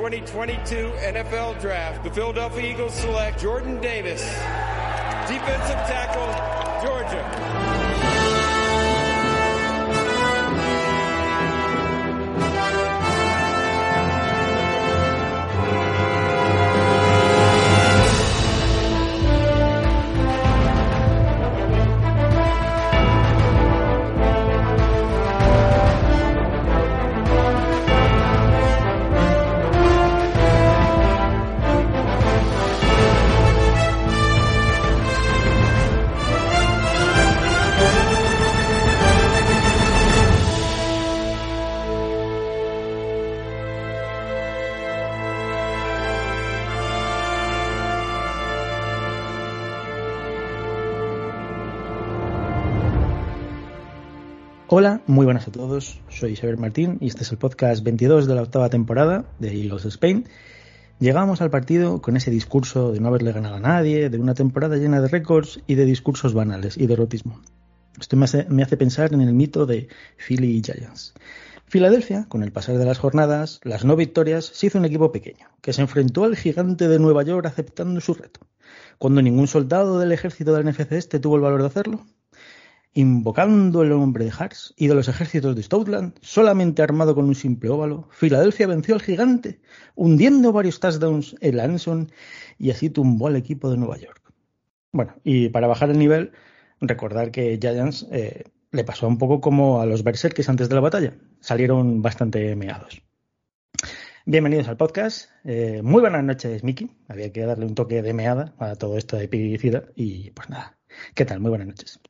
2022 NFL Draft, the Philadelphia Eagles select Jordan Davis, defensive tackle, Georgia. Hola, muy buenas a todos. Soy Xavier Martín y este es el podcast 22 de la octava temporada de Eagles Spain. Llegamos al partido con ese discurso de no haberle ganado a nadie, de una temporada llena de récords y de discursos banales y derrotismo. Esto me hace, me hace pensar en el mito de Philly Giants. Filadelfia, con el pasar de las jornadas, las no victorias, se hizo un equipo pequeño, que se enfrentó al gigante de Nueva York aceptando su reto. Cuando ningún soldado del ejército del NFC este tuvo el valor de hacerlo, Invocando el nombre de Hars y de los ejércitos de Stoutland, solamente armado con un simple óvalo, Filadelfia venció al gigante, hundiendo varios touchdowns en Anson y así tumbó al equipo de Nueva York. Bueno, y para bajar el nivel, recordar que Giants eh, le pasó un poco como a los Berserkers antes de la batalla, salieron bastante meados. Bienvenidos al podcast. Eh, muy buenas noches, Miki. Había que darle un toque de meada a todo esto de epicidad y pues nada. ¿Qué tal? Muy buenas noches.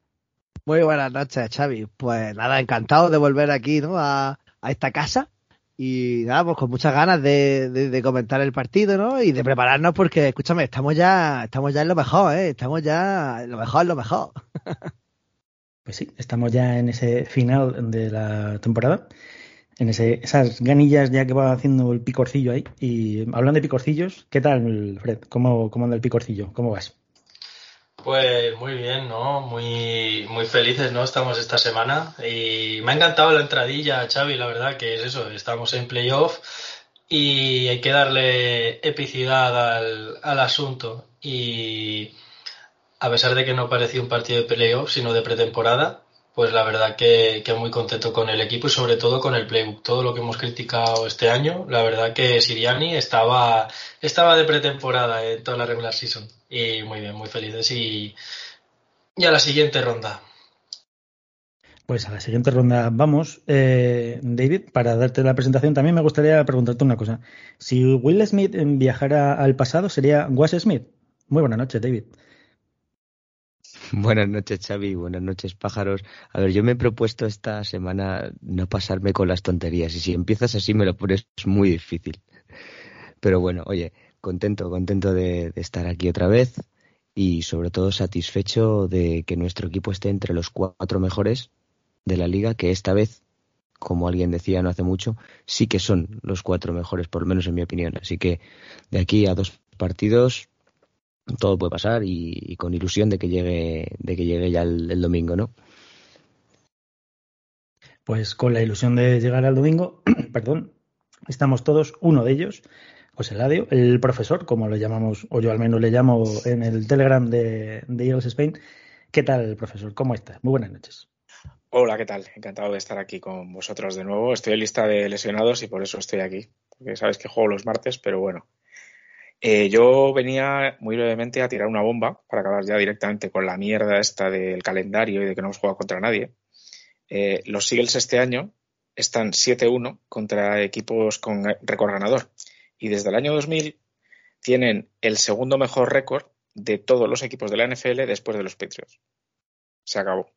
Muy buenas noches, Xavi. Pues nada, encantado de volver aquí, ¿no? A, esta casa. Y nada, pues con muchas ganas de, comentar el partido, ¿no? Y de prepararnos porque, escúchame, estamos ya, estamos ya en lo mejor, ¿eh? Estamos ya en lo mejor, en lo mejor. Pues sí, estamos ya en ese final de la temporada. En ese, esas ganillas ya que va haciendo el picorcillo ahí. Y hablando de picorcillos, ¿qué tal, Fred? ¿Cómo, cómo anda el picorcillo? ¿Cómo vas? Pues muy bien, ¿no? Muy, muy felices, ¿no? Estamos esta semana y me ha encantado la entradilla, Xavi, la verdad que es eso, estamos en playoff y hay que darle epicidad al, al asunto y a pesar de que no parecía un partido de playoff, sino de pretemporada, pues la verdad que, muy contento con el equipo y sobre todo con el playbook. Todo lo que hemos criticado este año, la verdad que Siriani estaba, estaba de pretemporada en toda la regular season. Y muy bien, muy felices. Y, a la siguiente ronda. Pues a la siguiente ronda vamos. Eh, David, para darte la presentación, también me gustaría preguntarte una cosa. Si Will Smith viajara al pasado, ¿sería Was Smith? Muy buenas noches, David. Buenas noches, Xavi. Buenas noches, pájaros. A ver, yo me he propuesto esta semana no pasarme con las tonterías. Y si empiezas así, me lo pones muy difícil. Pero bueno, oye, contento, contento de, de estar aquí otra vez. Y sobre todo satisfecho de que nuestro equipo esté entre los cuatro mejores de la liga, que esta vez, como alguien decía no hace mucho, sí que son los cuatro mejores, por lo menos en mi opinión. Así que de aquí a dos partidos todo puede pasar y, y, con ilusión de que llegue de que llegue ya el, el, domingo, ¿no? Pues con la ilusión de llegar al domingo, perdón, estamos todos, uno de ellos, José Ladio, el profesor, como lo llamamos, o yo al menos le llamo en el Telegram de, de Eagles Spain. ¿Qué tal, profesor? ¿Cómo estás? Muy buenas noches. Hola, ¿qué tal? Encantado de estar aquí con vosotros de nuevo. Estoy en lista de lesionados y por eso estoy aquí. Porque sabes que juego los martes, pero bueno, eh, yo venía muy brevemente a tirar una bomba para acabar ya directamente con la mierda esta del calendario y de que no hemos jugado contra nadie. Eh, los Eagles este año están 7-1 contra equipos con récord ganador y desde el año 2000 tienen el segundo mejor récord de todos los equipos de la NFL después de los Patriots. Se acabó.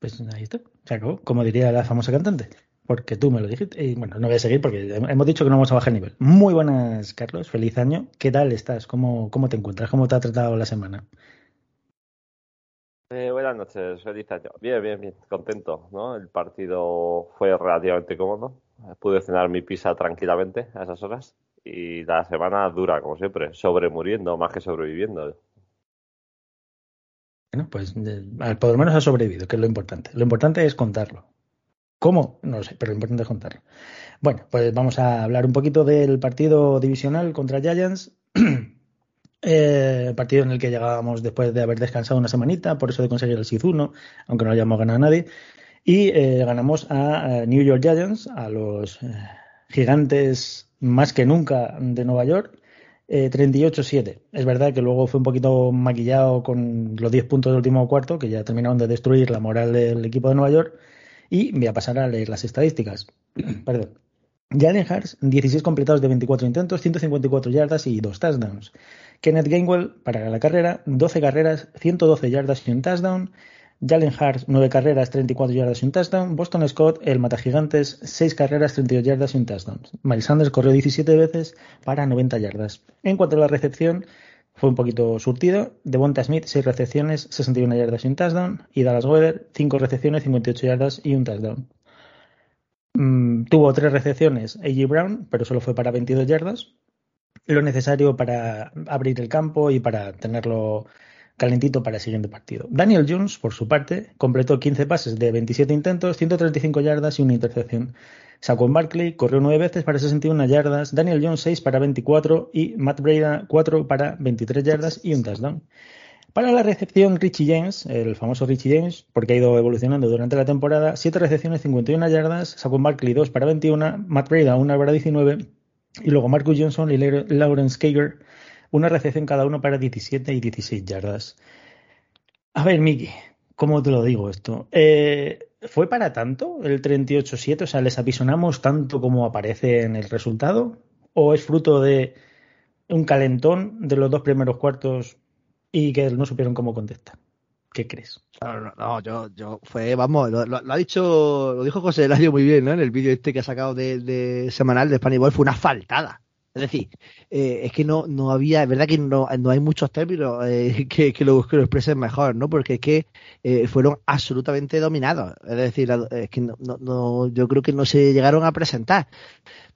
Pues ahí está, se acabó, como diría la famosa cantante porque tú me lo dijiste. Y bueno, no voy a seguir porque hemos dicho que no vamos a bajar nivel. Muy buenas, Carlos. Feliz año. ¿Qué tal estás? ¿Cómo, cómo te encuentras? ¿Cómo te ha tratado la semana? Eh, buenas noches, feliz año. Bien, bien, bien, contento, ¿no? El partido fue relativamente cómodo. Pude cenar mi pizza tranquilamente a esas horas. Y la semana dura, como siempre, sobremuriendo más que sobreviviendo. Bueno, pues por lo menos ha sobrevivido, que es lo importante. Lo importante es contarlo ¿Cómo? No lo sé, pero lo importante es contarlo. Bueno, pues vamos a hablar un poquito del partido divisional contra Giants. Eh, partido en el que llegábamos después de haber descansado una semanita, por eso de conseguir el 6-1, aunque no hayamos ganado a nadie. Y eh, ganamos a, a, New York Giants, a los eh, gigantes más que nunca de Nueva York, 38-7. Eh, es verdad que luego fue un poquito maquillado con los 10 puntos del último cuarto, que ya terminaron de destruir la moral del equipo de Nueva York. Y voy a pasar a leer las estadísticas. Perdón. Jalen Hurts, 16 completados de 24 intentos, 154 yardas y 2 touchdowns. Kenneth Gainwell, para la carrera, 12 carreras, 112 yardas y un touchdown. Jalen Hurts, 9 carreras, 34 yardas y un touchdown. Boston Scott, el matagigantes, 6 carreras, 32 yardas y un touchdown. Miles Sanders corrió 17 veces para 90 yardas. En cuanto a la recepción, fue un poquito surtido. Devonta Smith, 6 recepciones, 61 yardas y un touchdown. Y Dallas Weather, 5 recepciones, 58 yardas y un touchdown. Mm, tuvo 3 recepciones A.J. Brown, pero solo fue para 22 yardas. Lo necesario para abrir el campo y para tenerlo calentito para el siguiente partido. Daniel Jones, por su parte, completó 15 pases de 27 intentos, 135 yardas y una intercepción. Saquon Barkley corrió 9 veces para 61 yardas, Daniel Jones 6 para 24 y Matt Breda 4 para 23 yardas y un touchdown. Para la recepción, Richie James, el famoso Richie James, porque ha ido evolucionando durante la temporada, 7 recepciones, 51 yardas, Saquon Barkley 2 para 21, Matt Breda 1 para 19 y luego Marcus Johnson y Lawrence Kager una recepción cada uno para 17 y 16 yardas. A ver, Miki, ¿cómo te lo digo esto? Eh, ¿Fue para tanto el 38-7? O sea, ¿les apisonamos tanto como aparece en el resultado? ¿O es fruto de un calentón de los dos primeros cuartos y que no supieron cómo contestar? ¿Qué crees? No, yo, yo fue, vamos, lo, ha dicho, lo dijo José Eladio muy bien, ¿no? En el vídeo este que ha sacado de, de semanal de Spanish fue una faltada. Es decir, eh, es que no, no había, es verdad que no, no hay muchos términos eh, que, que, lo, que, lo, expresen mejor, ¿no? Porque es que eh, fueron absolutamente dominados. Es decir, es que no, no, yo creo que no se llegaron a presentar.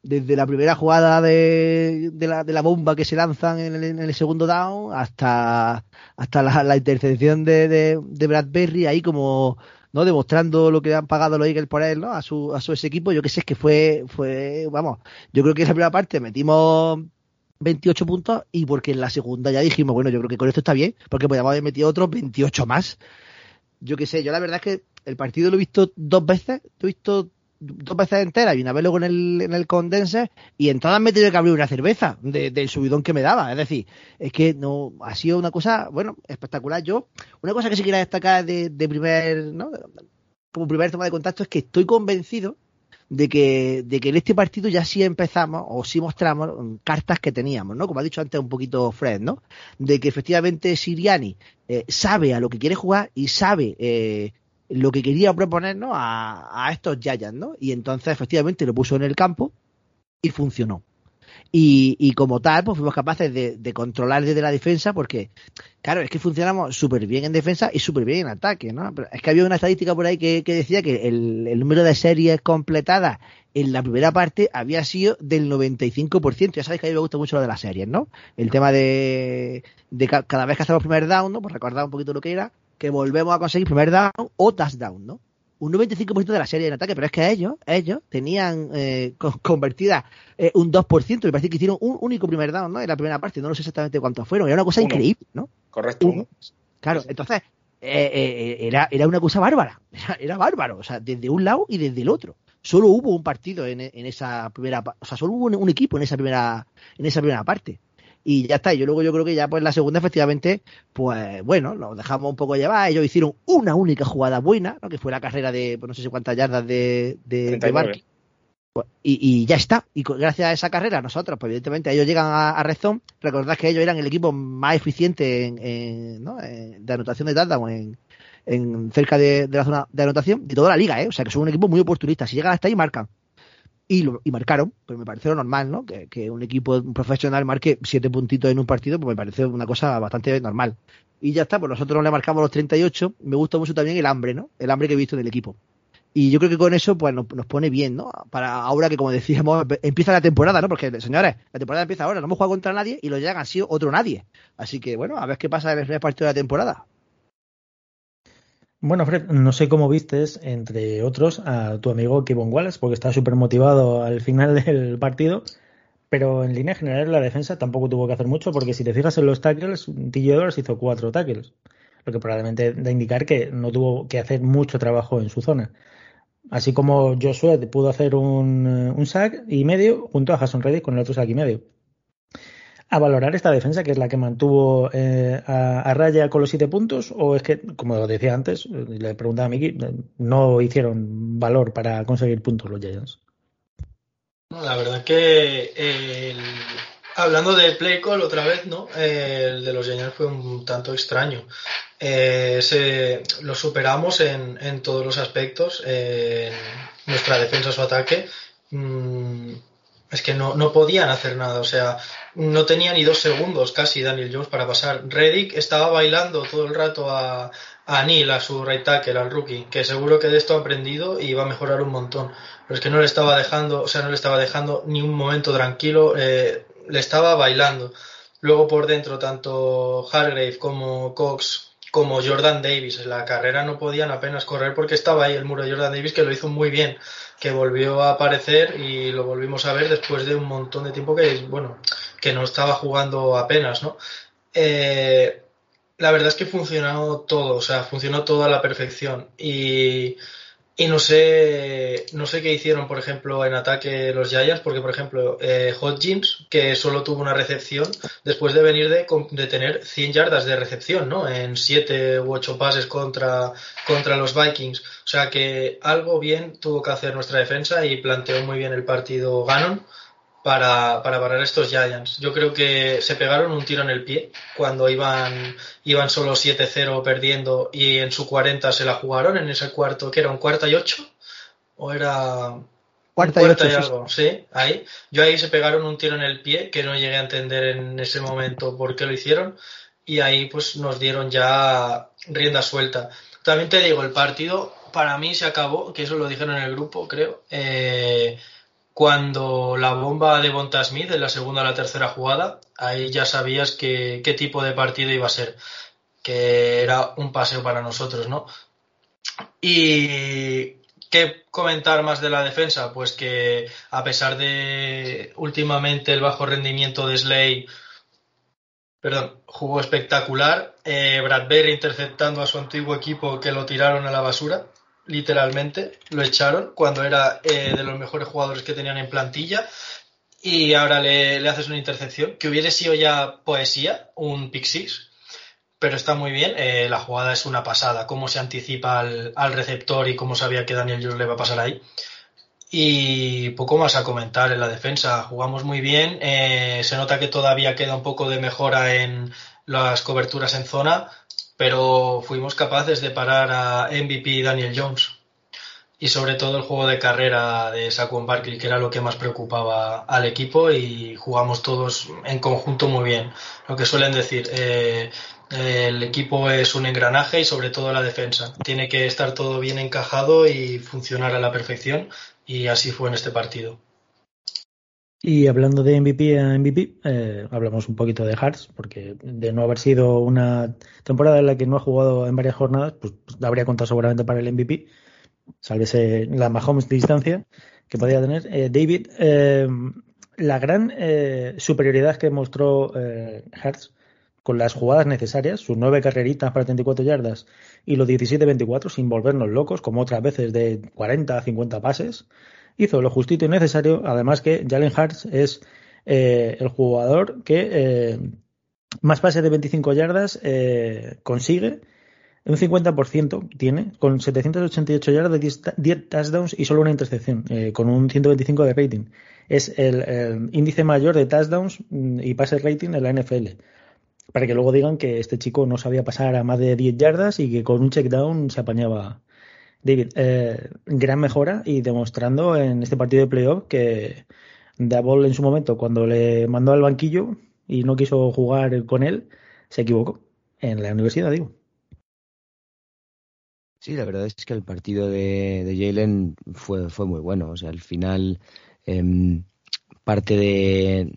Desde la primera jugada de, de, la, de la bomba que se lanzan en el, en el segundo down hasta, hasta la, la intercepción de, de, de Bradbury, ahí como ¿no? Demostrando lo que han pagado los Eagles por él, ¿no? A su, a su ese equipo. Yo que sé, es que fue, fue, vamos, yo creo que en la primera parte metimos 28 puntos y porque en la segunda ya dijimos, bueno, yo creo que con esto está bien, porque podíamos haber metido otros 28 más. Yo que sé, yo la verdad es que el partido lo he visto dos veces, lo he visto dos veces enteras y una vez luego en el, en el condenser y en todas me he tenido que abrir una cerveza de, del subidón que me daba. Es decir, es que no ha sido una cosa, bueno, espectacular. Yo, una cosa que sí quiero destacar de, de primer, ¿no? como primer tema de contacto es que estoy convencido de que, de que en este partido ya sí empezamos o sí mostramos cartas que teníamos, ¿no? Como ha dicho antes un poquito Fred, ¿no? De que efectivamente Siriani eh, sabe a lo que quiere jugar y sabe eh, lo que quería proponer ¿no? a, a estos Giants, ¿no? Y entonces efectivamente lo puso en el campo y funcionó. Y, y, como tal, pues fuimos capaces de, de, controlar desde la defensa, porque, claro, es que funcionamos súper bien en defensa y súper bien en ataque, ¿no? Pero es que había una estadística por ahí que, decía que el, el, número de series completadas en la primera parte había sido del 95%. Ya sabéis que a mí me gusta mucho lo de las series, ¿no? El tema de, de cada vez que hacemos primer down, ¿no? Pues recordar un poquito lo que era, que volvemos a conseguir primer down o touchdown, ¿no? Un 95% de la serie en ataque, pero es que ellos, ellos tenían eh, convertida eh, un 2%, me parece que hicieron un único primer down, ¿no? En la primera parte, no sé exactamente cuántos fueron, era una cosa Uno. increíble, ¿no? Correcto. Uno. Claro, entonces, eh, eh, era, era una cosa bárbara, era, era, bárbaro, o sea, desde un lado y desde el otro. Solo hubo un partido en, en esa primera, o sea, solo hubo un, un equipo en esa primera, en esa primera parte y ya está. Yo luego yo creo que ya pues la segunda efectivamente, pues bueno, nos dejamos un poco llevar. Ellos hicieron una única jugada buena, ¿no? que fue la carrera de pues, no sé si cuántas yardas de, de, de Barkley. Y, y, ya está. Y gracias a esa carrera, nosotros, pues evidentemente, ellos llegan a, a Red Recordad que ellos eran el equipo más eficiente en, en, ¿no? en de anotación de touchdown en, en cerca de, de, la zona de anotación de toda la liga, ¿eh? O sea que son un equipo muy oportunista. Si llegan hasta ahí, marcan y, lo, y marcaron, pues me pareció normal, ¿no? Que, un equipo profesional marque siete puntitos en un partido, pues me parece una cosa bastante normal. Y ya está, pues nosotros le marcamos los 38. Me gusta mucho también el hambre, ¿no? El hambre que he visto del equipo. Y yo creo que con eso, pues nos, nos, pone bien, ¿no? Para ahora que, como decíamos, empieza la temporada, ¿no? Porque, señores, la temporada empieza ahora, no hemos jugado contra nadie y los llegan han sido otro nadie. Así que, bueno, a ver qué pasa en el primer partido de la temporada. Bueno, Fred, no sé cómo vistes, entre otros, a tu amigo Kevin Wallace, porque está súper motivado al final del partido, pero en línea general la defensa tampoco tuvo que hacer mucho, porque si te fijas en los tackles, TJ Edwards hizo cuatro tackles, lo que probablemente da indicar que no tuvo que hacer mucho trabajo en su zona. Así como Josué pudo hacer un, un sack y medio junto a Jason Reddick con el otro sack y medio a valorar esta defensa, que es la que mantuvo eh, a, raya con los siete puntos, o es que, como decía antes, le preguntaba a Miki, no hicieron valor para conseguir puntos los Giants. la verdad que hablando de play call otra vez, ¿no? el de los Giants fue un tanto extraño. Eh, se, lo superamos en, en todos los aspectos, en nuestra defensa, su ataque. Mm, es que no, no podían hacer nada, o sea, no tenía ni dos segundos casi Daniel Jones para pasar. Reddick estaba bailando todo el rato a, a Neil, a su right tackle, al rookie, que seguro que de esto ha aprendido y va a mejorar un montón. Pero es que no le estaba dejando, o sea, no le estaba dejando ni un momento tranquilo, eh, le estaba bailando. Luego por dentro, tanto Hargrave como Cox como Jordan Davis en la carrera no podían apenas correr porque estaba ahí el muro de Jordan Davis que lo hizo muy bien que volvió a aparecer y lo volvimos a ver después de un montón de tiempo que, bueno, que no estaba jugando apenas, ¿no? Eh, la verdad es que funcionó todo, o sea, funcionó todo a la perfección y no sé, no sé qué hicieron, por ejemplo, en ataque los Giants, porque, por ejemplo, eh, Hodgins, que solo tuvo una recepción, después de venir de, de, tener 100 yardas de recepción, ¿no? En 7 u 8 pases contra, contra los Vikings. O sea que algo bien tuvo que hacer nuestra defensa y planteó muy bien el partido Gannon para, para parar estos Giants. Yo creo que se pegaron un tiro en el pie cuando iban, iban solo 7-0 perdiendo y en su 40 se la jugaron en ese cuarto, que era un cuarta y ocho o era cuarta, y, ocho, algo, sí, ahí. Yo ahí se pegaron un tiro en el pie que no llegué a entender en ese momento por qué lo hicieron y ahí pues nos dieron ya rienda suelta. También te digo, el partido para mí se acabó, que eso lo dijeron en el grupo, creo. Eh, cuando la bomba de Bonta Smith en la segunda o la tercera jugada, ahí ya sabías que, qué tipo de partido iba a ser, que era un paseo para nosotros, ¿no? Y ¿Qué comentar más de la defensa? Pues que a pesar de últimamente el bajo rendimiento de Slay, perdón, jugó espectacular. Eh, Bradbury interceptando a su antiguo equipo que lo tiraron a la basura literalmente, lo echaron cuando era eh, de los mejores jugadores que tenían en plantilla. Y ahora le, haces una intercepción, que hubiese sido ya poesía, un pick pero está muy bien, eh, la jugada es una pasada, cómo se anticipa al, receptor y cómo sabía que Daniel Jones le va a pasar ahí. Y poco más a comentar en la defensa, jugamos muy bien, eh, se nota que todavía queda un poco de mejora en las coberturas en zona, pero fuimos capaces de parar a MVP Daniel Jones y sobre todo el juego de carrera de Saquon Barkley, que era lo que más preocupaba al equipo y jugamos todos en conjunto muy bien. Lo que suelen decir, eh, el equipo es un engranaje y sobre todo la defensa. Tiene que estar todo bien encajado y funcionar a la perfección y así fue en este partido. Y hablando de MVP a MVP, eh, hablamos un poquito de Hearts, porque de no haber sido una temporada en la que no ha jugado en varias jornadas, pues, pues habría contado seguramente para el MVP, sálvese la Mahomes distancia que podía tener. Eh, David, eh, la gran superioridad que mostró Hertz con las jugadas necesarias, sus nueve carreritas para 34 yardas y los 17-24 sin volvernos locos, como otras veces de 40 a 50 pases, hizo lo justito y necesario, además que Jalen Hurts es eh, el jugador que eh, más pases de 25 yardas eh, consigue, un 50% tiene, con 788 yardas, 10 touchdowns y solo una intercepción, con un 125 de rating. Es el, índice mayor de touchdowns mm, y pases rating en la NFL para que luego digan que este chico no sabía pasar a más de 10 yardas y que con un check down se apañaba David, eh, gran mejora y demostrando en este partido de playoff que Dabol en su momento, cuando le mandó al banquillo y no quiso jugar con él, se equivocó. En la universidad, digo. Sí, la verdad es que el partido de, de Jalen fue, fue muy bueno. O sea, al final, em, parte de,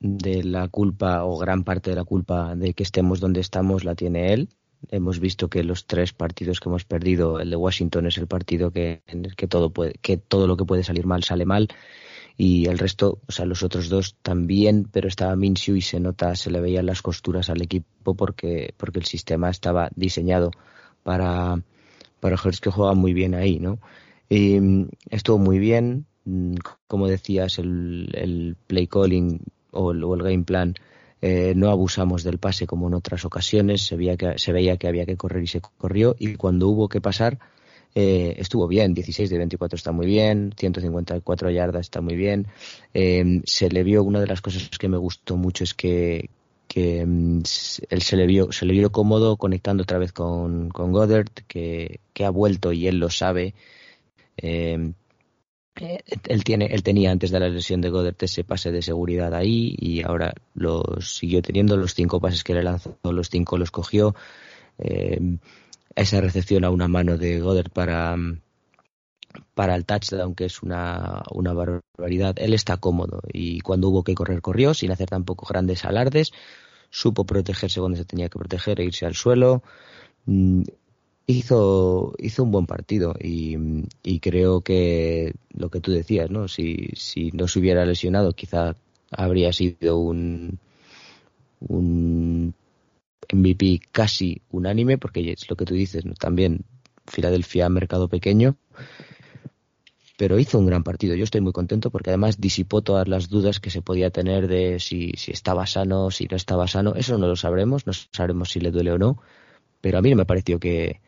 de la culpa, o gran parte de la culpa de que estemos donde estamos, la tiene él Hemos visto que los tres partidos que hemos perdido, el de Washington es el partido que, en el que todo puede, que todo lo que puede salir mal sale mal y el resto, o sea, los otros dos también, pero estaba Minshew y se nota, se le veían las costuras al equipo porque, porque el sistema estaba diseñado para, para Hertz que juega muy bien ahí, ¿no? Y mm, estuvo muy bien, mm, como decías, el, el play calling o el, o el game plan eh, no abusamos del pase como en otras ocasiones, se veía, que, se veía que había que correr y se corrió y cuando hubo que pasar eh, estuvo bien, 16 de 24 está muy bien, 154 yardas está muy bien. Eh, se le vio, una de las cosas que me gustó mucho es que, que mm, él se le vio se le vio cómodo conectando otra vez con, con Goddard, que, que ha vuelto y él lo sabe. Eh, él tiene él tenía antes de la lesión de Goddard ese pase de seguridad ahí y ahora lo siguió teniendo los cinco pases que le lanzó los cinco los cogió eh, esa recepción a una mano de Goddard para, para el touchdown, que es una, una barbaridad. Él está cómodo y cuando hubo que correr, corrió, sin hacer tampoco grandes alardes. Supo protegerse cuando se tenía que proteger e irse al suelo. Hizo, hizo un buen partido y, creo que lo que tú decías, ¿no? Si, si no se hubiera lesionado, quizá habría sido un, un MVP casi unánime, porque es lo que tú dices, también Filadelfia, mercado pequeño, pero hizo un gran partido. Yo estoy muy contento porque además disipó todas las dudas que se podía tener de si, si estaba sano, si no estaba sano. Eso no lo sabremos, no sabremos si le duele o no, pero a mí no me pareció que,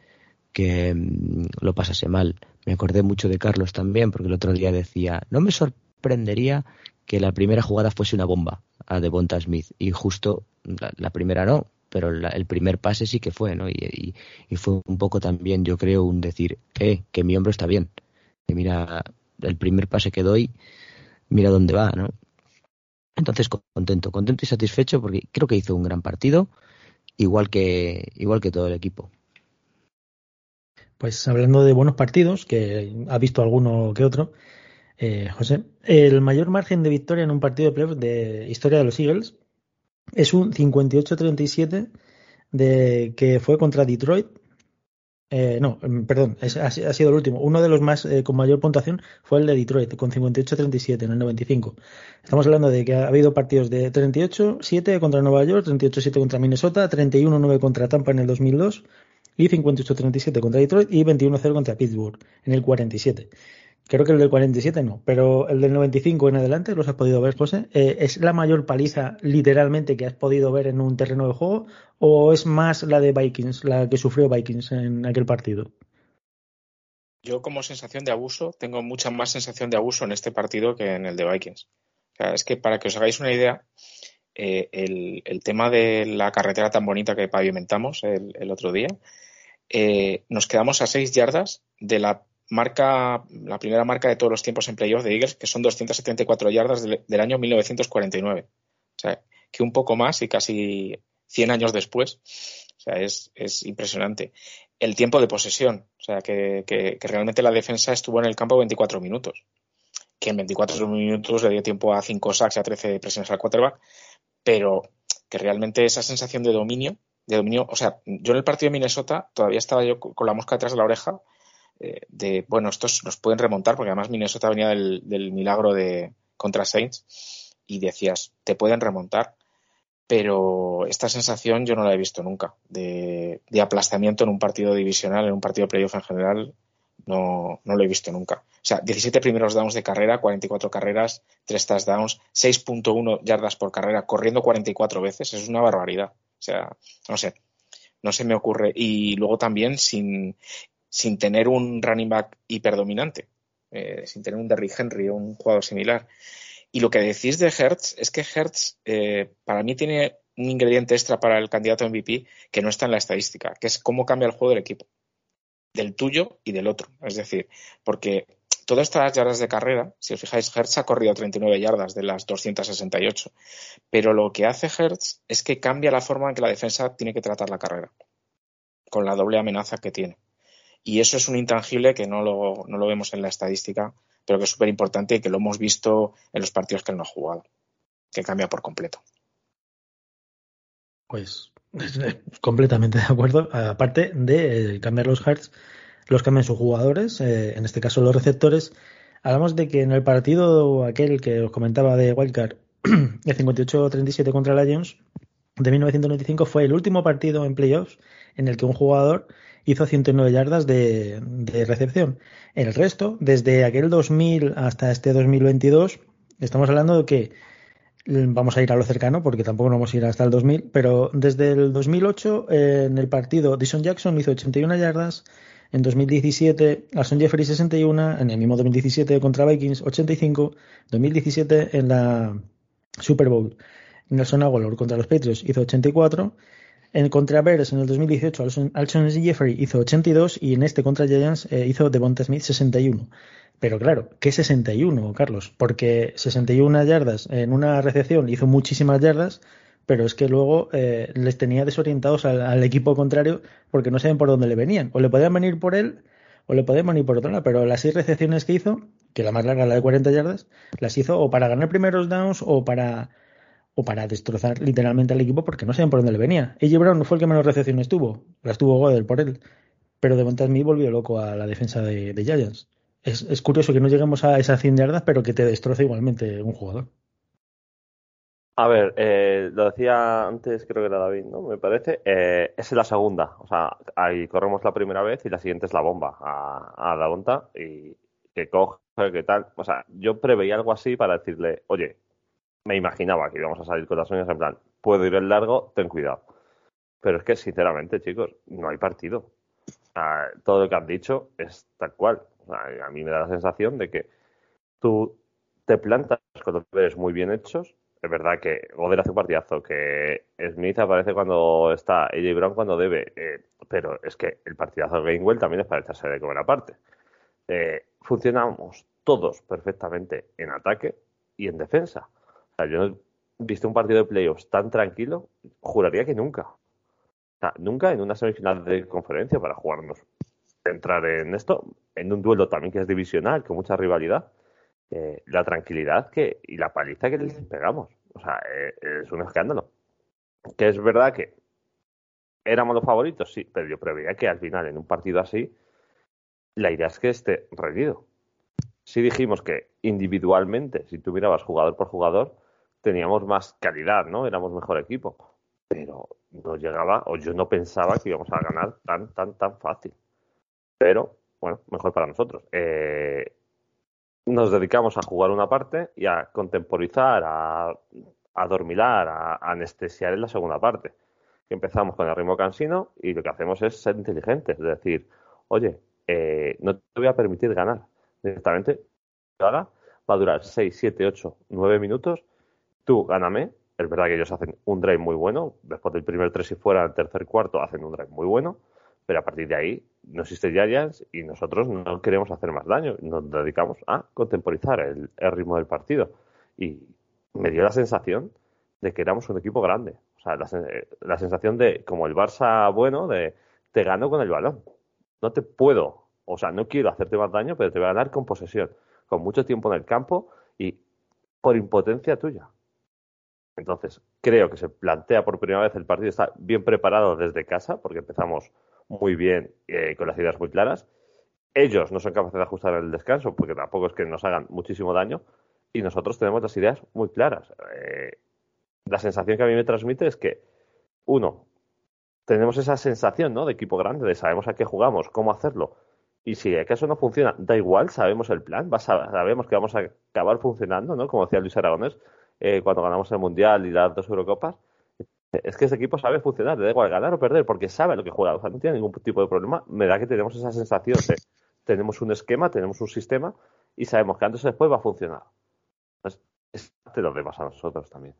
que mm, lo pasase mal. Me acordé mucho de Carlos también, porque el otro día decía, no me sorprendería que la primera jugada fuese una bomba a Devonta Smith, y justo la primera no, pero la, el primer pase sí que fue, ¿no? Y, y, fue un poco también, yo creo, un decir, eh, que mi hombro está bien, que mira, el primer pase que doy, mira dónde va, ¿no? Entonces, contento, contento y satisfecho porque creo que hizo un gran partido, igual que, igual que todo el equipo. Pues hablando de buenos partidos, que ha visto alguno que otro, eh, José, el mayor margen de victoria en un partido de historia de los Eagles es un 58-37 de que fue contra Detroit. Eh, no, mm, perdón, es, ha, ha, sido el último. Uno de los más eh, con mayor puntuación fue el de Detroit, con 58-37 en el 95. Estamos hablando de que ha habido partidos de 38-7 contra Nueva York, 38-7 contra Minnesota, 31-9 contra Tampa en el 2002 y 58-37 contra Detroit y 21-0 contra Pittsburgh en el 47. Creo que el del 47 no, pero el del 95 en adelante, ¿los has podido ver, José? Eh, ¿Es la mayor paliza literalmente que has podido ver en un terreno de juego o es más la de Vikings, la que sufrió Vikings en aquel partido? Yo como sensación de abuso tengo mucha más sensación de abuso en este partido que en el de Vikings. O sea, es que para que os hagáis una idea, eh, el, el, tema de la carretera tan bonita que pavimentamos el, el otro día, eh, nos quedamos a seis yardas de la marca, la primera marca de todos los tiempos en playoff de Eagles, que son 274 yardas del, del, año 1949. O sea, que un poco más y casi 100 años después. O sea, es, es impresionante. El tiempo de posesión, o sea, que, que, que, realmente la defensa estuvo en el campo 24 minutos. Que en 24 minutos le dio tiempo a 5 sacks y a 13 presiones al quarterback, pero que realmente esa sensación de dominio, de dominio, o sea, yo en el partido de Minnesota todavía estaba yo con la mosca detrás de la oreja eh, de, bueno, estos nos pueden remontar, porque además Minnesota venía del, del milagro de contra Saints, y decías, te pueden remontar, pero esta sensación yo no la he visto nunca, de, de aplastamiento en un partido divisional, en un partido playoff en general, no, no lo he visto nunca. O sea, 17 primeros downs de carrera, 44 carreras, 3 touchdowns, 6.1 yardas por carrera, corriendo 44 veces, es una barbaridad. Sea, no sé, no se me ocurre. Y luego también sin, sin tener un running back hiperdominante, eh, sin tener un Derrick Henry o un jugador similar. Y lo que decís de Hertz es que Hertz eh, para mí tiene un ingrediente extra para el candidato MVP que no está en la estadística, que es cómo cambia el juego del equipo, del tuyo y del otro. Es decir, porque todas estas yardas de carrera, si os fijáis, Hertz ha corrido 39 yardas de las 268, pero lo que hace Hertz es que cambia la forma en que la defensa tiene que tratar la carrera, con la doble amenaza que tiene. Y eso es un intangible que no lo, no lo vemos en la estadística, pero que es súper importante y que lo hemos visto en los partidos que él no ha jugado, que cambia por completo. Pues Completamente de acuerdo. Aparte de eh, cambiar los hearts, los cambian sus jugadores, eh, en este caso los receptores. Hablamos de que en el partido aquel que os comentaba de Wildcard, de 58-37 contra Lions, de 1995 fue el último partido en playoffs en el que un jugador hizo 109 yardas de, de recepción. El resto, desde aquel 2000 hasta este 2022, estamos hablando de que vamos a ir a lo cercano porque tampoco nos vamos a ir hasta el 2000, pero desde el 2008 en el partido Dyson Jackson hizo 81 yardas, en 2017 Alson Jeffrey 61, en el mismo 2017 contra Vikings 85, 2017 en la Super Bowl Nelson Aguilar contra los Patriots hizo 84, en contra Bears en el 2018 Alson, Jeffrey hizo 82 y en este contra Giants eh, hizo Devonta Smith 61. Pero claro, ¿qué 61, Carlos? Porque 61 yardas en una recepción hizo muchísimas yardas, pero es que luego eh, les tenía desorientados al, equipo contrario porque no saben por dónde le venían. O le podían venir por él o le podían venir por otro lado. Pero las seis recepciones que hizo, que la más larga, la de 40 yardas, las hizo o para ganar primeros downs o para o para destrozar literalmente al equipo porque no saben por dónde le venía. AJ Brown no fue el que menos recepciones tuvo, las tuvo Godel por él. Pero de Smith volvió loco a la defensa de, de Giants es, curioso que no lleguemos a esas 100 yardas, pero que te destroce igualmente un jugador. A ver, eh, lo decía antes, creo que era David, ¿no? Me parece. Eh, es la segunda. O sea, ahí corremos la primera vez y la siguiente es la bomba a, la bonta y que coge, que tal. O sea, yo preveía algo así para decirle, oye, me imaginaba que íbamos a salir con las uñas en plan, puedo ir el largo, ten cuidado. Pero es que, sinceramente, chicos, no hay partido. todo lo que han dicho es tal cual a mí me da la sensación de que tú te plantas con los deberes muy bien hechos. Es verdad que Goder hace un partidazo, que Smith aparece cuando está, AJ Brown cuando debe, eh, pero es que el partidazo de Gainwell también es para echarse de comer aparte. Eh, funcionamos todos perfectamente en ataque y en defensa. O sea, yo no he visto un partido de playoffs tan tranquilo, juraría que nunca. O sea, nunca en una semifinal de conferencia para jugarnos entrar en esto, en un duelo también que es divisional, con mucha rivalidad, eh, la tranquilidad que y la paliza que les pegamos. O sea, eh, es un escándalo. Que es verdad que éramos los favoritos, sí, pero yo preveía que al final, en un partido así, la idea es que esté reñido. Si dijimos que individualmente, si tú mirabas jugador por jugador, teníamos más calidad, ¿no? Éramos mejor equipo. Pero no llegaba, o yo no pensaba que íbamos a ganar tan, tan, tan fácil. Pero, bueno, mejor para nosotros. Eh, nos dedicamos a jugar una parte y a contemporizar, a, a dormilar, a, anestesiar en la segunda parte. Empezamos con el ritmo cansino y lo que hacemos es ser inteligentes, es decir, oye, eh, no te voy a permitir ganar. Directamente, va a durar 6, 7, 8, 9 minutos. Tú gáname. Es verdad que ellos hacen un drive muy bueno. Después del primer tres y fuera, el tercer cuarto, hacen un drive muy bueno. Pero a partir de ahí no existe Giants y nosotros no queremos hacer más daño. Nos dedicamos a contemporizar el, ritmo del partido. Y me dio la sensación de que éramos un equipo grande. O sea, la, sensación de, como el Barça bueno, de te gano con el balón. No te puedo, o sea, no quiero hacerte más daño, pero te voy a ganar con posesión, con mucho tiempo en el campo y por impotencia tuya. Entonces, creo que se plantea por primera vez el partido, está bien preparado desde casa, porque empezamos muy bien, eh, con las ideas muy claras. Ellos no son capaces de ajustar el descanso, porque tampoco es que nos hagan muchísimo daño, y nosotros tenemos las ideas muy claras. Eh, la sensación que a mí me transmite es que, uno, tenemos esa sensación ¿no? de equipo grande, de sabemos a qué jugamos, cómo hacerlo. Y si acaso no funciona, da igual, sabemos el plan, sabemos que vamos a acabar funcionando, ¿no? Como decía Luis Aragones, eh, cuando ganamos el Mundial y las dos Eurocopas, es que ese equipo sabe funcionar, le da igual ganar o perder, porque sabe lo que juega, o sea, no tiene ningún tipo de problema. Me da que tenemos esa sensación de tenemos un esquema, tenemos un sistema y sabemos que antes o después va a funcionar. Entonces, es de los demás a nosotros también.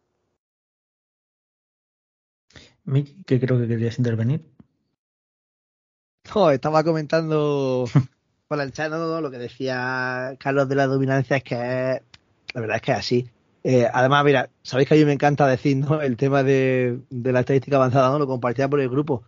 Miki, que creo que querías intervenir. Oh, estaba comentando por el chat lo que decía Carlos de la dominancia, es que la verdad es que es así. Eh, además, mira, sabéis que a mí me encanta decir ¿no? el tema de, la estadística avanzada, ¿no? lo compartía por el grupo.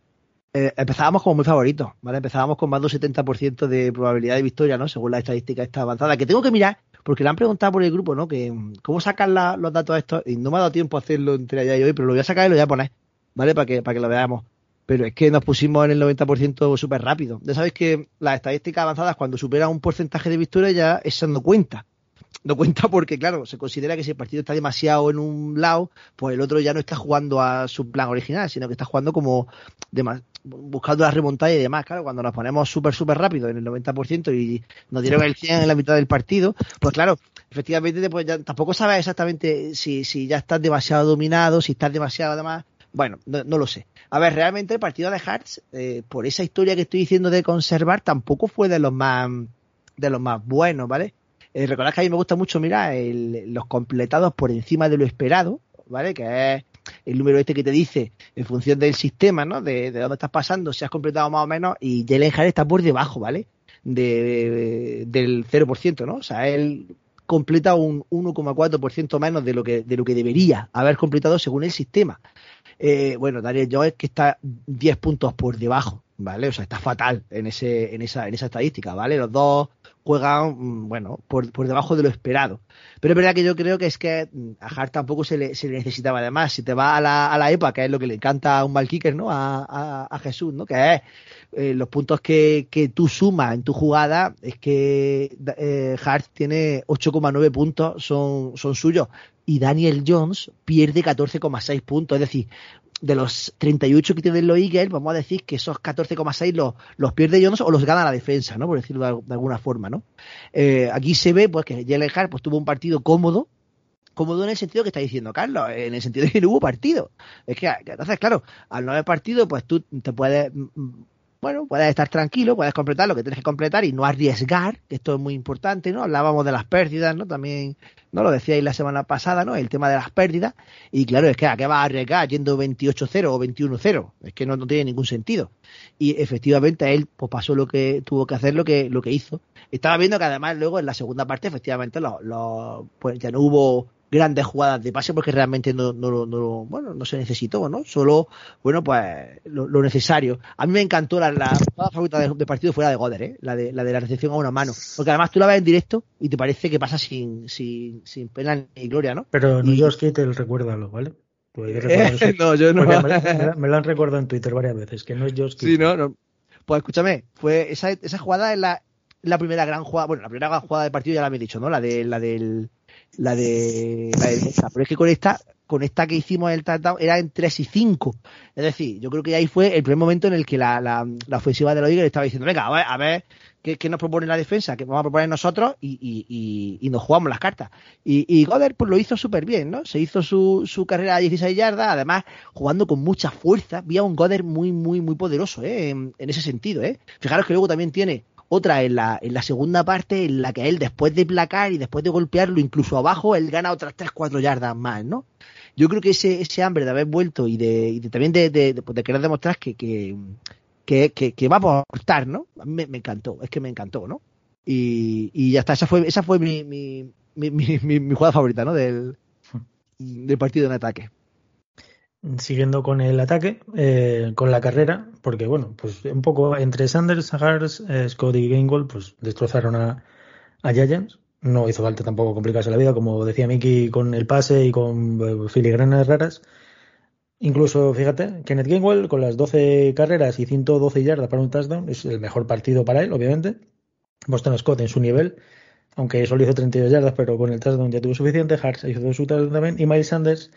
Eh, empezábamos como muy favoritos, ¿vale? Empezábamos con más del 70% de probabilidad de victoria, ¿no? Según la estadística esta avanzada, que tengo que mirar, porque le han preguntado por el grupo, ¿no? Que cómo sacan los datos estos, y no me ha dado tiempo a hacerlo entre allá y hoy, pero lo voy a sacar y lo voy a poner. ¿vale? Para que, para que lo veamos. Pero es que nos pusimos en el 90% súper rápido. Ya sabéis que las estadísticas avanzadas, cuando superan un porcentaje de victoria, ya no cuenta no cuenta porque, claro, se considera que si el partido está demasiado en un lado, pues el otro ya no está jugando a su plan original, sino que está jugando como buscando la remontada y demás. Claro, cuando nos ponemos súper, súper rápido en el 90% y nos dieron el 100 en la mitad del partido, pues claro, efectivamente pues ya tampoco sabes exactamente si, si ya estás demasiado dominado, si estás demasiado además. Bueno, no, lo sé. A ver, realmente el partido de Hearts, eh, por esa historia que estoy diciendo de conservar, tampoco fue de los más de los más buenos, ¿vale? Eh, recordad que a mí me gusta mucho mirar los completados por encima de lo esperado, ¿vale? Que es el número este que te dice en función del sistema, ¿no? De, dónde estás pasando, si has completado más o menos, y Jalen Hart está por debajo, ¿vale? De, del 0%, ¿no? O sea, él completa un 1,4% menos de lo que de lo que debería haber completado según el sistema. Eh, bueno, Daniel Jones que está 10 puntos por debajo, ¿vale? O sea, está fatal en ese en esa en esa estadística, ¿vale? Los dos juegan, mm, bueno, por, por, debajo de lo esperado. Pero es verdad que yo creo que es que mm, a Hart tampoco se le, se le necesitaba además. Si te va a la, a la EPA, que es lo que le encanta a un mal ¿no? A, a, Jesús, ¿no? Que es eh, los puntos que, que tú sumas en tu jugada, es que eh, Hart tiene 8,9 puntos, son, son suyos. Y Daniel Jones pierde 14,6 puntos. Es decir, de los 38 que tienen los Eagles, vamos a decir que esos 14,6 los, los pierde Jones o los gana la defensa, ¿no? Por decirlo de, alguna forma, ¿no? Eh, aquí se ve pues que Jalen Hart pues, tuvo un partido cómodo, cómodo en el sentido que está diciendo Carlos, en el sentido de que no hubo partido. Es que, entonces, claro, al no haber partido, pues tú te puedes bueno, puedes estar tranquilo, puedes completar lo que tienes que completar y no arriesgar, que esto es muy importante, ¿no? Hablábamos de las pérdidas, ¿no? También, ¿no? Lo decíais la semana pasada, ¿no? El tema de las pérdidas. Y claro, es que ¿a qué vas a arriesgar yendo 28-0 o 21-0? Es que no, no, tiene ningún sentido. Y efectivamente él pues pasó lo que tuvo que hacer, lo que, lo que hizo. Estaba viendo que además luego en la segunda parte efectivamente lo, pues ya no hubo grandes jugadas de pase porque realmente no, no, no, bueno, no se necesitó, ¿no? Solo, bueno, pues lo, necesario. A mí me encantó la, la jugada favorita de, partido fuera de Goder, ¿eh? La de, la de la recepción a una mano. Porque además tú la ves en directo y te parece que pasa sin, sin, sin pena ni gloria, ¿no? Pero no Josh Kittle, recuérdalo, ¿vale? no, yo no. Me, lo han recordado en Twitter varias veces, que no es Josh Kittle. Sí, no, no. Pues escúchame, fue esa, esa jugada es la, la primera gran jugada, bueno, la primera gran jugada del partido ya la había dicho, ¿no? La de la del la de la defensa. Pero es que con esta, con esta que hicimos el tratado era en 3 y 5. Es decir, yo creo que ahí fue el primer momento en el que la, la, la ofensiva de los Eagles estaba diciendo, venga, a ver, a ver ¿qué, qué, nos propone la defensa, que vamos a proponer nosotros y, y, y, nos jugamos las cartas. Y, y Goddard pues lo hizo súper bien, ¿no? Se hizo su, su carrera a 16 yardas, además jugando con mucha fuerza. Vía un Goddard muy, muy, muy poderoso, ¿eh? En, en ese sentido, ¿eh? Fijaros que luego también tiene otra en la, en la segunda parte en la que él después de placar y después de golpearlo incluso abajo, él gana otras 3-4 yardas más, ¿no? Yo creo que ese, ese hambre de haber vuelto y de, y de también de, de, pues de, querer demostrar que, que, que, que, va a aportar, ¿no? A mí me, me, encantó, es que me encantó, ¿no? Y, y ya está, esa fue, esa fue mi, mi, mi, mi, mi jugada favorita, ¿no? Del, del partido en ataque siguiendo con el ataque, eh, con la carrera, porque bueno, pues un poco entre Sanders, Sagars, eh, Scott y Gainwell, pues destrozaron a, Giants. No hizo falta tampoco complicarse la vida, como decía Mickey, con el pase y con eh, filigranas raras. Incluso, fíjate, Kenneth Gainwell con las 12 carreras y 112 yardas para un touchdown, es el mejor partido para él, obviamente. Boston Scott en su nivel, aunque solo hizo 32 yardas, pero con el touchdown ya tuvo suficiente. Hart hizo su touchdown también. Y Miles Sanders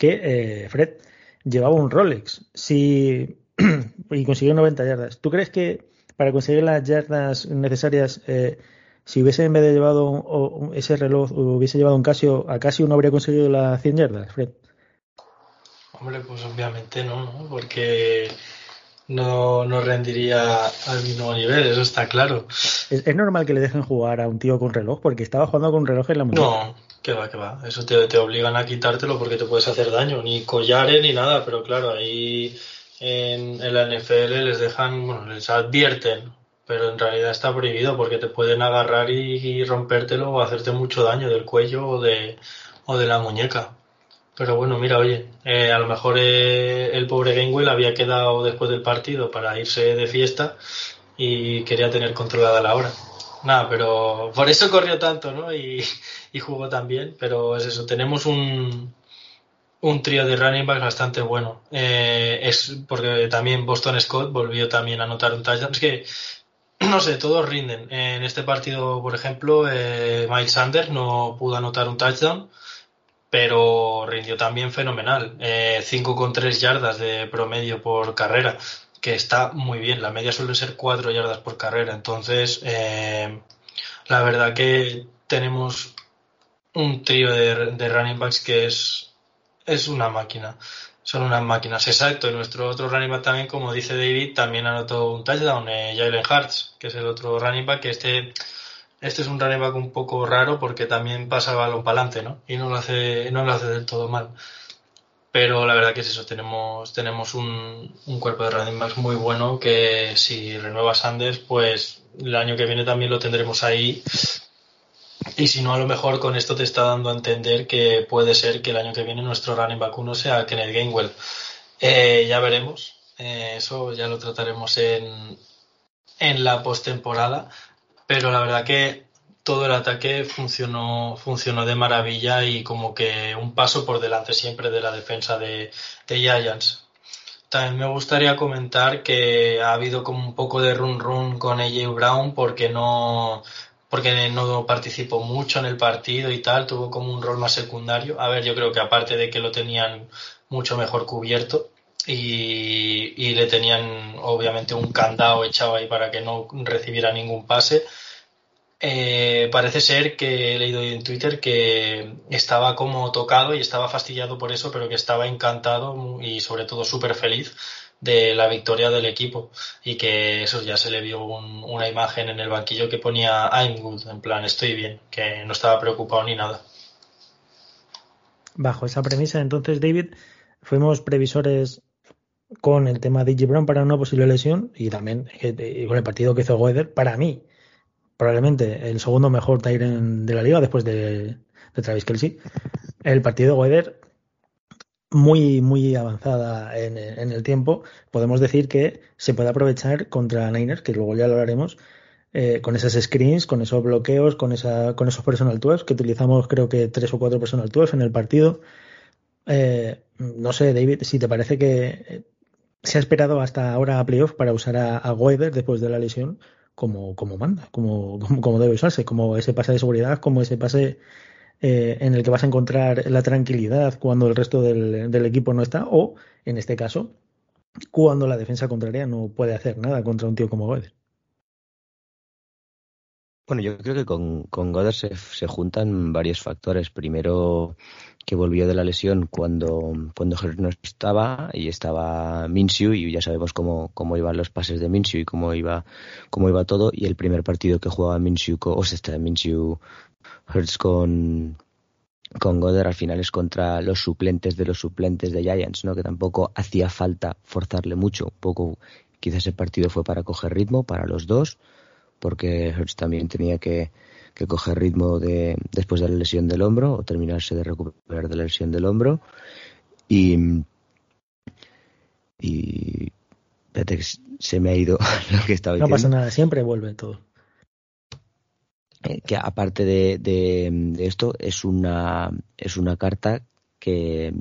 que eh, Fred llevaba un Rolex si, y consiguió 90 yardas. ¿Tú crees que para conseguir las yardas necesarias, eh, si hubiese en vez de llevado ese reloj, hubiese llevado un Casio, a Casio no habría conseguido las 100 yardas, Fred? Hombre, pues obviamente no, ¿no? porque no, no rendiría al mismo nivel, eso está claro. ¿Es, normal que le dejen jugar a un tío con reloj? Porque estaba jugando con reloj en la muñeca. No, que va, que va. Eso te, te, obligan a quitártelo porque te puedes hacer daño. Ni collares ni nada, pero claro, ahí en, en la NFL les dejan, bueno, les advierten, pero en realidad está prohibido porque te pueden agarrar y, y rompértelo o hacerte mucho daño del cuello o de, o de la muñeca. Pero bueno, mira, oye, eh, a lo mejor eh, el pobre Gainwell había quedado después del partido para irse de fiesta y quería tener controlada la hora. Nada, pero por eso corrió tanto, ¿no? Y, jugó tan bien, pero es eso, tenemos un, un trío de running backs bastante bueno. Eh, es porque también Boston Scott volvió también a anotar un touchdown. Es que, no sé, todos rinden. En este partido, por ejemplo, eh, Miles Sanders no pudo anotar un touchdown, pero rindió también fenomenal. 5,3 eh, yardas de promedio por carrera, que está muy bien. La media suele ser 4 yardas por carrera. Entonces, la verdad que tenemos un trío de, de running backs que es es una máquina. Son unas máquinas, exacto. Y nuestro otro running back también, como dice David, también anotó un touchdown, eh, Jalen Hartz, que es el otro running back, que este, este es un running back un poco raro porque también pasa balón para adelante, ¿no? Y no lo hace, no lo hace del todo mal. Pero la verdad que es eso, tenemos, tenemos un, un cuerpo de running backs muy bueno que si renueva Sanders, pues el año que viene también lo tendremos ahí y si no, a lo mejor con esto te está dando a entender que puede ser que el año que viene nuestro running back uno sea Kenneth Gainwell. Eh, ya veremos. Eh, eso ya lo trataremos en, en la postemporada. Pero la verdad que todo el ataque funcionó, funcionó de maravilla y como que un paso por delante siempre de la defensa de, de Giants. También me gustaría comentar que ha habido como un poco de run run con AJ Brown porque no, porque no participó mucho en el partido y tal, tuvo como un rol más secundario. A ver, yo creo que aparte de que lo tenían mucho mejor cubierto y, le tenían obviamente un candado echado ahí para que no recibiera ningún pase, eh, parece ser que he leído en Twitter que estaba como tocado y estaba fastidiado por eso, pero que estaba encantado y sobre todo súper feliz de la victoria del equipo y que eso ya se le vio una imagen en el banquillo que ponía I'm good, en plan estoy bien, que no estaba preocupado ni nada. Bajo esa premisa, entonces, David, fuimos previsores con el tema de. Brown para una posible lesión y también eh, con el partido que hizo Weather, para mí, probablemente el segundo mejor Tyrant de la liga después de, de Travis Kelsey. El partido de Weather muy, muy avanzada en, el tiempo, podemos decir que se puede aprovechar contra Niners, que luego ya lo haremos, eh, con esas screens, con esos bloqueos, con, esa, con esos personal tools, que utilizamos creo que tres o cuatro personal tools en el partido. Eh, no sé, David, si te parece que se ha esperado hasta ahora a playoff para usar a, a después de la lesión como, como manda, como, como, debe usarse, como ese pase de seguridad, como ese pase eh, en el que vas a encontrar la tranquilidad cuando el resto del, equipo no está, o en este caso, cuando la defensa contraria no puede hacer nada contra un tío como Goddard. Bueno, yo creo que con, con Goddard se, juntan varios factores. Primero, que volvió de la lesión cuando, cuando no estaba y estaba Minshew y ya sabemos cómo, cómo iban los pases de Minshew y cómo iba, cómo iba todo. Y el primer partido que jugaba Minshew, o sea, está Minshew Hertz con, con Goddard al final es contra los suplentes de los suplentes de Giants, ¿no? Que tampoco hacía falta forzarle mucho. Un poco, quizás el partido fue para coger ritmo para los dos, porque Hertz también tenía que, que coger ritmo de, después de la lesión del hombro o terminarse de recuperar de la lesión del hombro. Y, y se me ha ido lo que estaba diciendo. No pasa nada, siempre vuelve todo. Eh, que aparte de, de, esto es una, es una carta que,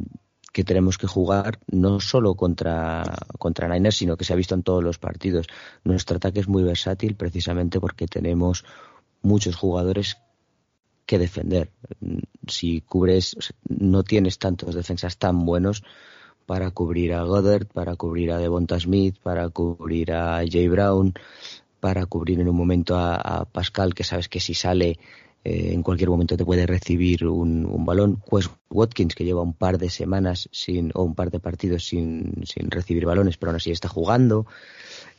que, tenemos que jugar no solo contra, contra sino que se ha visto en todos los partidos. Nuestro ataque es muy versátil precisamente porque tenemos muchos jugadores que defender. Si cubres, no tienes tantos defensas tan buenos para cubrir a Goddard, para cubrir a Devonta Smith, para cubrir a Jay Brown, para cubrir en un momento a, Pascal, que sabes que si sale eh, en cualquier momento te puede recibir un, balón. Pues Watkins, que lleva un par de semanas sin, o un par de partidos sin, sin recibir balones, pero aún así está jugando.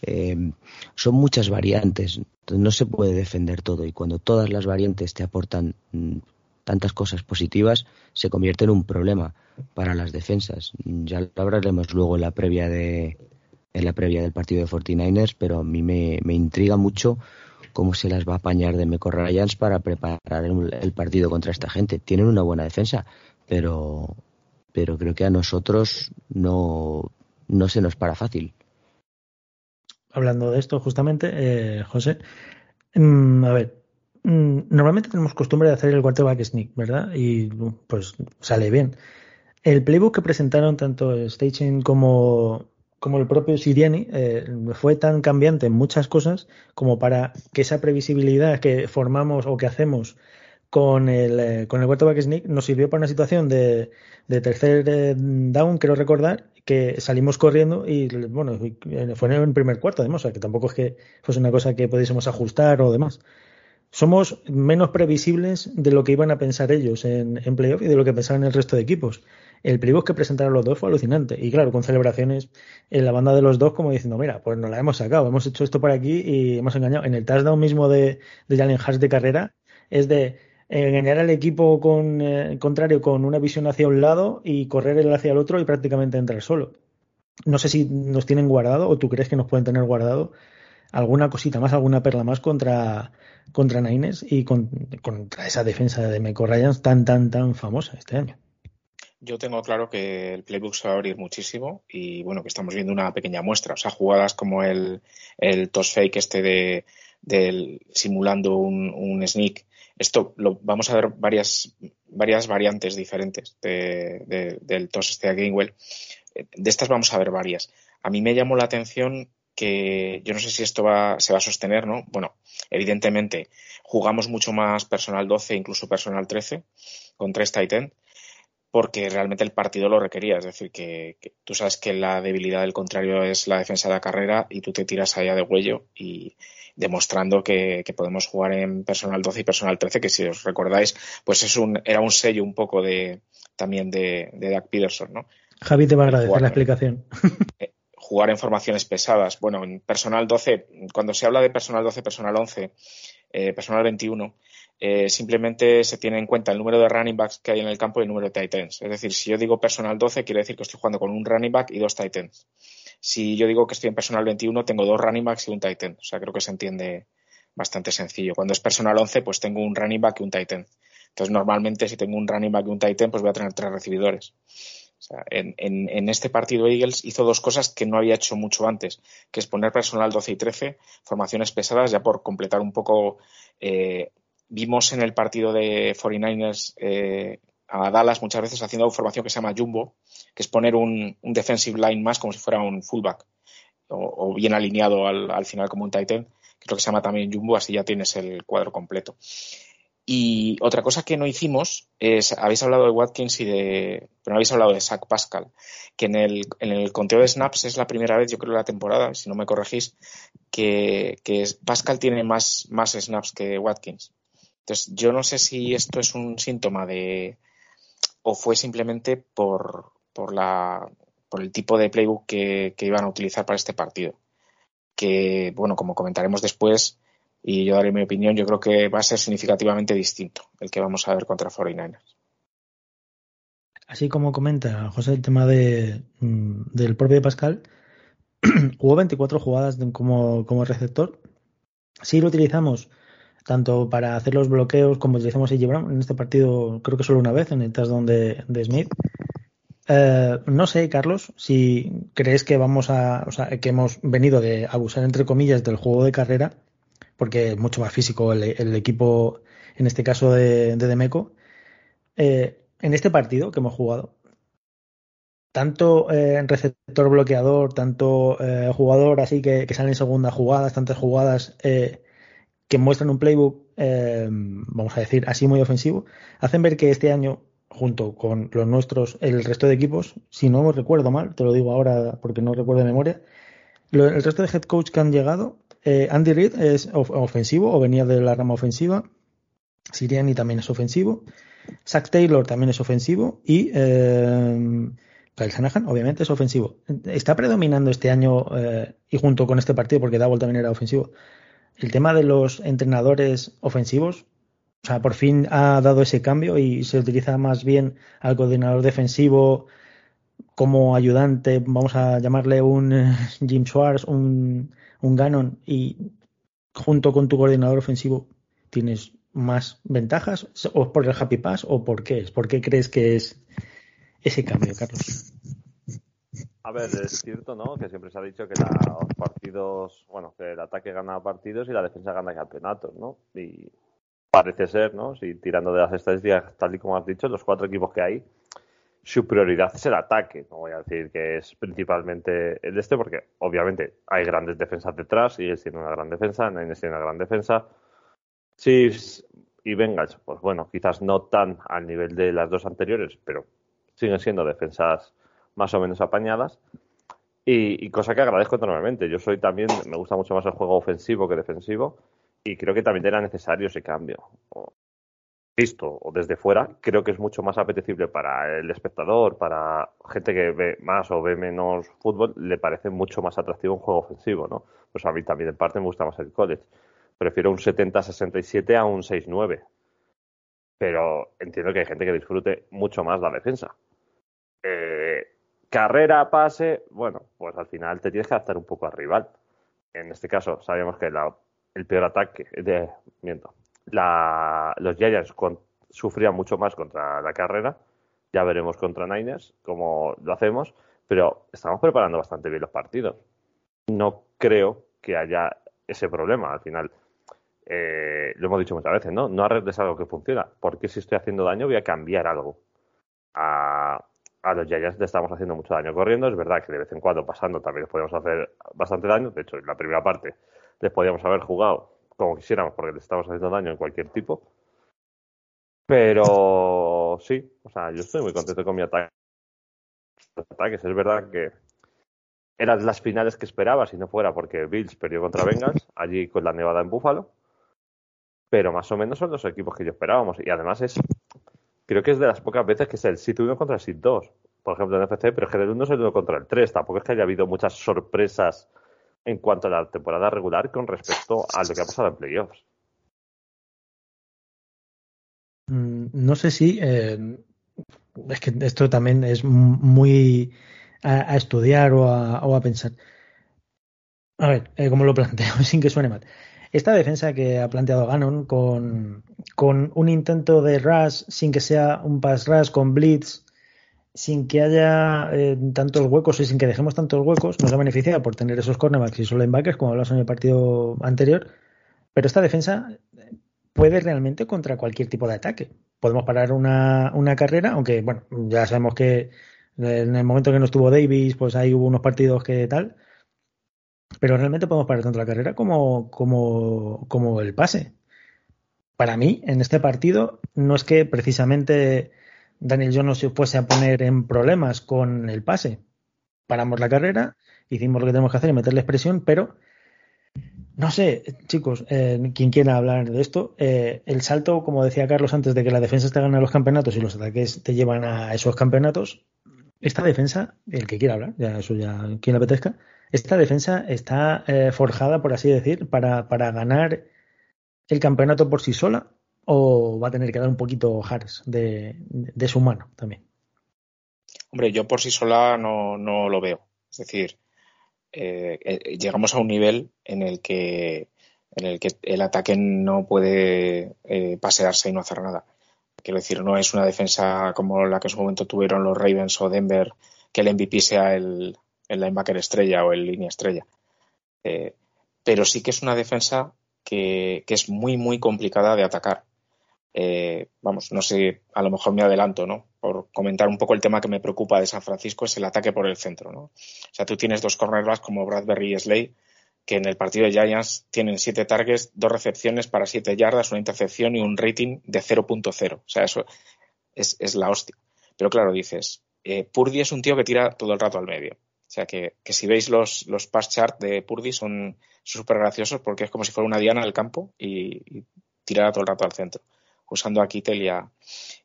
Eh, son muchas variantes, no se puede defender todo y cuando todas las variantes te aportan mm, tantas cosas positivas, se convierte en un problema para las defensas. Ya lo hablaremos luego en la previa de, en la previa del partido de 49ers, pero a mí me, intriga mucho cómo se las va a apañar de Meco Ryans para preparar el, partido contra esta gente. Tienen una buena defensa, pero, pero creo que a nosotros no, no se nos para fácil. Hablando de esto, justamente, eh, José, mm, a ver, mm, normalmente tenemos costumbre de hacer el quarterback sneak, ¿verdad? Y pues sale bien. El playbook que presentaron tanto Staging como, como el propio Siriani eh, fue tan cambiante en muchas cosas como para que esa previsibilidad que formamos o que hacemos con el, eh, con el quarterback sneak nos sirvió para una situación de, de tercer eh, down, quiero recordar, que salimos corriendo y, bueno, fue en el primer cuarto, además, o sea, que tampoco es que fuese una cosa que pudiésemos ajustar o demás. Somos menos previsibles de lo que iban a pensar ellos en, en playoff y de lo que pensaban el resto de equipos. El playbook que presentaron los dos fue alucinante. Y claro, con celebraciones en la banda de los dos, como diciendo, mira, pues nos la hemos sacado, hemos hecho esto por aquí y hemos engañado. En el touchdown mismo de, de Jalen Hurts de carrera, es de engañar al equipo con, eh, contrario con una visión hacia un lado y correr él hacia el otro y prácticamente entrar solo. No sé si nos tienen guardado o tú crees que nos pueden tener guardado alguna cosita más, alguna perla más contra, contra Naines y contra esa defensa de Meco Ryans tan, tan, tan famosa este año. Yo tengo claro que el playbook se va a abrir muchísimo y bueno, que estamos viendo una pequeña muestra. O sea, jugadas como el, el toss fake este de, del simulando un, un sneak esto lo vamos a ver varias, varias variantes diferentes de, del TOS este de Gainwell. De estas vamos a ver varias. A mí me llamó la atención que yo no sé si esto va, se va a sostener, ¿no? Bueno, evidentemente jugamos mucho más personal 12, incluso personal 13, con tres Titan, porque realmente el partido lo requería. Es decir, que, tú sabes que la debilidad del contrario es la defensa de la carrera y tú te tiras allá de huello y, demostrando que, podemos jugar en personal 12 y personal 13, que si os recordáis, pues es un, era un sello un poco de también de, de Doug Peterson, ¿no? Javi te va a agradecer la explicación. Eh, jugar en formaciones pesadas. Bueno, en personal 12, cuando se habla de personal 12, personal 11, eh, personal 21, eh, simplemente se tiene en cuenta el número de running backs que hay en el campo y el número de tight ends. Es decir, si yo digo personal 12, quiere decir que estoy jugando con un running back y dos tight ends. Si yo digo que estoy en personal 21, tengo dos running backs y un tight end. O sea, creo que se entiende bastante sencillo. Cuando es personal 11, pues tengo un running back y un tight end. Entonces, normalmente, si tengo un running back y un tight end, pues voy a tener tres recibidores. O sea, en, en, este partido Eagles hizo dos cosas que no había hecho mucho antes, que es poner personal 12 y 13, formaciones pesadas, ya por completar un poco. Eh, vimos en el partido de 49ers eh, a Dallas muchas veces haciendo formación que se llama Jumbo, que es poner un, defensive line más como si fuera un fullback o, bien alineado al, final como un tight end, que es lo que se llama también Jumbo, así ya tienes el cuadro completo. Y otra cosa que no hicimos es, habéis hablado de Watkins y de, pero no habéis hablado de Zach Pascal, que en el, en el conteo de snaps es la primera vez, yo creo, la temporada, si no me corregís, que, Pascal tiene más snaps que Watkins. Entonces, yo no sé si esto es un síntoma de, o fue simplemente por, por, la, por el tipo de playbook que, iban a utilizar para este partido. Que, bueno, como comentaremos después, y yo daré mi opinión, yo creo que va a ser significativamente distinto el que vamos a ver contra 49ers. Así como comenta José el tema de, mm, del propio Pascal, hubo 24 jugadas como, como receptor. Si lo utilizamos tanto para hacer los bloqueos como utilizamos a Brown en este partido, creo que solo una vez en el touchdown de, Smith. Eh, no sé, Carlos, si crees que vamos a, o sea, que hemos venido de abusar entre comillas del juego de carrera, porque es mucho más físico el, equipo, en este caso de, de Demeco. Eh, en este partido que hemos jugado, tanto eh, receptor bloqueador, tanto eh, jugador así que, que sale en segunda jugadas, tantas jugadas eh, que muestran un playbook, eh, vamos a decir, así muy ofensivo, hacen ver que este año, junto con los nuestros, el resto de equipos, si no recuerdo mal, te lo digo ahora porque no recuerdo de memoria, el resto de head coach que han llegado, eh, Andy Reid es ofensivo o venía de la rama ofensiva, Siriani también es ofensivo, Zach Taylor también es ofensivo y eh, Kyle Shanahan obviamente es ofensivo. Está predominando este año y junto con este partido, porque Double también era ofensivo, el tema de los entrenadores ofensivos, o sea, por fin ha dado ese cambio y se utiliza más bien al coordinador defensivo como ayudante, vamos a llamarle un eh, Jim Schwartz, un, un Gannon, y junto con tu coordinador ofensivo tienes más ventajas, o por el Happy Pass, o por qué es, por qué crees que es ese cambio, Carlos. A ver, es cierto, ¿no? Que siempre se ha dicho que los partidos, bueno, que el ataque gana partidos y la defensa gana campeonatos, ¿no? Y parece ser, ¿no? Si tirando de las estadísticas, tal y como has dicho, los cuatro equipos que hay, su prioridad es el ataque. No voy a decir que es principalmente el este, porque obviamente hay grandes defensas detrás y tiene una gran defensa, Niners tiene una gran defensa. Chiefs y Bengals, pues bueno, quizás no tan al nivel de las dos anteriores, pero siguen siendo defensas más o menos apañadas. Y, cosa que agradezco enormemente. Yo soy también, me gusta mucho más el juego ofensivo que defensivo y creo que también era necesario ese cambio. Visto o desde fuera, creo que es mucho más apetecible para el espectador, para gente que ve más o ve menos fútbol, le parece mucho más atractivo un juego ofensivo, ¿no? Pues a mí también en parte me gusta más el college. Prefiero un 70-67 a un 6-9. Pero entiendo que hay gente que disfrute mucho más la defensa. Eh, carrera, pase, bueno, pues al final te tienes que adaptar un poco al rival. En este caso, sabíamos que el peor ataque, de, miento, los Giants sufrían mucho más contra la carrera. Ya veremos contra Niners cómo lo hacemos, pero estamos preparando bastante bien los partidos. No creo que haya ese problema. Al final, eh, lo hemos dicho muchas veces, ¿no? No arregles algo que funciona. Porque si estoy haciendo daño, voy a cambiar algo. A, a los Giants le estamos haciendo mucho daño corriendo. Es verdad que de vez en cuando pasando también les podemos hacer bastante daño. De hecho, en la primera parte les podíamos haber jugado como quisiéramos porque les estamos haciendo daño en cualquier tipo. Pero sí, o sea, yo estoy muy contento con mi ataque. Es verdad que eran las finales que esperaba si no fuera porque Bills perdió contra Bengals allí con la nevada en Búfalo. Pero más o menos son los equipos que yo esperábamos. Y además es creo que es de las pocas veces que es el SIT 1 contra el SIT 2, por ejemplo en FC, pero es que el 1 es el 1 contra el 3. Tampoco es que haya habido muchas sorpresas en cuanto a la temporada regular con respecto a lo que ha pasado en playoffs. Mm, no sé si. Eh, es que esto también es muy a, estudiar o a, pensar. A ver, eh, ¿cómo lo planteo? Sin que suene mal. Esta defensa que ha planteado Ganon con, con un intento de rush sin que sea un pass rush con blitz, sin que haya eh, tantos huecos y sin que dejemos tantos huecos, nos ha beneficiado por tener esos cornerbacks y esos linebackers, como hablamos en el partido anterior. Pero esta defensa puede realmente contra cualquier tipo de ataque. Podemos parar una, una carrera, aunque bueno, ya sabemos que en el momento que no estuvo Davis, pues ahí hubo unos partidos que tal pero realmente podemos parar tanto la carrera como, como, como el pase. Para mí, en este partido, no es que precisamente Daniel Jones se fuese a poner en problemas con el pase. Paramos la carrera, hicimos lo que tenemos que hacer y meterle expresión, pero no sé, chicos, eh, quien quiera hablar de esto, eh, el salto, como decía Carlos antes, de que la defensa te gana los campeonatos y los ataques te llevan a esos campeonatos, esta defensa, el que quiera hablar, ya eso ya quien le apetezca, esta defensa está eh, forjada, por así decir, para, para, ganar el campeonato por sí sola o va a tener que dar un poquito Harris de, de, su mano también. Hombre, yo por sí sola no, no lo veo. Es decir, eh, eh, llegamos a un nivel en el que en el que el ataque no puede pasearse y no hacer nada. Quiero decir, no es una defensa como la que en su momento tuvieron los Ravens o Denver, que el MVP sea el, el linebacker estrella o el línea estrella. Eh, pero sí que es una defensa que, es muy, muy complicada de atacar. Eh, vamos, no sé, a lo mejor me adelanto, ¿no? Por comentar un poco el tema que me preocupa de San Francisco es el ataque por el centro, ¿no? O sea, tú tienes dos cornerbacks como Bradbury y Slay, que en el partido de Giants tienen siete targets, dos recepciones para siete yardas, una intercepción y un rating de 0.0. O sea, eso es, la hostia. Pero claro, dices, eh, Purdy es un tío que tira todo el rato al medio. O sea que, si veis los, los pass chart de Purdy son súper graciosos porque es como si fuera una diana del campo y, y tirar todo el rato al centro, usando a Kittel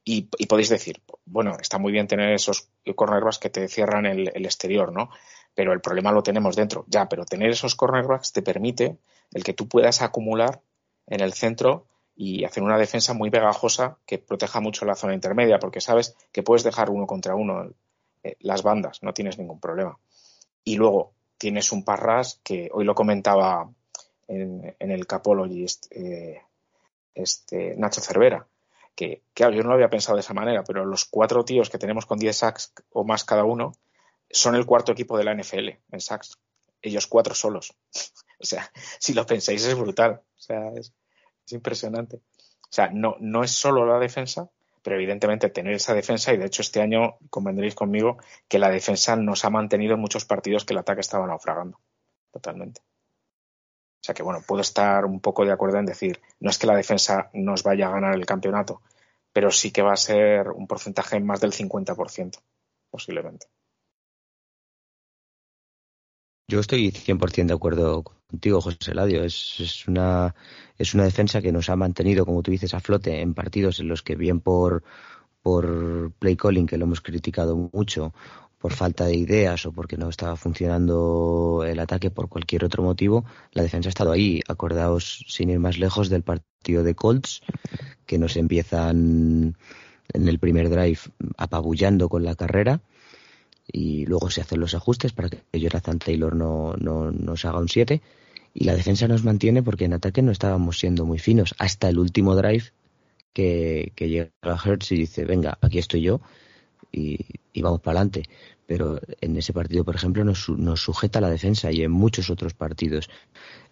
y, podéis decir, bueno, está muy bien tener esos cornerbacks que te cierran el, exterior, ¿no? Pero el problema lo tenemos dentro. Ya, pero tener esos cornerbacks te permite el que tú puedas acumular en el centro y hacer una defensa muy pegajosa que proteja mucho la zona intermedia, porque sabes que puedes dejar uno contra uno eh, las bandas, no tienes ningún problema. Y luego tienes un Parras que hoy lo comentaba en, el Capology este, este, Nacho Cervera, que claro, yo no lo había pensado de esa manera, pero los cuatro tíos que tenemos con 10 sacks o más cada uno son el cuarto equipo de la NFL en sacks. Ellos cuatro solos. o sea, si lo pensáis es brutal. O sea, es, impresionante. O sea, no, no es solo la defensa, pero evidentemente tener esa defensa, y de hecho este año convendréis conmigo que la defensa nos ha mantenido en muchos partidos que el ataque estaba naufragando, totalmente. O sea que bueno, puedo estar un poco de acuerdo en decir, no es que la defensa nos vaya a ganar el campeonato, pero sí que va a ser un porcentaje más del 50%, posiblemente. Yo estoy 100% de acuerdo contigo, José Ladio. Es, es, una, es una defensa que nos ha mantenido, como tú dices, a flote en partidos en los que bien por, por play calling, que lo hemos criticado mucho, por falta de ideas o porque no estaba funcionando el ataque por cualquier otro motivo, la defensa ha estado ahí. Acordaos, sin ir más lejos, del partido de Colts, que nos empiezan en el primer drive apabullando con la carrera y luego se hacen los ajustes para que Jonathan Taylor no, no nos haga un 7 y la defensa nos mantiene porque en ataque no estábamos siendo muy finos. Hasta el último drive que, que llega Hertz y dice venga aquí estoy yo y, y vamos para adelante pero en ese partido por ejemplo nos, nos, sujeta la defensa y en muchos otros partidos.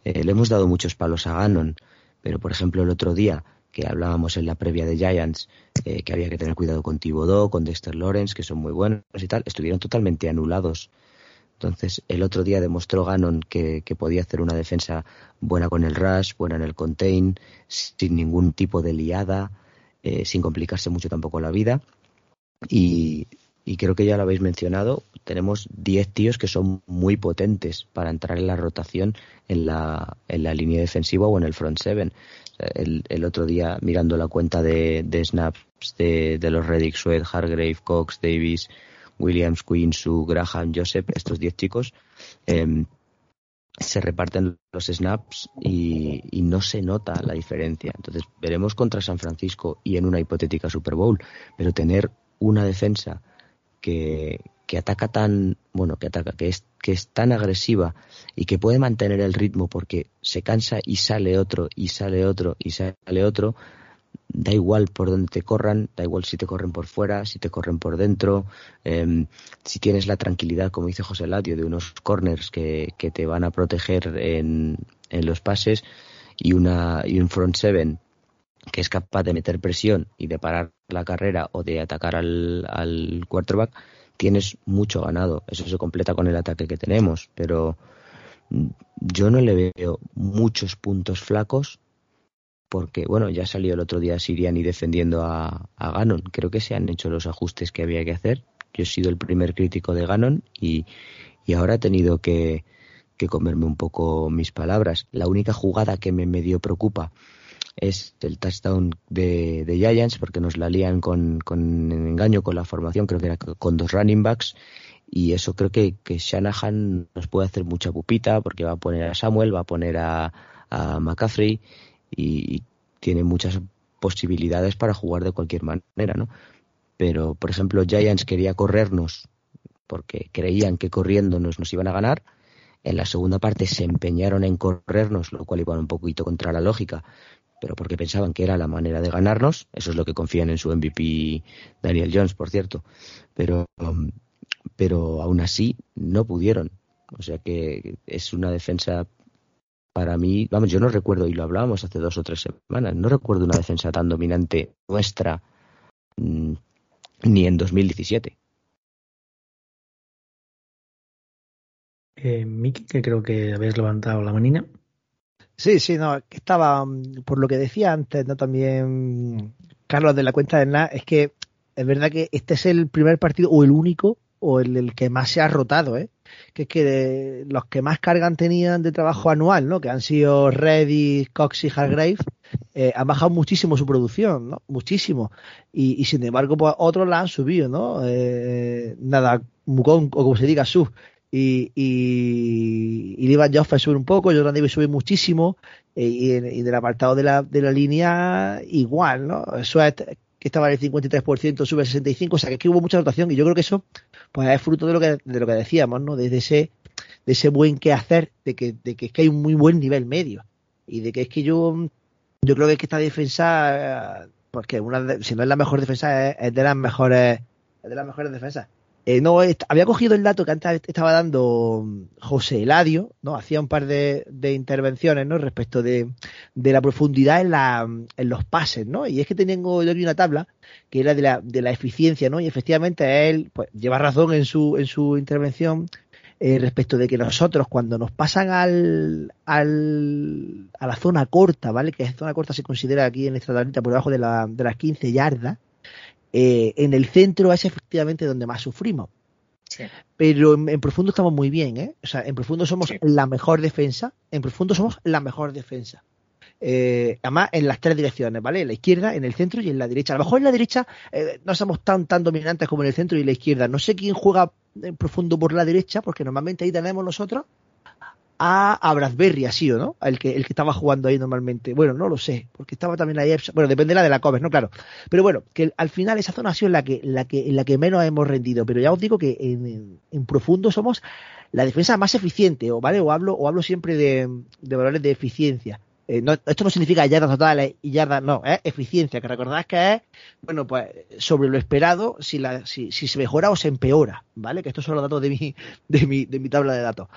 Eh, le hemos dado muchos palos a Gannon pero por ejemplo el otro día que hablábamos en la previa de Giants, eh, que había que tener cuidado con Thibodeau, con Dexter Lawrence, que son muy buenos y tal, estuvieron totalmente anulados. Entonces, el otro día demostró Gannon que, podía hacer una defensa buena con el rush, buena en el contain, sin ningún tipo de liada, eh, sin complicarse mucho tampoco la vida. Y creo que ya lo habéis mencionado, tenemos 10 tíos que son muy potentes para entrar en la rotación en la, en la línea defensiva o en el front seven el, el otro día mirando la cuenta de, de snaps de, los Reddick, Sweat, Hargrave, Cox, Davis, Williams, Quinn, Sue, Graham, Joseph, estos 10 chicos, eh, se reparten los snaps y, y, no se nota la diferencia. Entonces veremos contra San Francisco y en una hipotética Super Bowl, pero tener una defensa que, que ataca tan, bueno, que ataca, que es, que es tan agresiva y que puede mantener el ritmo porque se cansa y sale otro, y sale otro, y sale otro, da igual por donde te corran, da igual si te corren por fuera, si te corren por dentro, eh, si tienes la tranquilidad, como dice José Ladio, de unos corners que, que te van a proteger en, en los pases y, una, y un front seven que es capaz de meter presión y de parar la carrera o de atacar al, al quarterback, tienes mucho ganado. Eso se completa con el ataque que tenemos, pero yo no le veo muchos puntos flacos porque, bueno, ya salió el otro día Siriani defendiendo a, Ganon. Creo que se han hecho los ajustes que había que hacer. Yo he sido el primer crítico de Ganon y, ahora he tenido que, que comerme un poco mis palabras. La única jugada que me medio preocupa es el touchdown de, de Giants porque nos la lían con, con engaño con la formación, creo que era con dos running backs y eso creo que, que Shanahan nos puede hacer mucha pupita porque va a poner a Samuel, va a poner a, McCaffrey y, y tiene muchas posibilidades para jugar de cualquier manera, ¿no? Pero, por ejemplo, Giants quería corrernos porque creían que corriéndonos nos iban a ganar. En la segunda parte se empeñaron en corrernos, lo cual iba un poquito contra la lógica, pero porque pensaban que era la manera de ganarnos. Eso es lo que confían en su MVP Daniel Jones, por cierto. Pero, um, pero aún así no pudieron. O sea que es una defensa para mí, vamos, yo no recuerdo, y lo hablábamos hace dos o tres semanas, no recuerdo una defensa tan dominante nuestra mmm, ni en 2017. Eh, Miki, que creo que habéis levantado la manina. Sí, sí, no, estaba, por lo que decía antes, ¿no? También Carlos de la cuenta de NA, es que es verdad que este es el primer partido, o el único, o el, que más se ha rotado, ¿eh? Que es que de, los que más cargan tenían de trabajo anual, ¿no? Que han sido Reddy, Cox y Hargrave, eh, han bajado muchísimo su producción, ¿no? Muchísimo. Y, y sin embargo, pues otros la han subido, ¿no? Eh, nada, Mukon, o como se diga, sub, y, y, y Livan Joffe sube un poco, Jordan Davis sube muchísimo, y, y, del apartado de la, de la línea igual, ¿no? Sweat, que estaba en el 53%, sube al 65%, o sea que aquí hubo mucha rotación y yo creo que eso pues es fruto de lo que, de lo que decíamos, ¿no? Desde ese, de ese buen quehacer, de que, de que es que hay un muy buen nivel medio y de que es que yo, yo creo que, es que esta defensa, porque una si no es la mejor defensa, es de las mejores, es de las mejores defensas Eh, no, había cogido el dato que antes estaba dando José Eladio, ¿no? Hacía un par de, intervenciones, ¿no? Respecto de, la profundidad en, la, en los pases, ¿no? Y es que tengo yo aquí una tabla que era de la, de la eficiencia, ¿no? Y efectivamente él pues, lleva razón en su, en su intervención eh, respecto de que nosotros cuando nos pasan al, al, a la zona corta, ¿vale? Que la zona corta se considera aquí en esta tablita por debajo de, la, de las 15 yardas, eh, en el centro es efectivamente donde más sufrimos. Pero en, profundo estamos muy bien, ¿eh? O sea, en profundo somos la mejor defensa. En profundo somos la mejor defensa. Eh, además, en las tres direcciones, ¿vale? En la izquierda, en el centro y en la derecha. A lo mejor en la derecha eh, no somos tan, tan dominantes como en el centro y en la izquierda. No sé quién juega en profundo por la derecha, porque normalmente ahí tenemos nosotros a, a Bradbury, así o no, el que, el que estaba jugando ahí normalmente. Bueno, no lo sé, porque estaba también ahí, bueno, dependerá de la Covers, ¿no? Claro. Pero bueno, que al final esa zona ha sido la que, la que, en la que menos hemos rendido. Pero ya os digo que en, en profundo somos la defensa más eficiente, o vale, o hablo, o hablo siempre de, de valores de eficiencia. Eh, no, esto no significa yardas totales y yardas, no, es eficiencia, que recordad que es, bueno, pues sobre lo esperado, si, la, si, si, se mejora o se empeora, ¿vale? Que estos son los datos de mi, de mi, de mi tabla de datos.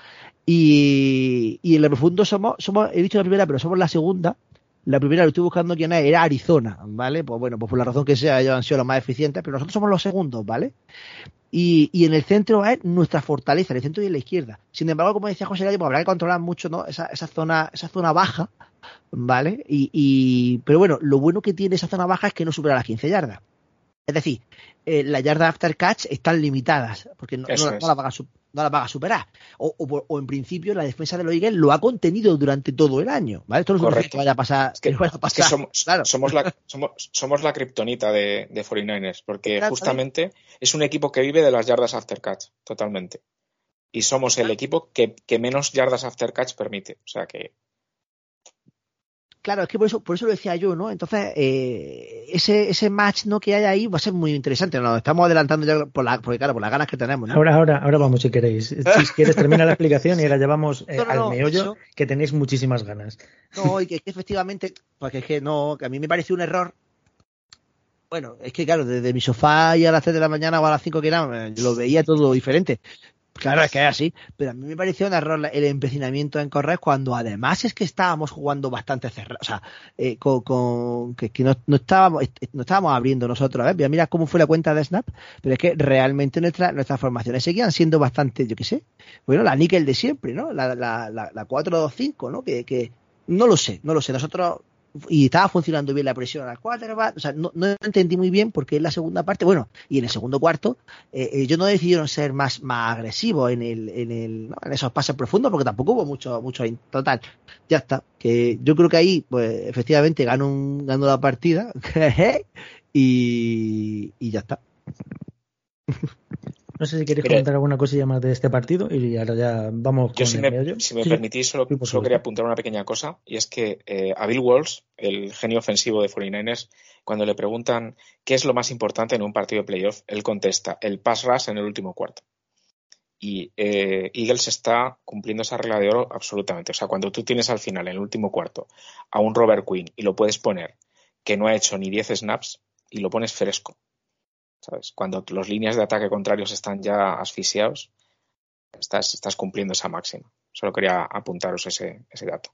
Y, y en el profundo somos, somos, he dicho la primera, pero somos la segunda. La primera lo estoy buscando quién es, era Arizona, ¿vale? Pues bueno, pues por la razón que sea, ellos han sido los más eficientes, pero nosotros somos los segundos, ¿vale? Y, y en el centro es nuestra fortaleza, en el centro y en la izquierda. Sin embargo, como decía José pues habrá que controlar mucho, ¿no? Esa, esa zona, esa zona baja, ¿vale? Y, y, pero bueno, lo bueno que tiene esa zona baja es que no supera las 15 yardas. Es decir, eh, las yardas after catch están limitadas, porque no, no, no, las van a superar. O, o, o, en principio la defensa de los Eagles lo ha contenido durante todo el año. ¿vale? Esto no es que vaya a pasar. Es que, que, a pasar. Es que somos, claro. somos, la, somos, somos la kriptonita de, de 49ers, porque justamente es un equipo que vive de las yardas after catch, totalmente. Y somos el equipo que, que menos yardas after catch permite. O sea que Claro, es que por eso, por eso lo decía yo, ¿no? Entonces, eh, ese, ese match ¿no? que hay ahí va a ser muy interesante. Nos estamos adelantando ya por la, porque, claro, por las ganas que tenemos. ¿no? Ahora, ahora, ahora vamos si queréis. Si quieres, termina la explicación y ahora llevamos eh, no, no, al meollo eso... que tenéis muchísimas ganas. No, y que, que efectivamente, porque es que no, que a mí me pareció un error bueno, es que claro, desde mi sofá y a las 3 de la mañana o a las 5 que era, lo veía todo diferente. Claro, es que es así, pero a mí me pareció un error el empecinamiento en correr cuando además es que estábamos jugando bastante cerrado, o sea, eh, con, con, que, no, no, estábamos no estábamos abriendo nosotros, ¿eh? mira cómo fue la cuenta de Snap, pero es que realmente nuestra, nuestras formaciones seguían siendo bastante, yo qué sé, bueno, la níquel de siempre, ¿no? La, la, la, la 4-2-5, ¿no? Que, que no lo sé, no lo sé, nosotros y estaba funcionando bien la presión al quarterback. O sea, no, entendí muy bien porque en la segunda parte, bueno, y en el segundo cuarto, eh, ellos no decidieron ser más, más agresivos en el, en el, en esos pases profundos porque tampoco hubo mucho, mucho total. Ya está. Que yo creo que ahí, pues, efectivamente ganó un, ganó la partida. y, y ya está. No sé si queréis comentar alguna cosilla más de este partido y ahora ya vamos Yo, con si, me, si me sí. permitís, solo, solo, quería apuntar una pequeña cosa y es que eh, a Bill Walsh, el genio ofensivo de 49ers, cuando le preguntan qué es lo más importante en un partido de playoff, él contesta el pass rush en el último cuarto. Y eh, Eagles está cumpliendo esa regla de oro absolutamente. O sea, cuando tú tienes al final, en el último cuarto, a un Robert Quinn y lo puedes poner que no ha hecho ni 10 snaps y lo pones fresco Cuando los líneas de ataque contrarios están ya asfixiados, estás, estás cumpliendo esa máxima. Solo quería apuntaros ese, dato.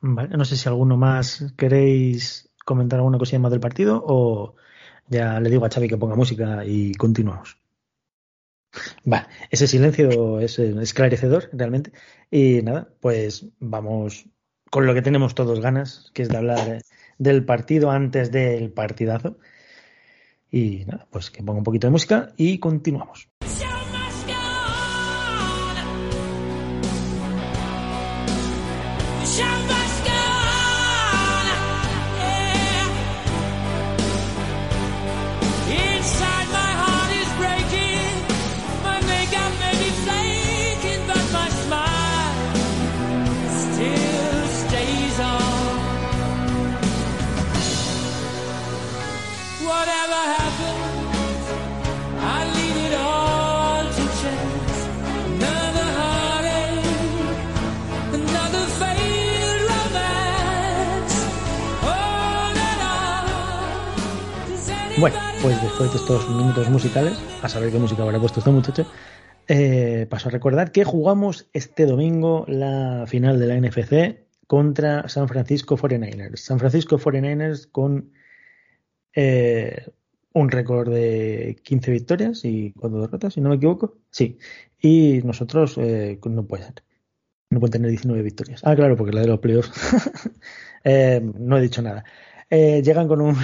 Vale, no sé si alguno más queréis comentar alguna cosilla más del partido o ya le digo a Xavi que ponga música y continuamos. Ese silencio es esclarecedor realmente. Y nada, pues vamos con lo que tenemos todos ganas, que es de hablar del partido antes del partidazo. Y nada, pues que ponga un poquito de música y continuamos. Bueno, pues después de estos minutos musicales, a saber qué música habrá puesto este muchacho, eh, paso a recordar que jugamos este domingo la final de la NFC contra San Francisco 49ers. San Francisco 49ers con eh, un récord de 15 victorias y cuatro derrotas, si no me equivoco. Sí. Y nosotros eh, no puede ser. No pueden tener 19 victorias. Ah, claro, porque la de los playoffs. eh, no he dicho nada. Eh, llegan con un,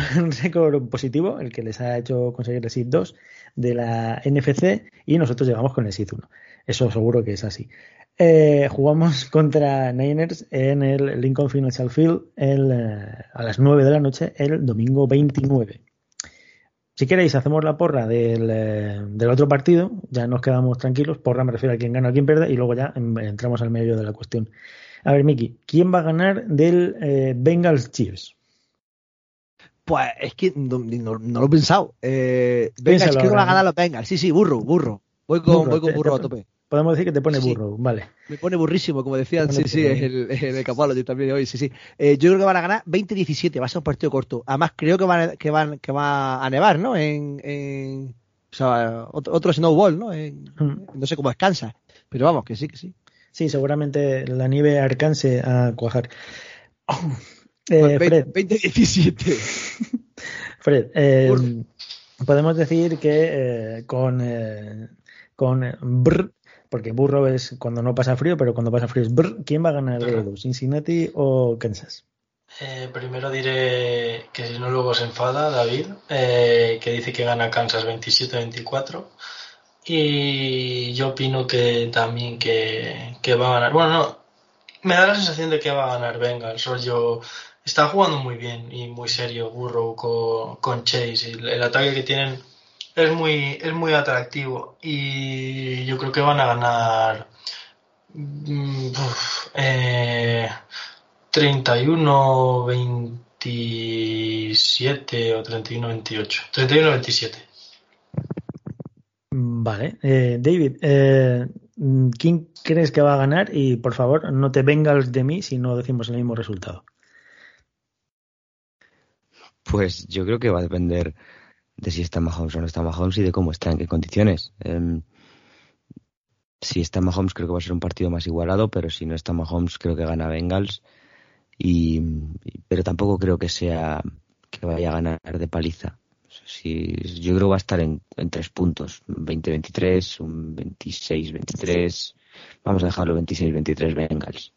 récord positivo, el que les ha hecho conseguir el SID 2 de la NFC, y nosotros llegamos con el SID 1. Eso seguro que es así. Eh, jugamos contra Niners en el Lincoln Financial Field el, eh, a las 9 de la noche el domingo 29. Si queréis, hacemos la porra del, otro partido, ya nos quedamos tranquilos. Porra me refiero a quién gana o quién pierde, y luego ya entramos al medio de la cuestión. A ver, Miki, ¿quién va a ganar del eh, Bengals Chiefs? Pues es que no, no, no lo he pensado. Eh, Bengals, creo que va a ganar los Bengals. Sí, sí, burro, burro. Voy con burro, voy con burro te, a tope. Podemos decir que te pone burro, vale. Me pone burrísimo, como decían, sí, sí, el, en el Capallo también hoy, sí, sí. Eh, yo creo que van a ganar 20-17, va a ser un partido corto. Además, creo que van, que van, que va a nevar, ¿no? En, en o sea, otro, otro snowball, ¿no? En, hmm. No sé cómo es Kansas, pero vamos, que sí, que sí. Sí, seguramente la nieve alcance a cuajar. Oh, eh, Fred. 20-17. Fred, eh, podemos decir que eh, con, eh, con brr, porque burro es cuando no pasa frío, pero cuando pasa frío es brr, ¿quién va a ganar de los Cincinnati o Kansas? Eh, primero diré que si no luego se enfada David, eh, que dice que gana Kansas 27-24. Y yo opino que también que, que, va a ganar. Bueno, no, me da la sensación de que va a ganar Bengals. Rollo, está jugando muy bien y muy serio Burrow con, Chase. El, el ataque que tienen es muy, es muy atractivo. Y yo creo que van a ganar. Uf, eh, 31 27 o 31 28 31 27 vale eh, David eh, ¿quién crees que va a ganar? y por favor no te vengas de mí si no decimos el mismo resultado pues yo creo que va a depender de si está Mahomes o no está Mahomes y de cómo está, en qué condiciones eh, si está Mahomes creo que va a ser un partido más igualado pero si no está Mahomes creo que gana Bengals y, pero tampoco creo que sea que vaya a ganar de paliza. Si, yo creo que va a estar en, tres puntos, 20-23, un 26-23, vamos a dejarlo 26-23 Bengals.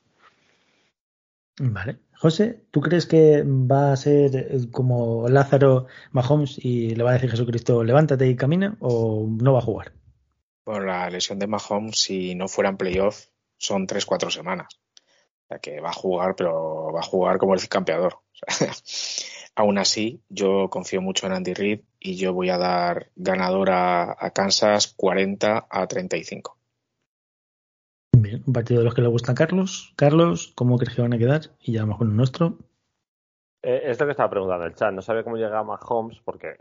Vale. José, ¿tú crees que va a ser como Lázaro Mahomes y le va a decir Jesucristo, levántate y camina o no va a jugar? Por la lesión de Mahomes, si no fuera en playoff, son 3-4 semanas que va a jugar, pero va a jugar como el campeador. O sea, aún así, yo confío mucho en Andy Reid y yo voy a dar ganadora a Kansas 40 a 35. Un partido de los que le gusta a Carlos. Carlos, ¿cómo crees que van a quedar? Y ya vamos con el nuestro. Eh, es lo que estaba preguntando el chat. No sabe cómo llega Mahomes porque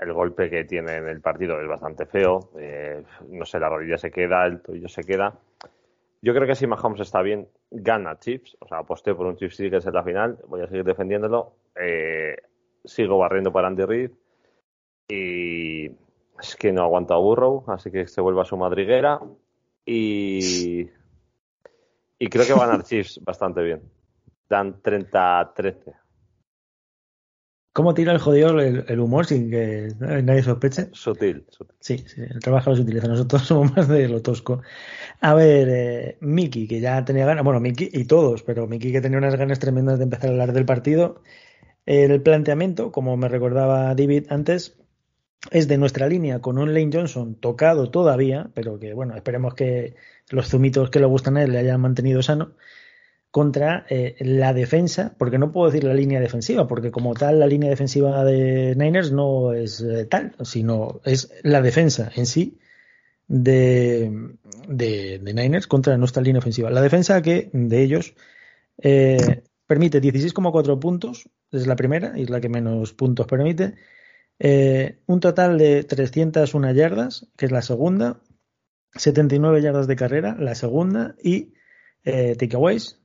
el golpe que tiene en el partido es bastante feo. Eh, no sé, la rodilla se queda, el tobillo se queda. Yo creo que si Mahomes está bien, gana Chips. O sea, aposté por un Chips Eagles en la final. Voy a seguir defendiéndolo. Eh, sigo barriendo para Andy Reid. Y es que no aguanta a Burrow, así que se vuelve a su madriguera. Y, y creo que va a Chiefs bastante bien. Dan 30-13. ¿Cómo tira el jodido el, el, humor sin que nadie sospeche? Sutil, sutil. Sí, sí, el trabajo lo utiliza. Nosotros somos más de lo tosco. A ver, eh, Miki, que ya tenía ganas, bueno, Miki y todos, pero Miki que tenía unas ganas tremendas de empezar a hablar del partido. El planteamiento, como me recordaba David antes, es de nuestra línea con un Lane Johnson tocado todavía, pero que bueno, esperemos que los zumitos que le gustan a él le hayan mantenido sano contra eh, la defensa, porque no puedo decir la línea defensiva, porque como tal la línea defensiva de Niners no es eh, tal, sino es la defensa en sí de, de, de, Niners contra nuestra línea ofensiva. La defensa que de ellos eh, permite 16,4 puntos, es la primera y es la que menos puntos permite, eh, un total de 301 yardas, que es la segunda, 79 yardas de carrera, la segunda, y eh, takeaways,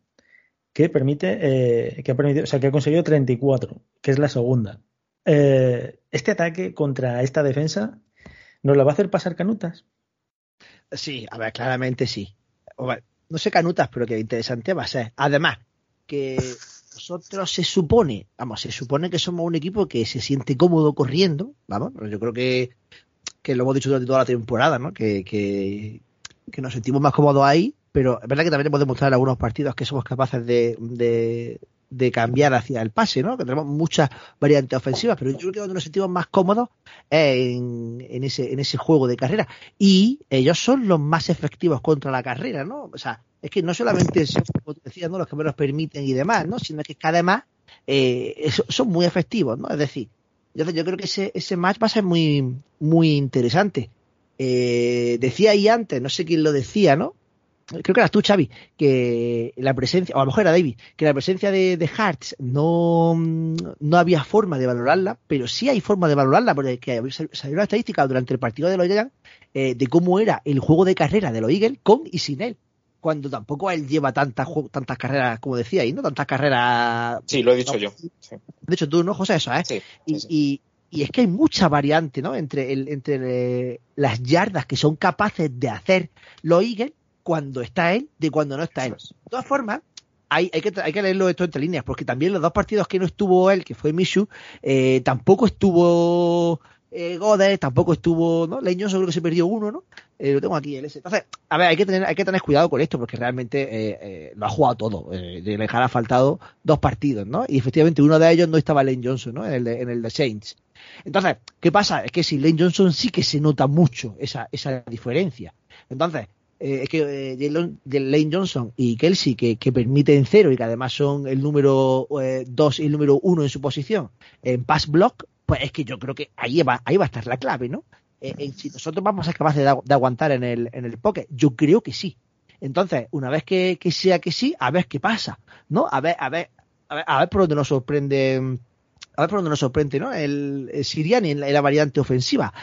que permite, eh, que ha permitido, o sea, que ha conseguido 34, que es la segunda. eh, este ataque contra esta defensa nos la va a hacer pasar canutas. Sí, a ver, claramente sí. no sé canutas, pero que interesante va a ser. Además, que nosotros se supone, vamos, se supone que somos un equipo que se siente cómodo corriendo, vamos, yo creo que, que lo hemos dicho durante toda la temporada, ¿no? Que, que, que nos sentimos más cómodos ahí, pero es verdad que también hemos demostrado en algunos partidos que somos capaces de, de cambiar hacia el pase, ¿no? Que tenemos muchas variantes ofensivas, pero yo creo que donde nos sentimos más cómodos es en, ese, juego de carrera. Y ellos son los más efectivos contra la carrera, ¿no? O sea, es que no solamente son, ¿no? los que menos permiten y demás, ¿no? Sino que cada además eh, son muy efectivos, ¿no? Es decir, yo, creo que ese, ese match va a ser muy, muy interesante. Eh, decía ahí antes, no sé quién lo decía, ¿no? Creo que eras tú, Xavi, que la presencia, o a lo mejor era David, que la presencia de, de Hearts no, no había forma de valorarla, pero sí hay forma de valorarla, porque salió una estadística durante el partido de los Giants eh, de cómo era el juego de carrera de los Eagles con y sin él. Cuando tampoco él lleva tantas tantas carreras, como decía ahí, ¿no? Tantas carreras. Sí, lo he dicho yo. De hecho, tú, ¿no, José? Eso, ¿eh? Sí, y, y, es que hay mucha variante, ¿no? Entre, el, entre las yardas que son capaces de hacer los Eagles cuando está él de cuando no está él. De todas formas, hay, hay, que, hay que leerlo esto entre líneas, porque también los dos partidos que no estuvo él, que fue Mishu, eh, tampoco estuvo eh, Godes, tampoco estuvo, ¿no? Leño seguro que se perdió uno, ¿no? Eh, lo tengo aquí, el S. Entonces, a ver, hay que tener, hay que tener cuidado con esto, porque realmente eh, eh lo ha jugado todo. De dejar ha faltado dos partidos, ¿no? Y efectivamente uno de ellos no estaba Lane Johnson, ¿no? En el de, en el de Saints. Entonces, ¿qué pasa? Es que si Lane Johnson sí que se nota mucho esa, esa diferencia. Entonces, eh, es que eh, Lane Johnson y Kelsey, que, que, permiten cero y que además son el número 2 eh, y el número 1 en su posición en pass block, pues es que yo creo que ahí va, ahí va a estar la clave, ¿no? Eh, si nosotros vamos a ser capaces de, aguantar en el, en el pocket, yo creo que sí. Entonces, una vez que, que, sea que sí, a ver qué pasa, ¿no? A ver, a ver, a ver, a ver por dónde nos sorprende a ver por dónde nos sorprende, ¿no? El, el Siriani en la, variante ofensiva.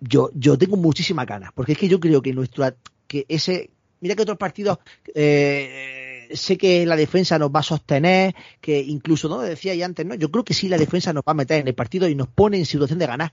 Yo, yo tengo muchísima ganas, porque es que yo creo que nuestro, que ese, mira que otros partidos, eh, sé que la defensa nos va a sostener, que incluso, ¿no? Decía ya antes, ¿no? Yo creo que sí la defensa nos va a meter en el partido y nos pone en situación de ganar.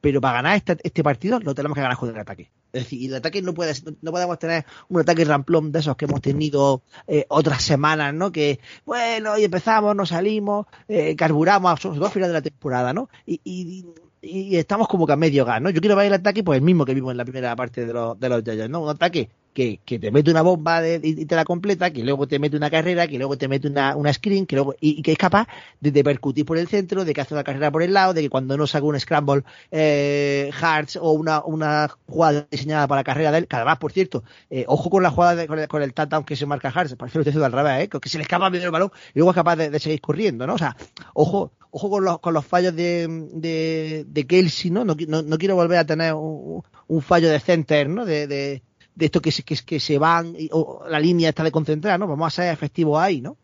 Pero para ganar este, este partido lo tenemos que ganar con el ataque. Es decir, el ataque no puede, no podemos tener un ataque ramplón de esos que hemos tenido eh, otras semanas, ¿no? Que, bueno, y empezamos, nos salimos, eh, carburamos, sobre todo a final de la temporada, ¿no? Y, y, estamos como que a medio gas, ¿no? Yo quiero ver el ataque, pues el mismo que vimos en la primera parte de los, de los Giants, ¿no? Un ataque que, que, te mete una bomba de, y te la completa, que luego te mete una carrera, que luego te mete una, una screen, que luego, y, que es capaz de, de, percutir por el centro, de que hace una carrera por el lado, de que cuando no saca un scramble eh, Hearts o una, una jugada diseñada para la carrera de él, cada vez, por cierto, eh, ojo con la jugada de, con, el, con el touchdown que se marca Hearts, parece que lo al revés, ¿eh? que se le escapa medio el balón y luego es capaz de, seguir corriendo, ¿no? O sea, ojo, ojo con los, con los fallos de, de, de Kelsey, ¿no? ¿no? No, no quiero volver a tener un, un fallo de center, ¿no? De, de, esto que, que, que se van, o la línea está de concentrar, ¿no? Vamos a ser efectivos ahí, ¿no?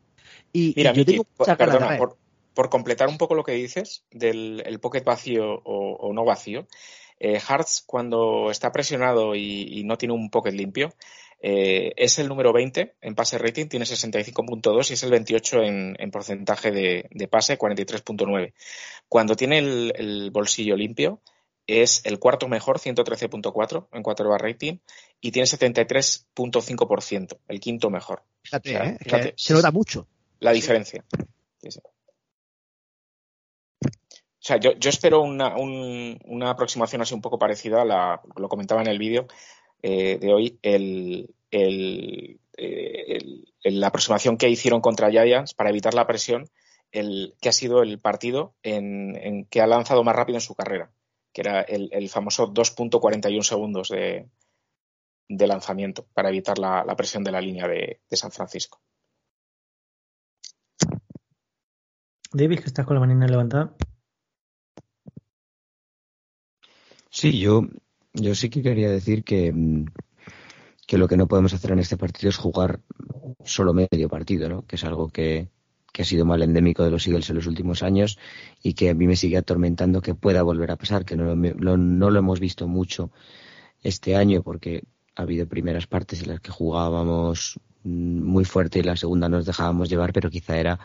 Y, Mira, y yo Miki, tengo perdona, por, por, completar un poco lo que dices del el pocket vacío o, o no vacío, eh, Hartz cuando está presionado y, y, no tiene un pocket limpio, eh, es el número 20 en pase rating, tiene 65.2 y es el 28 en, en porcentaje de, de pase, 43.9. Cuando tiene el, el bolsillo limpio, es el cuarto mejor, 113.4 en 4 bar rating, y tiene 73.5%, el quinto mejor. Fíjate, o sea, ¿eh? fíjate se nota mucho. La diferencia. Sí, sí. O sea, yo, yo espero una, un, una, aproximación así un poco parecida a la, lo comentaba en el vídeo eh, de hoy, el, el, el, la aproximación que hicieron contra Giants para evitar la presión, el, que ha sido el partido en, en que ha lanzado más rápido en su carrera que era el, el famoso 2.41 segundos de, de, lanzamiento para evitar la, la, presión de la línea de, de, San Francisco. David, que estás con la manina levantada. Sí, yo, yo sí que quería decir que, que lo que no podemos hacer en este partido es jugar solo medio partido, ¿no? Que es algo que, que ha sido mal endémico de los Eagles en los últimos años y que a mí me sigue atormentando que pueda volver a pasar, que no lo, no lo hemos visto mucho este año porque ha habido primeras partes en las que jugábamos muy fuerte y la segunda nos dejábamos llevar, pero quizá era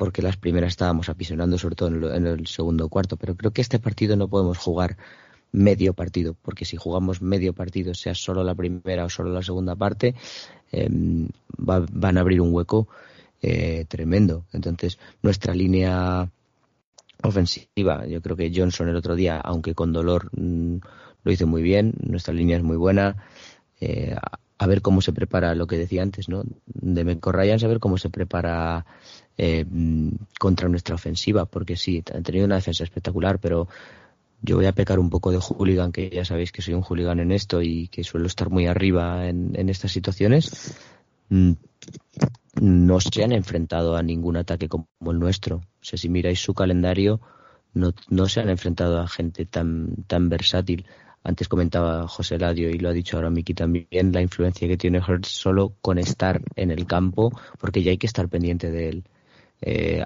porque las primeras estábamos apisonando, sobre todo en el, segundo cuarto. Pero creo que este partido no podemos jugar medio partido, porque si jugamos medio partido, sea solo la primera o solo la segunda parte, em, van a abrir un hueco eh, tremendo. Entonces, nuestra línea ofensiva, yo creo que Johnson el otro día, aunque con dolor, mm, lo hizo muy bien, nuestra línea es muy buena. Eh, a ver cómo se prepara lo que decía antes, ¿no? De Menco Ryan, saber cómo se prepara eh, contra nuestra ofensiva, porque sí, han tenido una defensa espectacular, pero yo voy a pecar un poco de hooligan, que ya sabéis que soy un hooligan en esto y que suelo estar muy arriba en, estas situaciones. Mm, no se han enfrentado a ningún ataque como el nuestro. O sea, si miráis su calendario, no, no se han enfrentado a gente tan, tan versátil. Antes comentaba José Ladio y lo ha dicho ahora Miki también, la influencia que tiene Hertz solo con estar en el campo, porque ya hay que estar pendiente de él. Eh,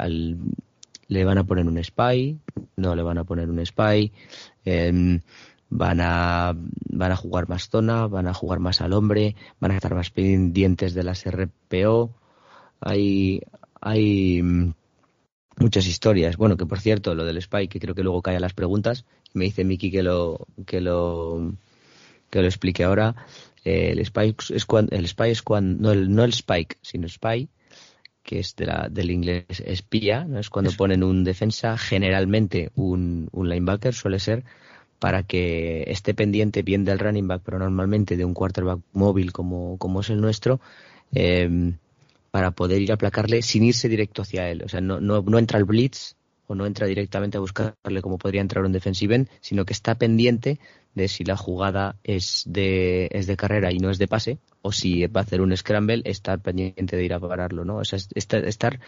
le van a poner un spy, no le van a poner un spy, em, van, a, van a jugar más zona, van a jugar más al hombre, van a estar más pendientes de las RPO. Hay, hay muchas historias. Bueno, que por cierto, lo del spy, que creo que luego cae a las preguntas, me dice Miki que lo, que lo, que lo explique ahora. Eh, el spy es cuando, el spy es cuando, no el, no el spike, sino spy, que es de la, del inglés espía, ¿no? es cuando ponen un defensa, generalmente un, un linebacker suele ser para que esté pendiente bien del running back, pero normalmente de un quarterback móvil como, como es el nuestro, eh, para poder ir a aplacarle sin irse directo hacia él. O sea, no, no, no entra el blitz, o no entra directamente a buscarle como podría entrar un defensive end, sino que está pendiente de si la jugada es de, es de carrera y no es de pase, o si va a hacer un scramble, estar pendiente de ir a pararlo, ¿no? O sea, estar, estar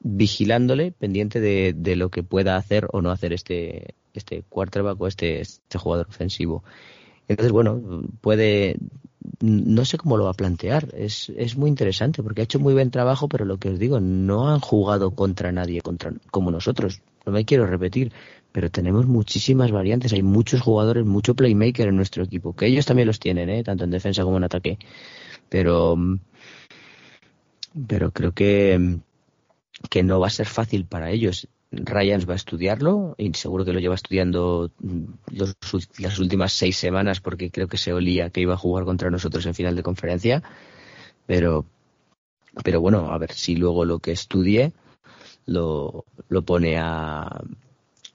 vigilándole, pendiente de, de, lo que pueda hacer o no hacer este, este quarterback o este, este jugador ofensivo. Entonces, bueno, puede, no sé cómo lo va a plantear. Es, es muy interesante porque ha hecho muy buen trabajo, pero lo que os digo, no han jugado contra nadie contra, como nosotros. No me quiero repetir, pero tenemos muchísimas variantes. Hay muchos jugadores, mucho playmaker en nuestro equipo, que ellos también los tienen, ¿eh? tanto en defensa como en ataque. Pero, pero creo que, que no va a ser fácil para ellos. Ryans va a estudiarlo y seguro que lo lleva estudiando las últimas seis semanas porque creo que se olía que iba a jugar contra nosotros en final de conferencia. Pero, pero bueno, a ver si luego lo que estudie lo, lo pone a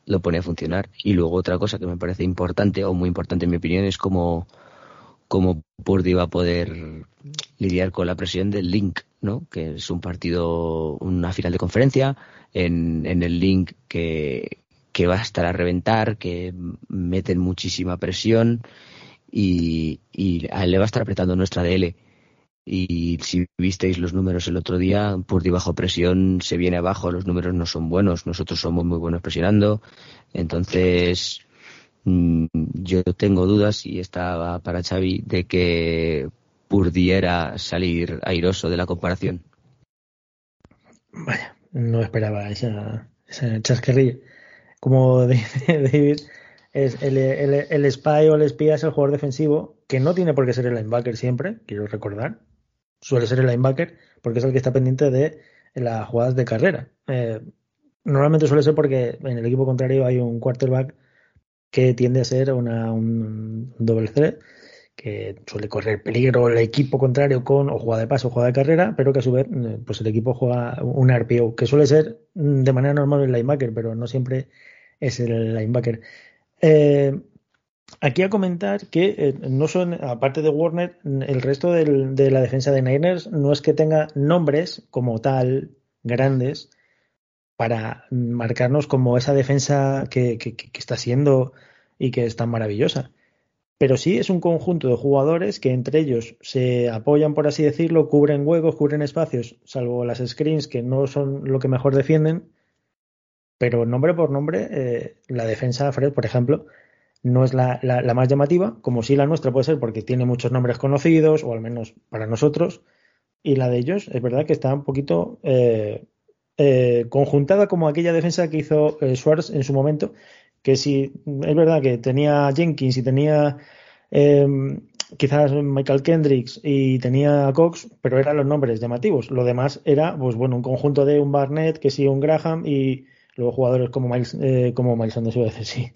lo pone a funcionar. Y luego otra cosa que me parece importante, o muy importante en mi opinión, es cómo, cómo Purdy va a poder lidiar con la presión del Link, ¿no? Que es un partido, una final de conferencia, en, en el link que, va a estar a reventar, que meten muchísima presión y, y a él le va a estar apretando nuestra DL. Y si visteis los números el otro día, por debajo presión se viene abajo, los números no son buenos, nosotros somos muy buenos presionando. Entonces, yo tengo dudas y estaba para Xavi de que pudiera salir airoso de la comparación. Vaya, no esperaba esa, esa. Como dice David, el, el, spy o el espía es el jugador defensivo que no tiene por qué ser el linebacker siempre, quiero recordar. Suele ser el linebacker porque es el que está pendiente de las jugadas de carrera. Eh, normalmente suele ser porque en el equipo contrario hay un quarterback que tiende a ser una, un doble threat que suele correr peligro el equipo contrario con o juega de paso o juega de carrera, pero que a su vez eh, pues el equipo juega un RPO, que suele ser mm, de manera normal el linebacker, pero no siempre es el linebacker. Eh, aquí a comentar que eh, no son, aparte de Warner, el resto del, de la defensa de Niners no es que tenga nombres como tal grandes para marcarnos como esa defensa que, que, está siendo y que es tan maravillosa. Pero sí es un conjunto de jugadores que entre ellos se apoyan, por así decirlo, cubren huecos, cubren espacios, salvo las screens que no son lo que mejor defienden, pero nombre por nombre, eh, la defensa Fred, por ejemplo, no es la, la, más llamativa, como si la nuestra puede ser porque tiene muchos nombres conocidos, o al menos para nosotros, y la de ellos es verdad que está un poquito eh, eh, conjuntada como aquella defensa que hizo Schwartz en su momento, que si es verdad que tenía Jenkins y tenía eh, quizás Michael Kendricks y tenía Cox, pero eran los nombres llamativos. Lo demás era, pues bueno, un conjunto de un Barnett, que sí, un Graham y luego jugadores como Miles, eh, como Miles Sanders, iba a sí.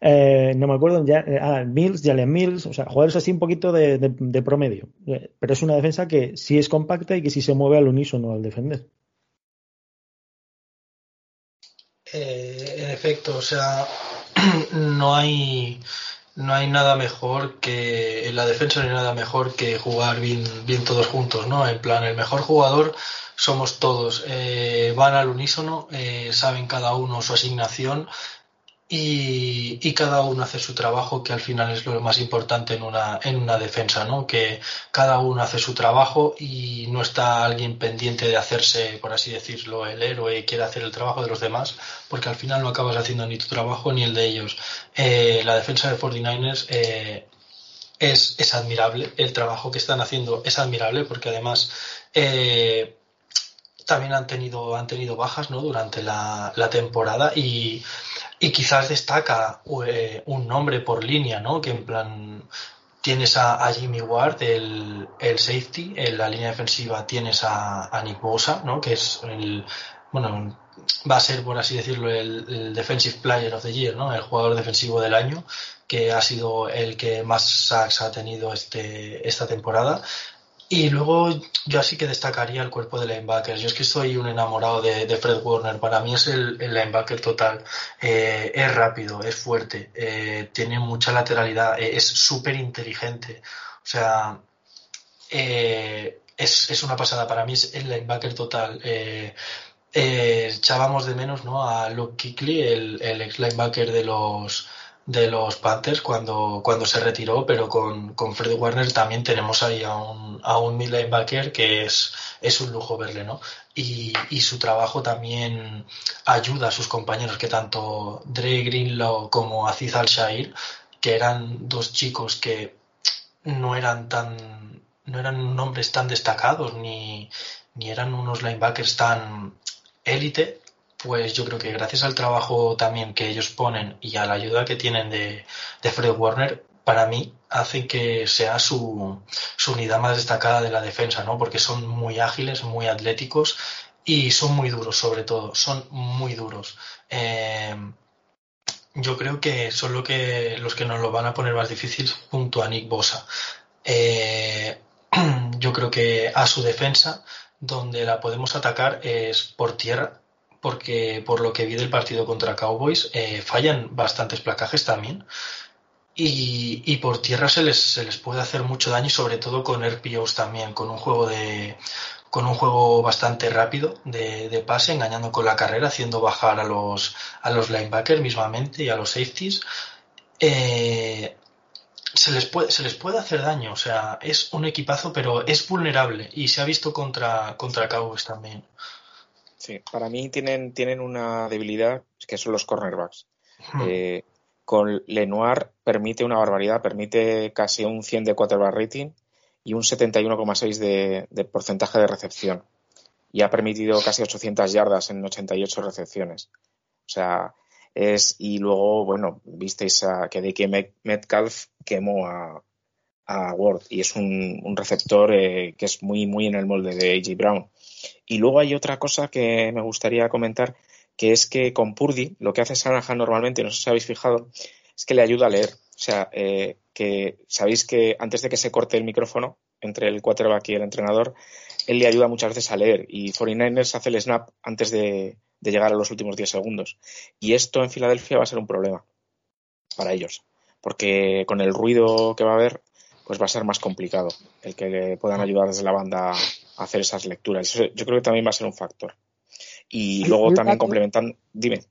Eh, no me acuerdo, ya, eh, ah, Mills, Jalen Mills, o sea, jugadores así un poquito de, de, de promedio. Eh, pero es una defensa que sí es compacta y que sí se mueve al unísono al defender. Eh, en efecto, o sea, no hay no hay nada mejor que en la defensa no hay nada mejor que jugar bien, bien todos juntos, ¿no? En plan, el mejor jugador somos todos, eh, van al unísono, eh, saben cada uno su asignación y, cada uno hace su trabajo, que al final es lo más importante en una, en una defensa, ¿no? Que cada uno hace su trabajo y no está alguien pendiente de hacerse, por así decirlo, el héroe y quiere hacer el trabajo de los demás, porque al final no acabas haciendo ni tu trabajo ni el de ellos. Eh, la defensa de 49ers eh, es, es, admirable, el trabajo que están haciendo es admirable, porque además eh, también han tenido, han tenido bajas ¿no? durante la, la temporada y y quizás destaca eh, un nombre por línea, ¿no? Que en plan tienes a, a Jimmy Ward, el, el, safety, en la línea defensiva tienes a, a, Nick Bosa, ¿no? Que es el, bueno, va a ser, por así decirlo, el, el, Defensive Player of the Year, ¿no? El jugador defensivo del año, que ha sido el que más sacks ha tenido este, esta temporada. Y luego yo así que destacaría el cuerpo de linebackers. Yo es que soy un enamorado de, de Fred Warner. Para mí es el, el linebacker total. Eh, es rápido, es fuerte, eh, tiene mucha lateralidad, eh, es súper inteligente. O sea, es, es, una pasada. Para mí es el linebacker total. echábamos de menos ¿no? a Luke Kickley, el, el ex linebacker de los de los Panthers cuando, cuando se retiró, pero con, con Freddy Warner también tenemos ahí a un, a un mid linebacker que es, es un lujo verle, ¿no? Y, y, su trabajo también ayuda a sus compañeros, que tanto Dre Greenlaw como Aziz Al-Shair, que eran dos chicos que no eran tan, no eran nombres tan destacados, ni, ni eran unos linebackers tan élite, pues yo creo que gracias al trabajo también que ellos ponen y a la ayuda que tienen de, Fred Warner, para mí hacen que sea su, su, unidad más destacada de la defensa, ¿no? Porque son muy ágiles, muy atléticos y son muy duros, sobre todo, son muy duros. Eh, yo creo que son lo que, los que nos lo van a poner más difícil junto a Nick Bosa. Eh, yo creo que a su defensa, donde la podemos atacar es por tierra, porque por lo que vi del partido contra Cowboys, eh, fallan bastantes placajes también. Y, y, por tierra se les, se les puede hacer mucho daño, sobre todo con RPOs también, con un juego de con un juego bastante rápido de, de, pase, engañando con la carrera, haciendo bajar a los, a los linebackers mismamente y a los safeties. Eh, se les puede, se les puede hacer daño, o sea, es un equipazo, pero es vulnerable y se ha visto contra, contra Cowboys también. Sí, para mí tienen, tienen una debilidad que son los cornerbacks. Hmm. Eh, con Lenoir permite una barbaridad, permite casi un 100 de quarterback rating y un 71,6 de, de porcentaje de recepción. Y ha permitido casi 800 yardas en 88 recepciones. O sea, es, y luego, bueno, visteis a, que DK Metcalf quemó a, a Ward y es un, un receptor eh, que es muy, muy en el molde de AJ Brown. Y luego hay otra cosa que me gustaría comentar, que es que con Purdy lo que hace Shanahan normalmente, no sé si habéis fijado, es que le ayuda a leer. O sea, eh, que sabéis que antes de que se corte el micrófono entre el quarterback y el entrenador, él le ayuda muchas veces a leer. Y 49ers hace el snap antes de, de llegar a los últimos 10 segundos. Y esto en Filadelfia va a ser un problema para ellos. Porque con el ruido que va a haber, pues va a ser más complicado el que le puedan ayudar desde la banda hacer esas lecturas. Eso yo creo que también va a ser un factor. Y luego también complementan, dime.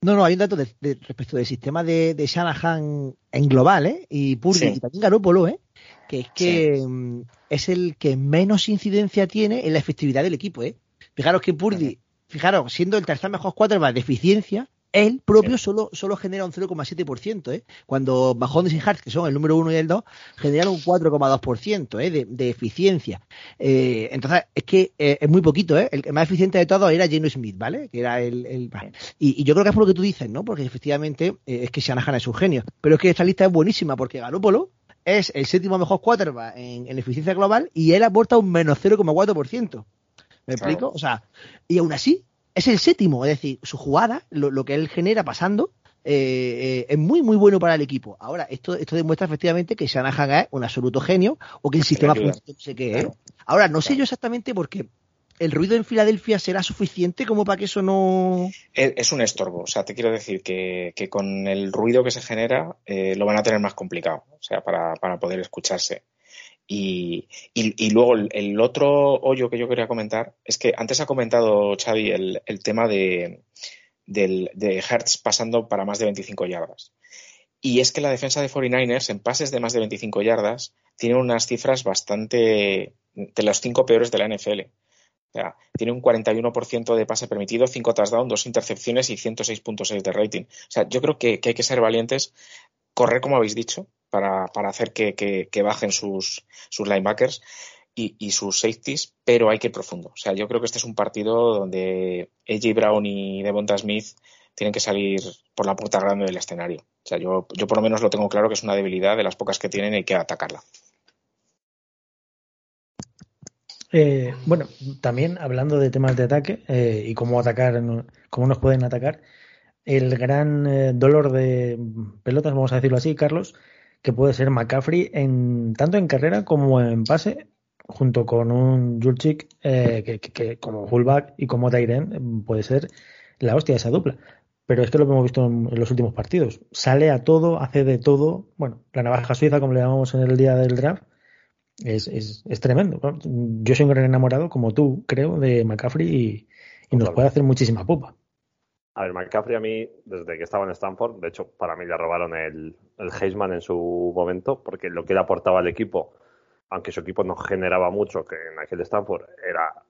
No, no, hay un dato de, de, respecto del sistema de, de, Shanahan en global, ¿eh? Y Purdy, sí. y también Garoppolo, ¿eh? Que es que sí. Mm, es el que menos incidencia tiene en la efectividad del equipo, ¿eh? Fijaros que Purdy, fijaros, siendo el tercer mejor quarterback de eficiencia, él propio sí. solo, solo genera un 0,7%, ¿eh? cuando Mahomes y Hart, que son el número uno y el dos, generan un 4,2% ¿eh? de, de, eficiencia. Eh, entonces, es que eh, es muy poquito, ¿eh? el más eficiente de todos era Geno Smith, ¿vale? Que era el... el... Y, y, yo creo que es por lo que tú dices, ¿no? Porque efectivamente eh, es que Shanahan es un genio. Pero es que esta lista es buenísima porque Garópolo es el séptimo mejor quarterback en, en eficiencia global y él aporta un menos 0,4%. ¿Me Claro. explico? O sea, y aún así es el séptimo, es decir, su jugada, lo, lo que él genera pasando, eh, eh, es muy, muy bueno para el equipo. Ahora, esto, esto demuestra efectivamente que Shanahan es un absoluto genio o que el sistema funciona, no sé qué, ¿eh? Ahora, no sé yo exactamente porque el ruido en Filadelfia será suficiente como para que eso no... Es, es un estorbo. O sea, te quiero decir que, que con el ruido que se genera eh, lo van a tener más complicado, o sea, para, para poder escucharse. Y, y- luego el, otro hoyo que yo quería comentar es que antes ha comentado Xavi el, tema de, del, de Hertz pasando para más de 25 yardas. Y es que la defensa de 49ers en pases de más de 25 yardas tiene unas cifras bastante de los cinco peores de la NFL. O sea, tiene un 41% de pase permitido, 5 touchdowns, 2 intercepciones y 106.6 de rating. O sea, yo creo que, que hay que ser valientes, correr como habéis dicho, para, para hacer que, que- bajen sus, sus linebackers y, y sus safeties, pero hay que ir profundo. O sea, yo creo que este es un partido donde AJ Brown y Devonta Smith tienen que salir por la puerta grande del escenario. O sea, yo, yo por lo menos lo tengo claro que es una debilidad de las pocas que tienen y hay que atacarla. Eh, bueno, también hablando de temas de ataque eh, y cómo atacar, cómo nos pueden atacar, el gran eh, dolor de pelotas, vamos a decirlo así, Carlos, que puede ser McCaffrey en tanto en carrera como en pase, junto con un Julchik eh, que, que- que como fullback y como Tyren puede ser la hostia esa dupla. Pero es que lo hemos visto en, en los últimos partidos. Sale a todo, hace de todo. Bueno, la navaja suiza, como le llamamos en el día del draft, es, es, es tremendo. Yo soy un gran enamorado, como tú, creo, de McCaffrey y, y nos puede hacer muchísima pupa. A ver, McCaffrey a mí, desde que estaba en Stanford, de hecho, para mí le robaron el, el Heisman en su momento, porque lo que él aportaba al equipo, aunque su equipo no generaba mucho, que en aquel Stanford era,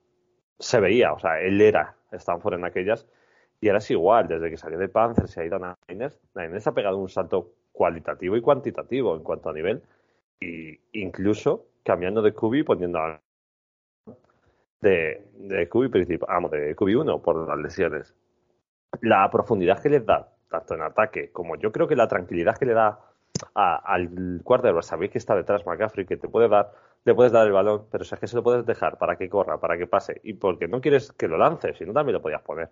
se veía, o sea, él era Stanford en aquellas, y ahora es igual, desde que salió de Panthers se ha ido a Niners, Niners ha pegado un salto cualitativo y cuantitativo en cuanto a nivel, y incluso cambiando de QB y poniendo a de, de QB principal, vamos, de QB1 por las lesiones la profundidad que les da, tanto en ataque como yo creo que la tranquilidad que le da a- al quarterback, sabéis que está detrás McCaffrey, que te puede dar, le puedes dar el balón, pero si es que se lo puedes dejar para que corra, para que pase, y porque no quieres que lo lance, si no también lo podías poner.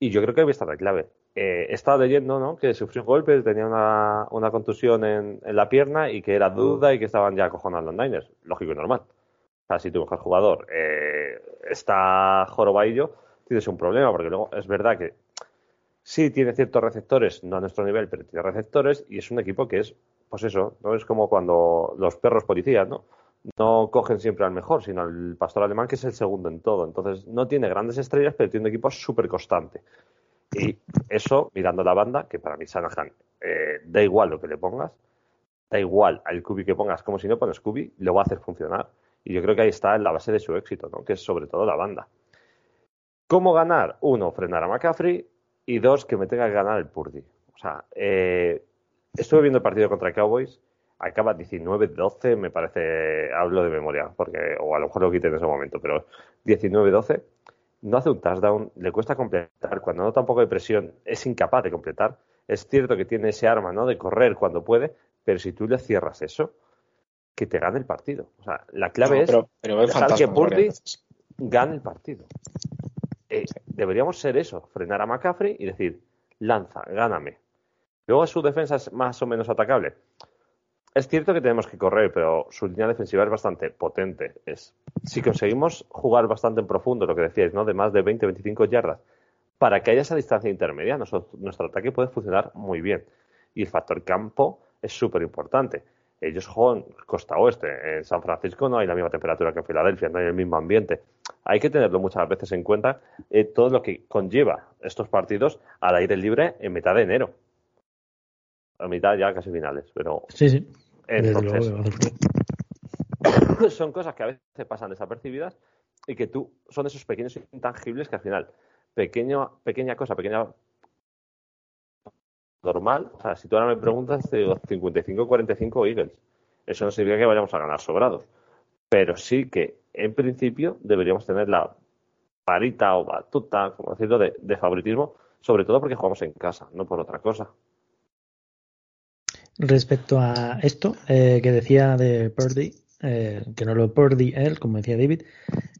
Y yo creo que ahí está la clave. Eh, he estado leyendo ¿no? que sufrió un golpe, tenía una, una contusión en, en la pierna y que era duda y que estaban ya acojonados los Niners. Lógico y normal. O sea, si tu mejor jugador eh, está jorobadillo, tienes un problema, porque luego es verdad que sí tiene ciertos receptores, no a nuestro nivel, pero tiene receptores y es un equipo que es, pues eso, no es como cuando los perros policías, ¿no? No cogen siempre al mejor, sino al pastor alemán, que es el segundo en todo. Entonces, no tiene grandes estrellas, pero tiene un equipo súper constante. Y eso, mirando la banda, que para mí Shanahan, eh, da igual lo que le pongas, da igual al Kubi que pongas, como si no pones Kubi, lo va a hacer funcionar. Y yo creo que ahí está la base de su éxito, ¿no? que es sobre todo la banda. ¿Cómo ganar? Uno, frenar a McCaffrey y dos, que me tenga que ganar el Purdy. O sea, eh, estuve viendo el partido contra Cowboys, acaba 19-12, me parece, hablo de memoria, porque o a lo mejor lo quité en ese momento, pero 19-12, no hace un touchdown, le cuesta completar, cuando nota un poco de presión es incapaz de completar. Es cierto que tiene ese arma, ¿no? De correr cuando puede, pero si tú le cierras eso, que te gane el partido. O sea, la clave No, es pero, pero veo dejar que Purdy gane el partido. Eh, deberíamos ser eso, frenar a McCaffrey y decir, lanza, gáname. Luego su defensa es más o menos atacable. Es cierto que tenemos que correr, pero su línea defensiva es bastante potente. Es, si conseguimos jugar bastante en profundo, lo que decíais, ¿no? De más de 20-25 yardas, para que haya esa distancia intermedia, nuestro, nuestro ataque puede funcionar muy bien. Y el factor campo es súper importante. Ellos juegan costa oeste. En San Francisco no hay la misma temperatura que en Filadelfia, no hay el mismo ambiente. Hay que tenerlo muchas veces en cuenta eh, todo lo que conlleva estos partidos al aire libre en mitad de enero. A mitad ya casi finales, pero Sí, sí. Entonces son cosas que a veces pasan desapercibidas y que tú son esos pequeños intangibles que al final, pequeño, pequeña cosa, pequeña normal, o sea, si tú ahora me preguntas, te digo 55-45 Eagles. Eso no significa que vayamos a ganar sobrados, pero sí que en principio deberíamos tener la varita o batuta, como decirlo, de, de favoritismo, sobre todo porque jugamos en casa, no por otra cosa. Respecto a esto eh, que decía de Purdy, eh, que no lo Purdy él, como decía David,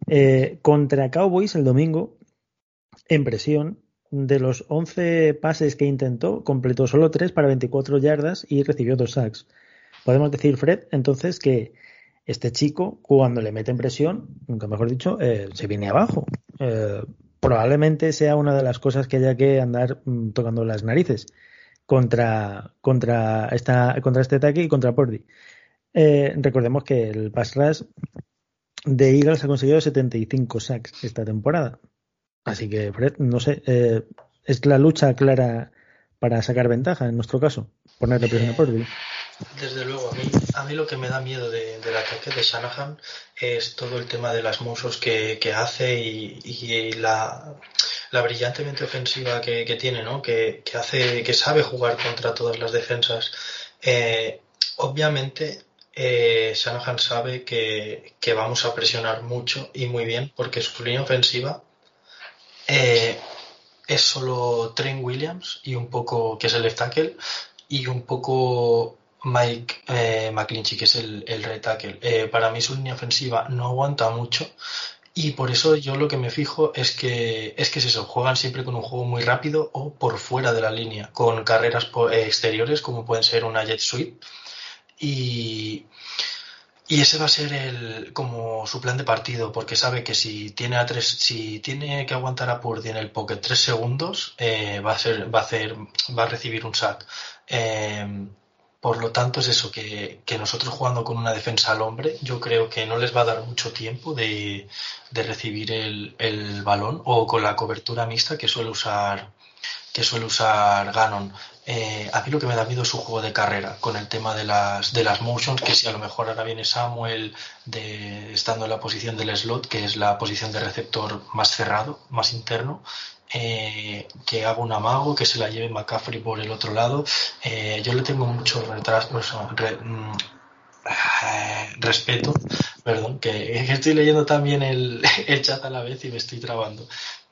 eh, contra Cowboys el domingo, en presión, de los 11 pases que intentó, completó solo 3 para 24 yardas y recibió dos sacks. Podemos decir, Fred, entonces que este chico, cuando le mete en presión, nunca mejor dicho, eh, se viene abajo. Eh, probablemente sea una de las cosas que haya que andar mm, tocando las narices contra, contra, esta, contra este ataque y contra Purdy. Eh, recordemos que el pass rush de Eagles ha conseguido 75 sacks esta temporada. Así que, Fred, no sé, eh, es la lucha clara para sacar ventaja en nuestro caso, ponerle presión a Purdy. Desde luego, a mí, a mí lo que me da miedo de, del ataque de Shanahan es todo el tema de las motions que, hace y, la, la, brillantemente ofensiva que, tiene, ¿no? Que, hace, que sabe jugar contra todas las defensas. Eh, obviamente, eh, Shanahan sabe que, vamos a presionar mucho y muy bien porque su línea ofensiva eh, es solo Trent Williams y un poco, que es el left tackle, y un poco Mike eh, McClinchy, que es el, el red tackle. Eh, para mí su línea ofensiva no aguanta mucho y por eso yo lo que me fijo es que es que es eso, juegan siempre con un juego muy rápido o por fuera de la línea, con carreras eh, exteriores como pueden ser una jet sweep y, y ese va a ser el como su plan de partido porque sabe que si tiene a tres si tiene que aguantar a Purdy en el pocket tres segundos eh, va a ser va a hacer va a recibir un sack. Eh, por lo tanto, es eso, que, que, nosotros jugando con una defensa al hombre, yo creo que no les va a dar mucho tiempo de, de recibir el, el, balón o con la cobertura mixta que suele usar que suele usar Ganon. Eh, a mí lo que me da miedo es su juego de carrera, con el tema de las, de las motions, que si a lo mejor ahora viene Samuel de, estando en la posición del slot, que es la posición de receptor más cerrado, más interno, eh, que haga un amago, que se la lleve McCaffrey por el otro lado. Eh, yo le tengo mucho retraso, re, mm, respeto, perdón, que, estoy leyendo también el, chat a la vez y me estoy trabando.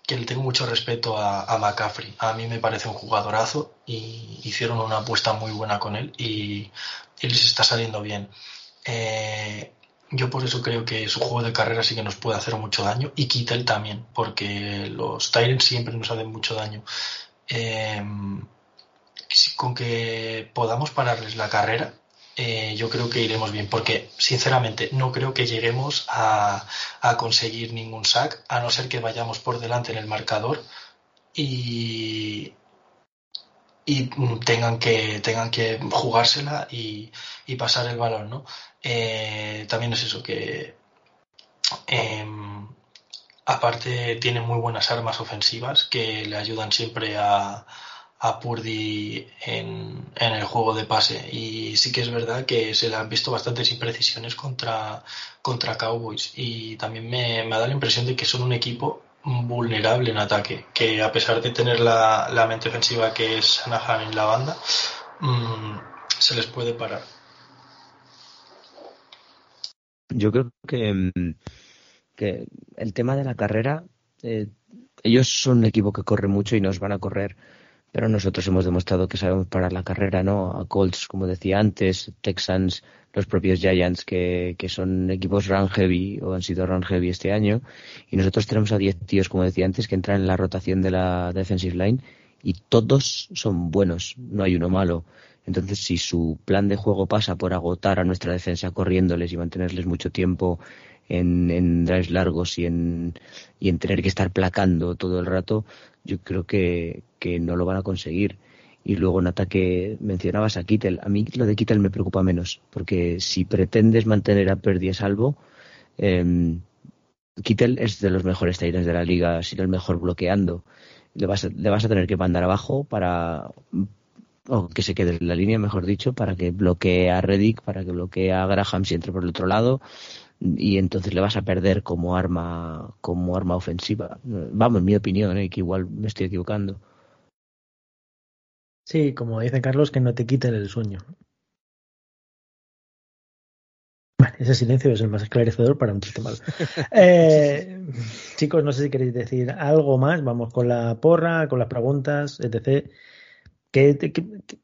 Que le tengo mucho respeto a, a McCaffrey. A mí me parece un jugadorazo y hicieron una apuesta muy buena con él y, y les está saliendo bien. Eh, yo por eso creo que su juego de carrera sí que nos puede hacer mucho daño y Kittel también, porque los Tyrants siempre nos hacen mucho daño. Eh, con que podamos pararles la carrera, eh, yo creo que iremos bien, porque sinceramente no creo que lleguemos a, a, conseguir ningún sack, a no ser que vayamos por delante en el marcador y, y tengan que tengan que jugársela y, y pasar el balón, ¿no? Eh, también es eso que eh, aparte tiene muy buenas armas ofensivas que le ayudan siempre a, a Purdy en, en, el juego de pase y sí que es verdad que se le han visto bastantes imprecisiones contra, contra Cowboys y también me, me da la impresión de que son un equipo vulnerable en ataque, que a pesar de tener la, la mente ofensiva que es Shanahan en la banda, mmm, se les puede parar. Yo creo que, que el tema de la carrera, eh, ellos son un equipo que corre mucho y nos van a correr, pero nosotros hemos demostrado que sabemos parar la carrera, ¿no? A Colts, como decía antes, Texans, los propios Giants, que, que son equipos run heavy o han sido run heavy este año, y nosotros tenemos a 10 tíos, como decía antes, que entran en la rotación de la defensive line y todos son buenos, no hay uno malo. Entonces, si su plan de juego pasa por agotar a nuestra defensa corriéndoles y mantenerles mucho tiempo en, en drives largos y en, y en tener que estar placando todo el rato, yo creo que, que no lo van a conseguir. Y luego en ataque mencionabas a Kittel. A mí lo de Kittel me preocupa menos, porque si pretendes mantener a Purdy a salvo, eh, Kittel es de los mejores tiradores de la liga, ha sido el mejor bloqueando. Le vas, a, le vas a tener que mandar abajo para o que se quede en la línea, mejor dicho, para que bloquee a Reddick, para que bloquee a Graham si entre por el otro lado y entonces le vas a perder como arma como arma ofensiva. Vamos, en mi opinión, ¿eh? que igual me estoy equivocando. Sí, como dice Carlos, que no te quiten el sueño. Ese silencio es el más esclarecedor para un chiste malo. Eh, chicos, no sé si queréis decir algo más. Vamos con la porra, con las preguntas, etc.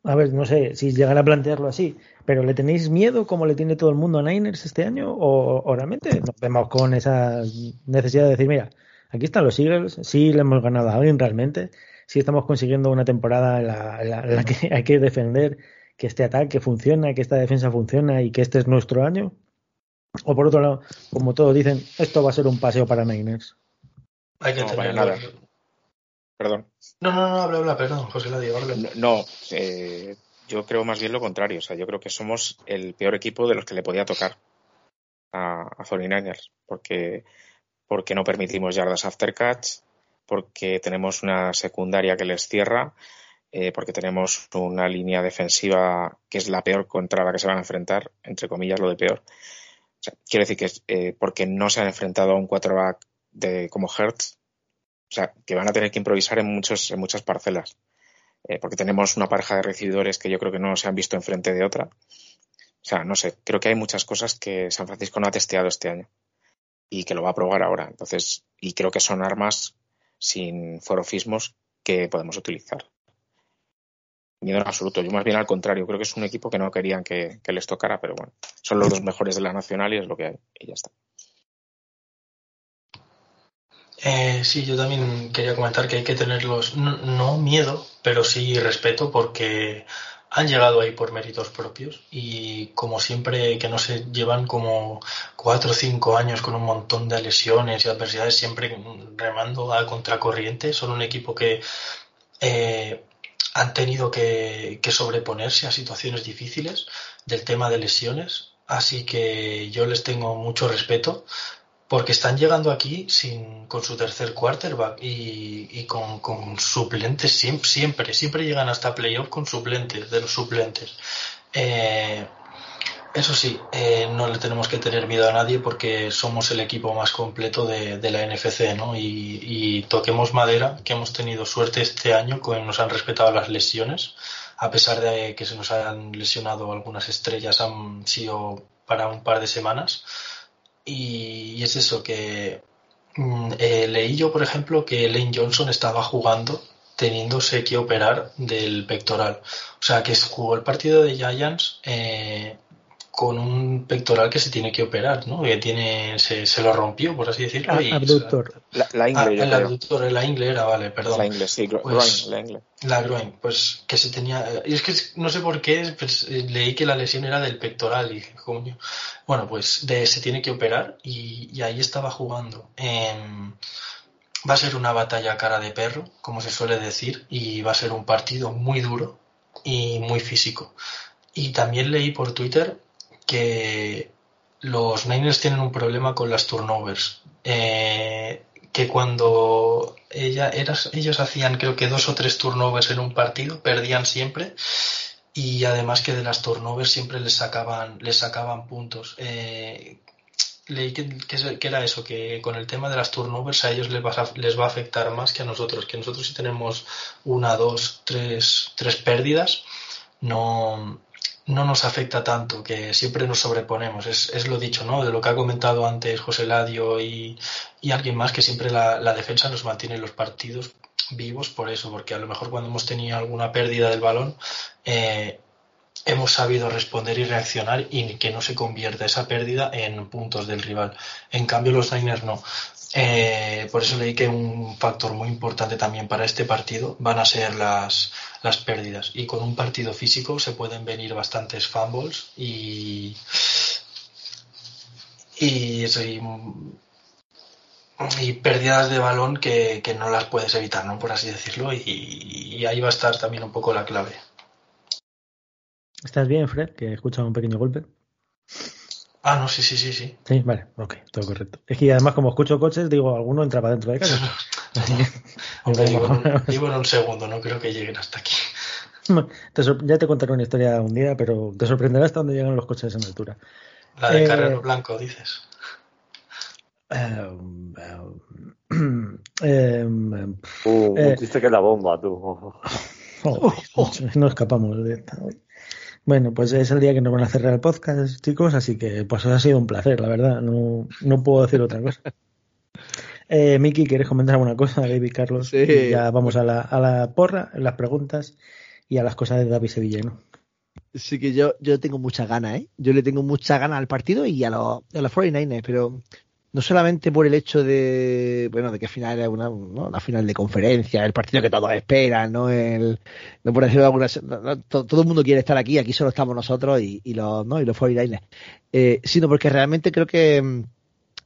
a ver, no sé si llegan a plantearlo así, pero ¿le tenéis miedo como le tiene todo el mundo a Niners este año? ¿O, realmente nos vemos con esa necesidad de decir, mira, aquí están los Eagles, sí le hemos ganado a alguien realmente, sí estamos consiguiendo una temporada en la, que hay que defender que este ataque funciona, que esta defensa funciona y que este es nuestro año? ¿O por otro lado, como todos dicen, esto va a ser un paseo para Niners? Hay que No, tener nada. Perdón. No, no, no, habla, habla, perdón, José Ladio. No, no, eh, yo creo más bien lo contrario. O sea, yo creo que somos el peor equipo de los que le podía tocar a, a 49ers. Porque, porque no permitimos yardas after catch, porque tenemos una secundaria que les cierra, eh, porque tenemos una línea defensiva que es la peor contra la que se van a enfrentar, entre comillas, lo de peor. O sea, quiero decir que eh, porque no se han enfrentado a un quarterback de, como Hertz, o sea, que van a tener que improvisar en, muchos, en muchas parcelas. Eh, porque tenemos una pareja de recibidores que yo creo que no se han visto enfrente de otra. O sea, no sé, creo que hay muchas cosas que San Francisco no ha testeado este año y que lo va a probar ahora. Entonces, y creo que son armas sin forofismos que podemos utilizar. Miedo en absoluto. Yo más bien al contrario, creo que es un equipo que no querían que, que les tocara, pero bueno, son los dos mejores de la nacional y es lo que hay. Y ya está. Eh, sí, yo también quería comentar que hay que tenerlos, no, miedo, pero sí respeto porque han llegado ahí por méritos propios y como siempre que no se llevan como cuatro o cinco años con un montón de lesiones y adversidades siempre remando a contracorriente, son un equipo que eh, han tenido que sobreponerse a situaciones difíciles del tema de lesiones, así que yo les tengo mucho respeto porque están llegando aquí sin, con su tercer quarterback y, y con, con, suplentes siempre, siempre, siempre llegan hasta playoff con suplentes, de los suplentes. Eh, eso sí, eh, no le tenemos que tener miedo a nadie porque somos el equipo más completo de, de la NFC, ¿no? Y, y, toquemos madera, que hemos tenido suerte este año, que nos han respetado las lesiones, a pesar de que se nos han lesionado algunas estrellas, han sido para un par de semanas y, es eso que mm, eh, leí yo por ejemplo que Lane Johnson estaba jugando teniéndose que operar del pectoral. O sea que jugó el partido de Giants eh, con un pectoral que se tiene que operar, ¿no? Que tiene, se, se lo rompió, por así decirlo. Ah, y, abductor. La, la ingle, ah, yo el creo. abductor, la ingle era, vale, perdón. La ingle, sí, gro- Pues- groin, la ingle. La groin, pues que se tenía. Y es que no sé por qué pues, leí que la lesión era del pectoral y dije, coño. Bueno, pues de, se tiene que operar y, y ahí estaba jugando. Va a ser una batalla cara de perro, como se suele decir, y va a ser un partido muy duro y muy físico. Y también leí por Twitter que los Niners tienen un problema con las turnovers. Eh, que cuando ella, eras, ellos hacían creo que dos o tres turnovers en un partido, perdían siempre y además que de las turnovers siempre les sacaban, les sacaban puntos. Eh, leí que, que, era eso, que con el tema de las turnovers a ellos les va, a, les va a afectar más que a nosotros, que nosotros si tenemos una, dos, tres, tres pérdidas, no, no nos afecta tanto, que siempre nos sobreponemos. Es, es, lo dicho, ¿no? De lo que ha comentado antes José Ladio y, y alguien más, que siempre la, defensa nos mantiene los partidos vivos por eso, porque a lo mejor cuando hemos tenido alguna pérdida del balón, eh, hemos sabido responder y reaccionar y que no se convierta esa pérdida en puntos del rival. En cambio, los Niners no. Eh, por eso leí que un factor muy importante también para este partido van a ser las, las pérdidas. Y con un partido físico se pueden venir bastantes fumbles y, y, y, y pérdidas de balón que, que, no las puedes evitar, ¿no? por así decirlo. Y, y, ahí va a estar también un poco la clave. ¿Estás bien, Fred? Que he escuchado un pequeño golpe. Ah, no, sí, sí, sí, sí. Sí, vale, ok, todo correcto. Es que además, como escucho coches, digo, alguno entra para dentro de casa. Hombre, digo, en un, digo, en un, segundo, no creo que lleguen hasta aquí. Te ya te contaré una historia un día, pero te sorprenderá hasta dónde llegan los coches en altura. La de eh, Carrero Blanco, dices. Uh, uh, eh, uh, eh, que es la bomba, tú. Oh, oh, no escapamos de esta. Bueno, pues es el día que nos van a cerrar el podcast, chicos, así que pues ha sido un placer, la verdad, no, no puedo decir otra cosa. Eh, Miki, ¿quieres comentar alguna cosa, David Carlos? Sí. Ya vamos a la, a la porra, las preguntas. y a las cosas de David Sevillano. Sí que yo, yo tengo muchas ganas, ¿eh? Yo le tengo muchas ganas al partido y a los, a los 49ers, pero no solamente por el hecho de, bueno, de que al final es una, ¿no? final de conferencia, el partido que todos esperan, ¿no? El, no por decirlo alguna, todo, el mundo quiere estar aquí, aquí solo estamos nosotros y, y los, ¿no? Y los 49ers. Eh, sino porque realmente creo que,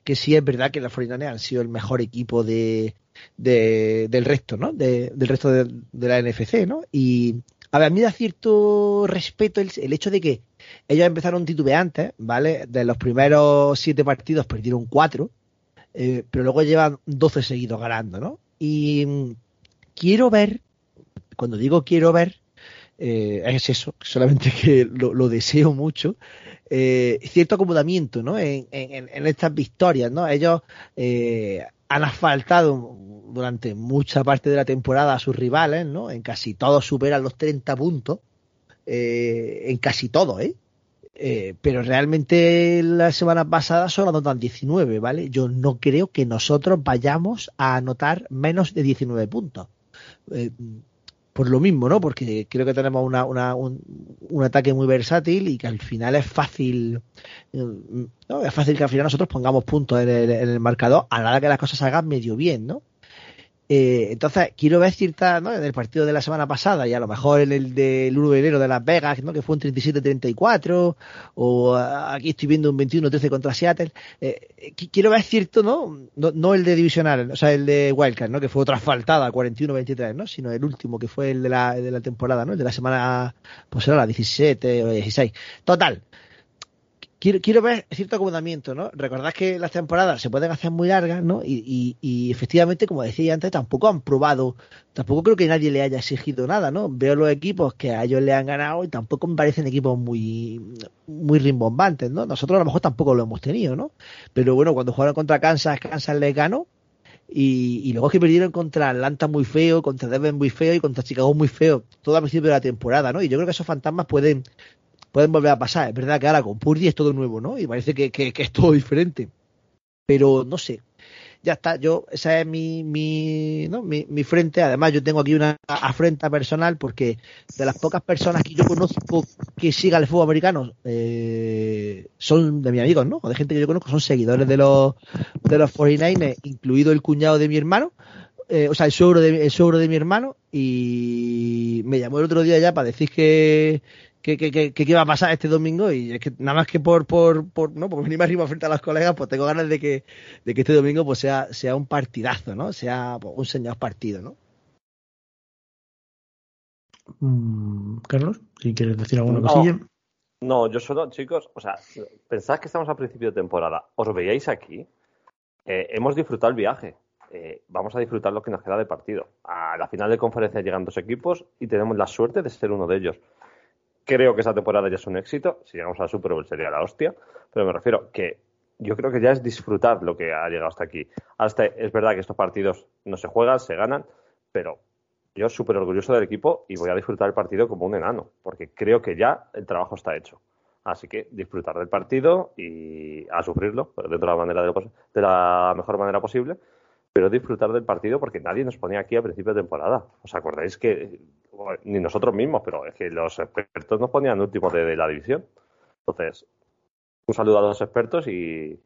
que sí es verdad que los 49ers han sido el mejor equipo de, de del resto, ¿no? De, del resto de, la NFC, ¿no? Y, a ver, a mí da cierto respeto el, hecho de que ellos empezaron titubeantes, ¿vale? De los primeros siete partidos perdieron cuatro, eh, pero luego llevan doce seguidos ganando, ¿no? Y mm, quiero ver, cuando digo quiero ver, eh, es eso, solamente que lo, deseo mucho, eh, cierto acomodamiento, ¿no? En, estas victorias, ¿no? Ellos han asfaltado durante mucha parte de la temporada a sus rivales, ¿no? En casi todos superan los 30 puntos, eh, en casi todo, ¿eh? ¿eh? Pero realmente la semana pasada solo anotan 19, ¿vale? Yo no creo que nosotros vayamos a anotar menos de 19 puntos. Eh, por lo mismo, ¿no? Porque creo que tenemos una, una, un, un, ataque muy versátil y que al final es fácil, ¿no? Es fácil que al final nosotros pongamos puntos en el, en el marcador a hora que las cosas salgan medio bien, ¿no? Eh, entonces, quiero ver cierta, ¿no? En el partido de la semana pasada y a lo mejor en el del 1 de enero de Las Vegas, ¿no? Que fue un 37-34, o aquí estoy viendo un 21-13 contra Seattle. Eh, quiero ver cierto, ¿no? ¿no? el de divisional, o sea, el de Wildcard, ¿no? Que fue otra faltada, 41-23, ¿no? Sino el último, que fue el de la, de la temporada, ¿no? El de la semana, pues era la 17 o 16. Total, quiero, quiero ver cierto acomodamiento, ¿no? Recordad que las temporadas se pueden hacer muy largas, ¿no? Y, y, efectivamente, como decía antes, tampoco han probado, tampoco creo que nadie le haya exigido nada, ¿no? Veo los equipos que a ellos le han ganado y tampoco me parecen equipos muy, muy rimbombantes, ¿no? Nosotros a lo mejor tampoco lo hemos tenido, ¿no? Pero bueno, cuando jugaron contra Kansas, Kansas les ganó. Y, y luego que perdieron contra Atlanta muy feo, contra Denver muy feo y contra Chicago muy feo, todo a principio de la temporada, ¿no? Y yo creo que esos fantasmas pueden, pueden volver a pasar. Es verdad que ahora con Purdy es todo nuevo, ¿no? Y parece que, que, es todo diferente. Pero no sé. Ya está, yo, esa es mi, mi, ¿no? mi, mi frente. Además, yo tengo aquí una afrenta personal porque de las pocas personas que yo conozco que siga el fútbol americano eh, son de mis amigos, ¿no? O de gente que yo conozco, son seguidores de los, de los 49ers, incluido el cuñado de mi hermano. Eh, o sea, el suegro, de, el suegro de mi hermano, y me llamó el otro día ya para decir que, qué, qué, qué, qué, iba a pasar este domingo y es que nada más que por, por, por, ¿no? por venirme arriba frente a los colegas, pues tengo ganas de que, de que este domingo pues sea, sea un partidazo, ¿no? Sea pues, un señor partido, ¿no? Mm, Carlos, si quieres decir alguna no, cosilla. No, yo solo, chicos, o sea, pensad que estamos a principio de temporada. ¿Os veíais aquí? Eh, hemos disfrutado el viaje. Eh, vamos a disfrutar lo que nos queda de partido. A la final de conferencia llegan dos equipos y tenemos la suerte de ser uno de ellos. Creo que esa temporada ya es un éxito. Si llegamos a Super Bowl sería la hostia. Pero me refiero que yo creo que ya es disfrutar lo que ha llegado hasta aquí. Hasta es verdad que estos partidos no se juegan, se ganan, pero yo súper orgulloso del equipo y voy a disfrutar el partido como un enano, porque creo que ya el trabajo está hecho. Así que disfrutar del partido y a sufrirlo dentro de la, manera de, de la mejor manera posible, pero disfrutar del partido porque nadie nos ponía aquí a principio de temporada. ¿Os acordáis que ni nosotros mismos, pero es que los expertos nos ponían últimos de, de la división? Entonces, un saludo a los expertos y,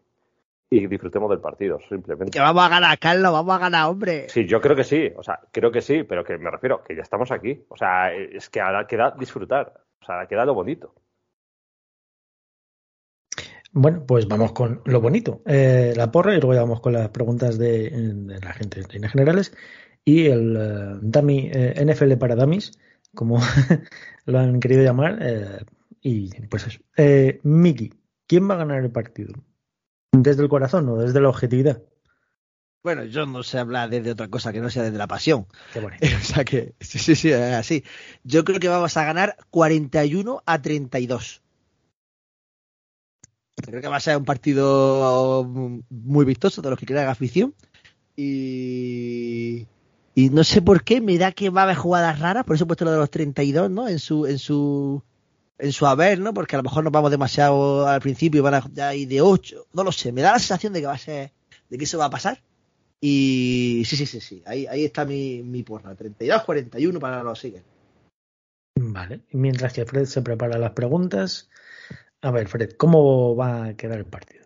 y disfrutemos del partido, simplemente. Que vamos a ganar, Carlos, vamos a ganar, hombre. Sí, yo creo que sí, o sea, creo que sí, pero que me refiero, que ya estamos aquí. O sea, es que ahora queda disfrutar, o sea, ahora queda lo bonito. Bueno, pues vamos con lo bonito, eh, la porra, y luego ya vamos con las preguntas de, de la gente en líneas generales. Y el uh, dummy, eh, NFL para dummies, como lo han querido llamar. Eh, y pues eso. Eh, Miki, ¿quién va a ganar el partido? ¿Desde el corazón o desde la objetividad? Bueno, yo no sé hablar desde otra cosa que no sea desde la pasión. Qué bonito. o sea que, sí, sí, sí, es así. Yo creo que vamos a ganar 41 a 32. Creo que va a ser un partido muy vistoso de los que crean afición. Y, y no sé por qué me da que va a haber jugadas raras, por eso he puesto lo de los 32, ¿no? En su, en su, en su haber, ¿no? Porque a lo mejor nos vamos demasiado al principio y van a ir de 8, no lo sé, me da la sensación de que va a ser, de que eso va a pasar. Y sí, sí, sí, sí, ahí, ahí está mi, mi porra, 32-41 para los Sigues. Vale. Mientras que Fred se prepara las preguntas. A ver, Fred, ¿cómo va a quedar el partido?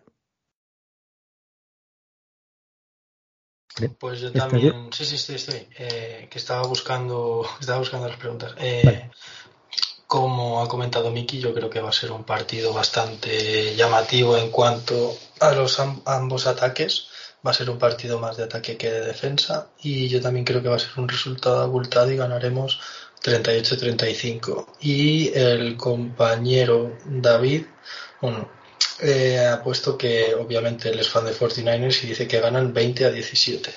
Pues yo también, sí, sí, estoy, estoy, eh, que estaba buscando, estaba buscando las preguntas. Eh, Vale. Como ha comentado Miki, yo creo que va a ser un partido bastante llamativo en cuanto a los am- ambos ataques. Va a ser un partido más de ataque que de defensa y yo también creo que va a ser un resultado abultado y ganaremos 38-35. Y el compañero David, bueno, eh, ha puesto que obviamente él es fan de 49ers y dice que ganan 20 a 17.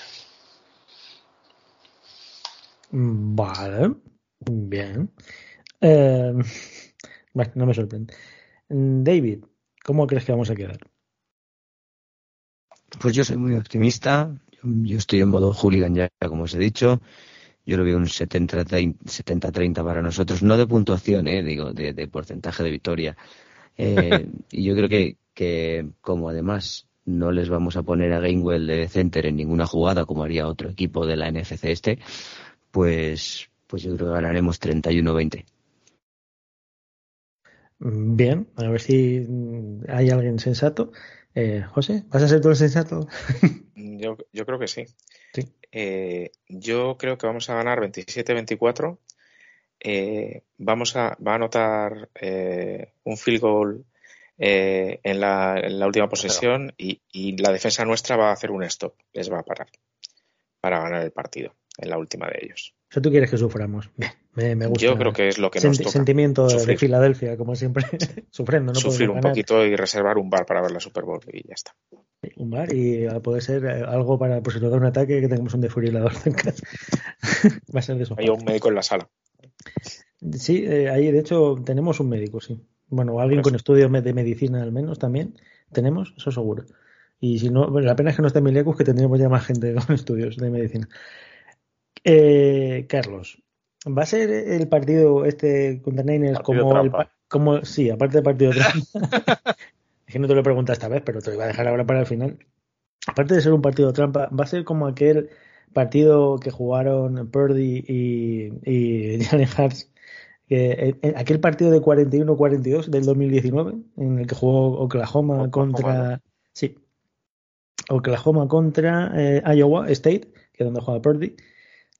Vale. Bien. Eh, bueno, no me sorprende. David, ¿cómo crees que vamos a quedar? Pues yo soy muy optimista. Yo estoy en modo hooligan ya, como os he dicho. Yo lo veo un 70-30 para nosotros, no de puntuación, eh, digo, de, de porcentaje de victoria. Eh, y yo creo que, que, como además no les vamos a poner a Gainwell de center en ninguna jugada, como haría otro equipo de la NFC este, pues, pues yo creo que ganaremos 31-20. Bien, a ver si hay alguien sensato. Eh, José, ¿vas a ser tú el sensato? Yo, yo creo que sí. Sí. Eh, yo creo que vamos a ganar 27-24. Eh, vamos a, va a anotar eh, un field goal eh, en, la, en la última posesión y, y la defensa nuestra va a hacer un stop, les va a parar para ganar el partido en la última de ellos. O sea, tú quieres que suframos. Me, me gusta. Yo creo que es lo que nos toca. Sentimiento de Sufrir. Filadelfia, como siempre, sufriendo, no Sufrir un ganar. poquito y reservar un bar para ver la Super Bowl y ya está. Un bar y a poder ser eh, algo para, por si nos da un ataque, que tengamos un casa. Va a ser de eso. Hay un médico en la sala. Sí, eh, ahí de hecho tenemos un médico, sí. Bueno, alguien Por con estudios de medicina al menos también tenemos, eso seguro. Y si no, bueno, la pena es que no está Milecus, que tendríamos ya más gente con estudios de medicina. Eh, Carlos, ¿va a ser el partido este contra Niners como el como sí, aparte del partido trampa? es que no te lo he preguntado esta vez, pero te lo iba a dejar ahora para el final. Aparte de ser un partido trampa, ¿va a ser como aquel partido que jugaron Purdy y, y Jalen Hurts que en- en aquel partido de 41-42 del 2019 en el que jugó Oklahoma, Oklahoma, contra sí Oklahoma contra eh, Iowa State que es donde juega Purdy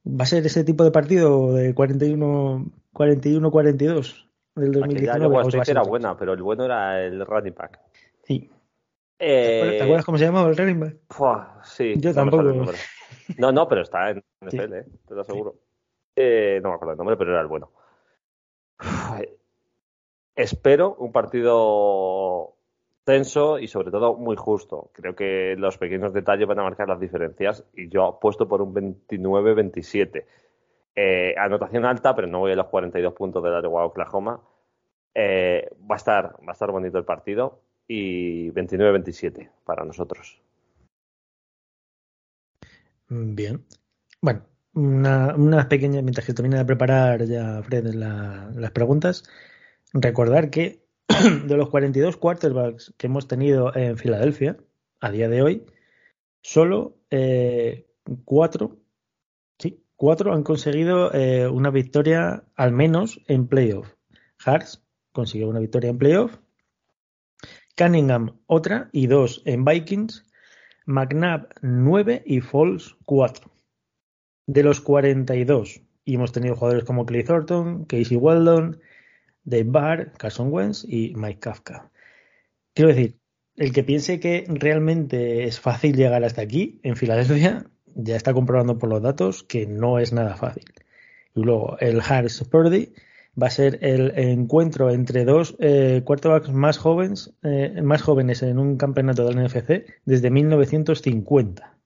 va a ser ese tipo de partido de 41 41-42 del Aquella 2019 Iowa ¿o os va a State era buena, pero el bueno era el running back. sí. ¿Te acuerdas- Eh, ¿te acuerdas cómo se llamaba el running back? Fua, sí, Yo no tampoco. No, no, pero está en. NFL, eh, te lo aseguro. Eh, no me acuerdo el nombre, pero era el bueno. Uf, Espero un partido tenso y sobre todo muy justo. Creo que los pequeños detalles van a marcar las diferencias y yo apuesto por un 29-27. Eh, anotación alta, pero no voy a los 42 puntos de la de Oklahoma. Eh, va a estar va a estar bonito el partido y 29-27 para nosotros. Mm, Bien. Bueno, una, una pequeña, mientras que termina de preparar ya Fred la- las preguntas, recordar que de los 42 quarterbacks que hemos tenido en Filadelfia a día de hoy, solo eh, cuatro, sí, cuatro han conseguido eh, una victoria al menos en playoff. Hartz consiguió una victoria en playoff, Cunningham otra y dos en Vikings. McNabb 9 y Foles 4. De los 42, y hemos tenido jugadores como Clay Thornton, Casey Weldon, Dave Barr, Carson Wentz y Mike Kafka. Quiero decir, el que piense que realmente es fácil llegar hasta aquí, en Filadelfia, ya está comprobando por los datos que no es nada fácil. Y luego el Harris Purdy va a ser el encuentro entre dos eh, quarterbacks más jóvenes, eh, más jóvenes en un campeonato del NFC desde 1950.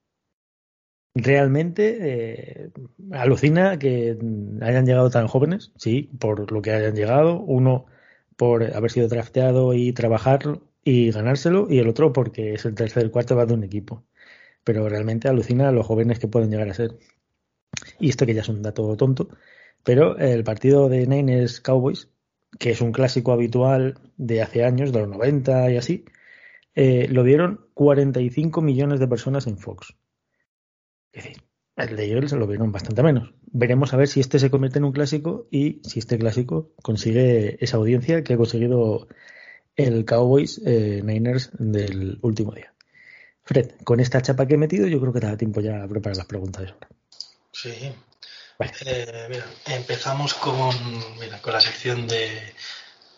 Realmente eh, alucina que hayan llegado tan jóvenes, sí, por lo que hayan llegado. Uno por haber sido drafteado y trabajar y ganárselo, y el otro porque es el tercer quarterback de un equipo. Pero realmente alucina a los jóvenes que pueden llegar a ser. Y esto que ya es un dato tonto, pero el partido de Niners Cowboys, que es un clásico habitual de hace años, de los 90 y así, eh, lo vieron 45 millones de personas en Fox. Es decir, El de Eagles lo vieron bastante menos. Veremos a ver si este se convierte en un clásico y si este clásico consigue esa audiencia que ha conseguido el Cowboys eh, Niners del último día. Fred, con esta chapa que he metido, yo creo que te da tiempo ya a preparar las preguntas de. Sí. Eh, mira, empezamos con, mira, con la sección de,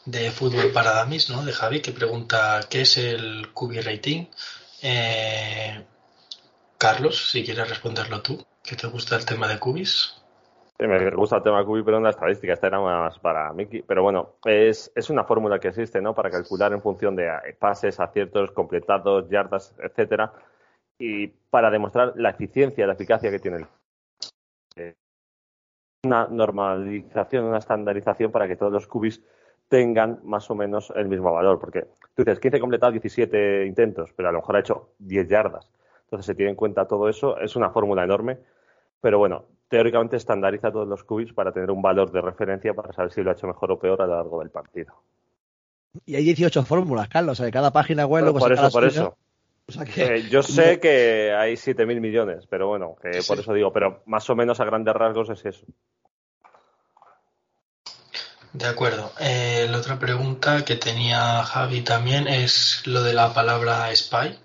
de fútbol para damis, ¿no? De Javi, que pregunta qué es el QB rating. Eh, Carlos, si quieres responderlo tú, que te gusta el tema de cubis. Sí, me gusta el tema de cubis, pero en la estadística, esta era más para Miki. Pero bueno, es, es una fórmula que existe, ¿no? Para calcular en función de pases, aciertos, completados, yardas, etcétera, y para demostrar la eficiencia, la eficacia que tiene el eh, una normalización, una estandarización para que todos los cubis tengan más o menos el mismo valor. Porque tú dices 15 completados, 17 intentos, pero a lo mejor ha hecho 10 yardas. Entonces se tiene en cuenta todo eso. Es una fórmula enorme, pero bueno, teóricamente estandariza todos los cubis para tener un valor de referencia para saber si lo ha hecho mejor o peor a lo largo del partido. Y hay 18 fórmulas, Carlos, o sea, cada página web Por eso, por eso. Eh, yo sé que hay 7.000 millones, pero bueno, que por eso digo, pero más o menos a grandes rasgos es eso. De acuerdo. Eh, la otra pregunta que tenía Javi también es lo de la palabra spy,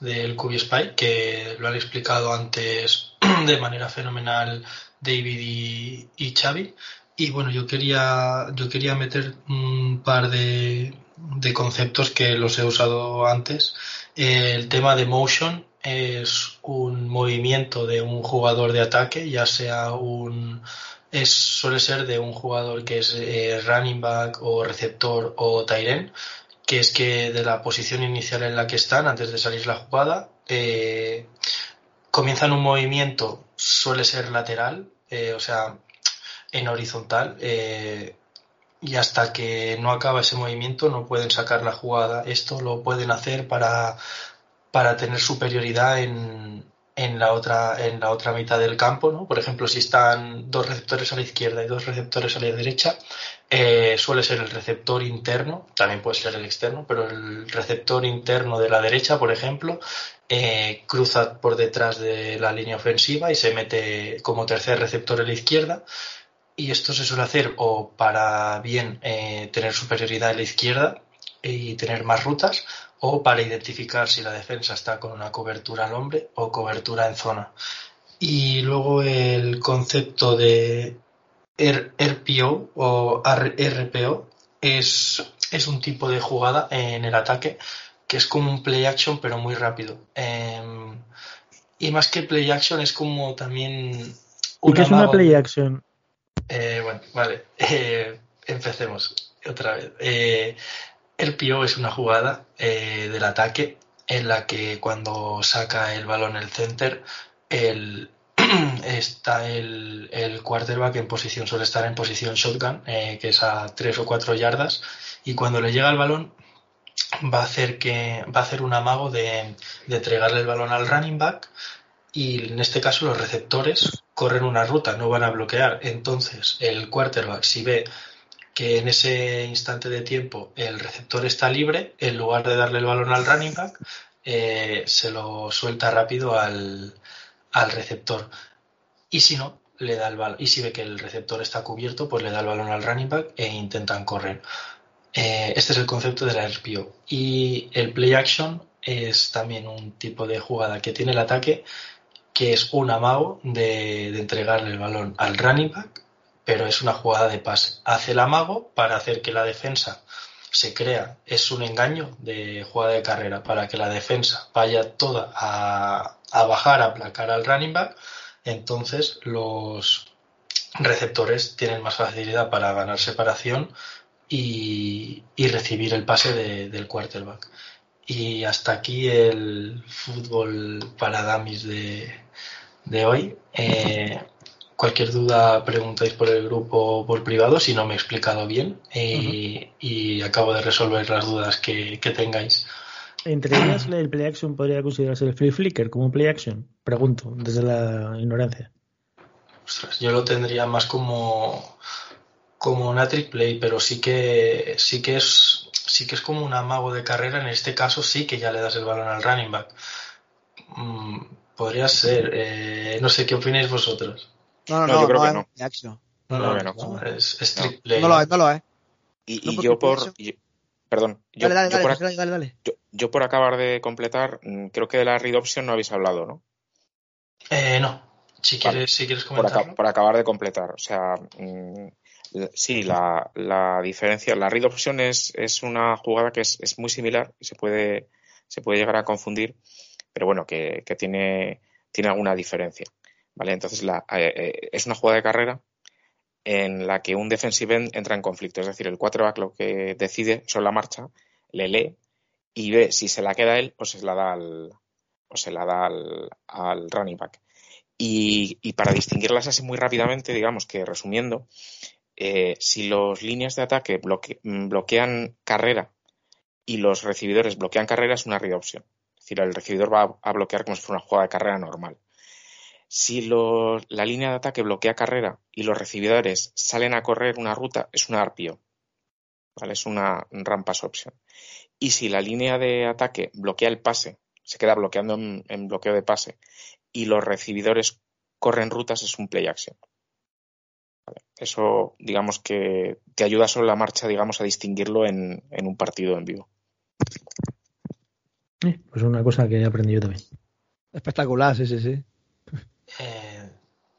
del Spy, que lo han explicado antes de manera fenomenal David y, y Xavi. Y bueno, yo quería, yo quería meter un par de, de conceptos que los he usado antes. El tema de motion es un movimiento de un jugador de ataque, ya sea un es, suele ser de un jugador que es eh, running back o receptor o tight que es que de la posición inicial en la que están, antes de salir la jugada, eh, comienzan un movimiento, suele ser lateral, eh, o sea, en horizontal, y hasta que no acaba ese movimiento no pueden sacar la jugada. Esto lo pueden hacer para, para tener superioridad en, en la otra en la otra mitad del campo no por ejemplo si están dos receptores a la izquierda y dos receptores a la derecha eh, suele ser el receptor interno también puede ser el externo pero el receptor interno de la derecha por ejemplo eh, cruza por detrás de la línea ofensiva y se mete como tercer receptor a la izquierda y esto se suele hacer o para bien eh, tener superioridad en la izquierda y tener más rutas o para identificar si la defensa está con una cobertura al hombre o cobertura en zona. Y luego el concepto de RPO o RPO es, es un tipo de jugada en el ataque que es como un play action pero muy rápido. Em, y más que play action es como también... ¿Y qué es una play action? Eh, bueno, vale. Eh, empecemos otra vez. Eh, el PIO es una jugada eh, del ataque en la que cuando saca el balón el center, el, está el, el, quarterback en posición, suele estar en posición shotgun, que es a 3 o 4 yardas, y cuando le llega el balón va a hacer que va a hacer un amago de entregarle el balón al running back y en este caso los receptores corren una ruta, no van a bloquear. Entonces el quarterback si ve que en ese instante de tiempo el receptor está libre, en lugar de darle el balón al running back, eh, se lo suelta rápido al, receptor. Y si no, le da el balón. Y si ve que el receptor está cubierto, pues le da el balón al running back e intentan correr. Eh, este es el concepto de la RPO. Y el play action es también un tipo de jugada que tiene el ataque, que es un amago de, entregarle el balón al running back pero es una jugada de pase. Hace el amago para hacer que la defensa se crea, es un engaño de jugada de carrera para que la defensa vaya toda a, bajar, a aplacar al running back, entonces los receptores tienen más facilidad para ganar separación y, recibir el pase del quarterback. Y hasta aquí el fútbol para damis de, de hoy. Eh, Cualquier duda preguntáis por el grupo por privado si no me he explicado bien y, acabo de resolver las dudas que, tengáis. Entre ellas, el play action podría considerarse el free flicker como un play action. Pregunto, desde la ignorancia. yo lo tendría más como como una trick play, pero sí que sí que es sí que es como un amago de carrera. En este caso sí que ya le das el balón al running back. Mm, Podría ser. Eh, no sé qué opináis vosotros. No, no, No, no, yo creo no, que es no. action. No, No, no, no, no. Es, es play. no lo es, no lo es. Y, No, y yo por. y- perdón, yo, Dale, dale, yo dale, por, dale, dale, dale. yo- yo por acabar de completar, mm, creo que de la read option no habéis hablado, ¿no? Eh, no. Si Vale. quieres, si quieres Por, aca- comentarlo. por acabar de completar. O sea, mm, la- sí, la, la diferencia, la read option es, es una jugada que es, es muy similar y se puede, se puede llegar a confundir, pero bueno, que, que tiene, tiene alguna diferencia. ¿Vale? Entonces, la, eh, eh, es una jugada de carrera en la que un defensive entra en conflicto. Es decir, el quarterback lo que decide sobre la marcha, le lee y ve si se la queda él o se la da al, o se la da al, al running back. Y, para distinguirlas así muy rápidamente, digamos que resumiendo, eh, si los líneas de ataque bloque- bloquean carrera y los recibidores bloquean carrera, es una read option. Decir, el recibidor va a- bloquear como si fuera una jugada de carrera normal. Si la línea de ataque bloquea carrera y los recibidores salen a correr una ruta, es una RPO. ¿Vale? Es una pass option. Y si la línea de ataque bloquea el pase, se queda bloqueando en, bloqueo de pase, y los recibidores corren rutas, es un play action. Eso, digamos que te ayuda sobre la marcha, digamos, a distinguirlo en un partido en vivo. Eh, Pues una cosa que he aprendido también. Espectacular, sí, sí, sí. Eh,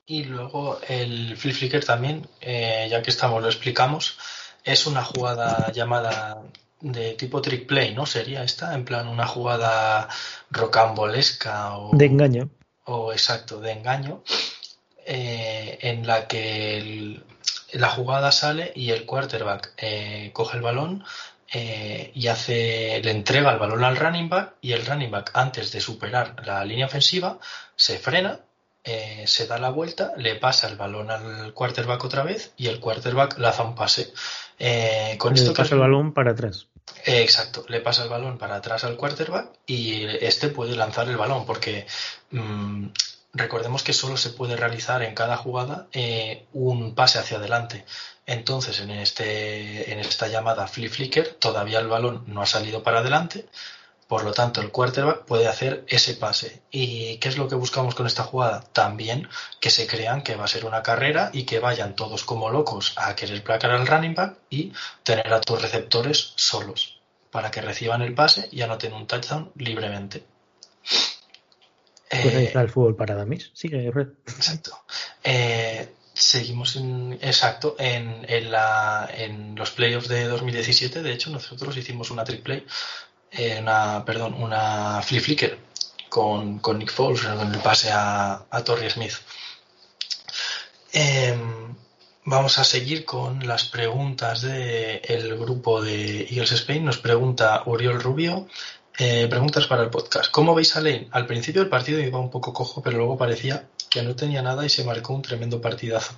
y luego el flip flicker también, eh, ya que estamos, lo explicamos. Es una jugada llamada de tipo trick play, ¿no? Sería esta, en plan una jugada rocambolesca o, De engaño. o exacto, de engaño, eh, en la que el- la jugada sale y el quarterback eh, coge el balón eh, y hace, le entrega el balón al running back y el running back antes de superar la línea ofensiva se frena, eh, se da la vuelta, le pasa el balón al quarterback otra vez y el quarterback lanza un pase. Eh, con Le esto pasa el balón para atrás. Exacto, le pasa el balón para atrás al quarterback y este puede lanzar el balón porque mm, recordemos que solo se puede realizar en cada jugada eh, un pase hacia adelante. Entonces, en, este, en esta llamada flip flicker, todavía el balón no ha salido para adelante, por lo tanto, el quarterback puede hacer ese pase. ¿Y qué es lo que buscamos con esta jugada? También que se crean que va a ser una carrera y que vayan todos como locos a querer placar al running back y tener a tus receptores solos para que reciban el pase y anoten un touchdown libremente. Pues ahí Eh, está el fútbol para damis. Sigue. Exacto. Eh, seguimos en, exacto, en, en, la, en los playoffs de 2017. De hecho, nosotros hicimos una trick play, eh, una, perdón, una flip flicker con, con Nick Foles en el pase a, a Torrey Smith. Em, vamos a seguir con las preguntas del grupo de Eagles Spain. Nos pregunta Uriol Rubio. Eh, preguntas para el podcast. ¿Cómo veis a Lane? Al principio del partido iba un poco cojo, pero luego parecía que no tenía nada y se marcó un tremendo partidazo.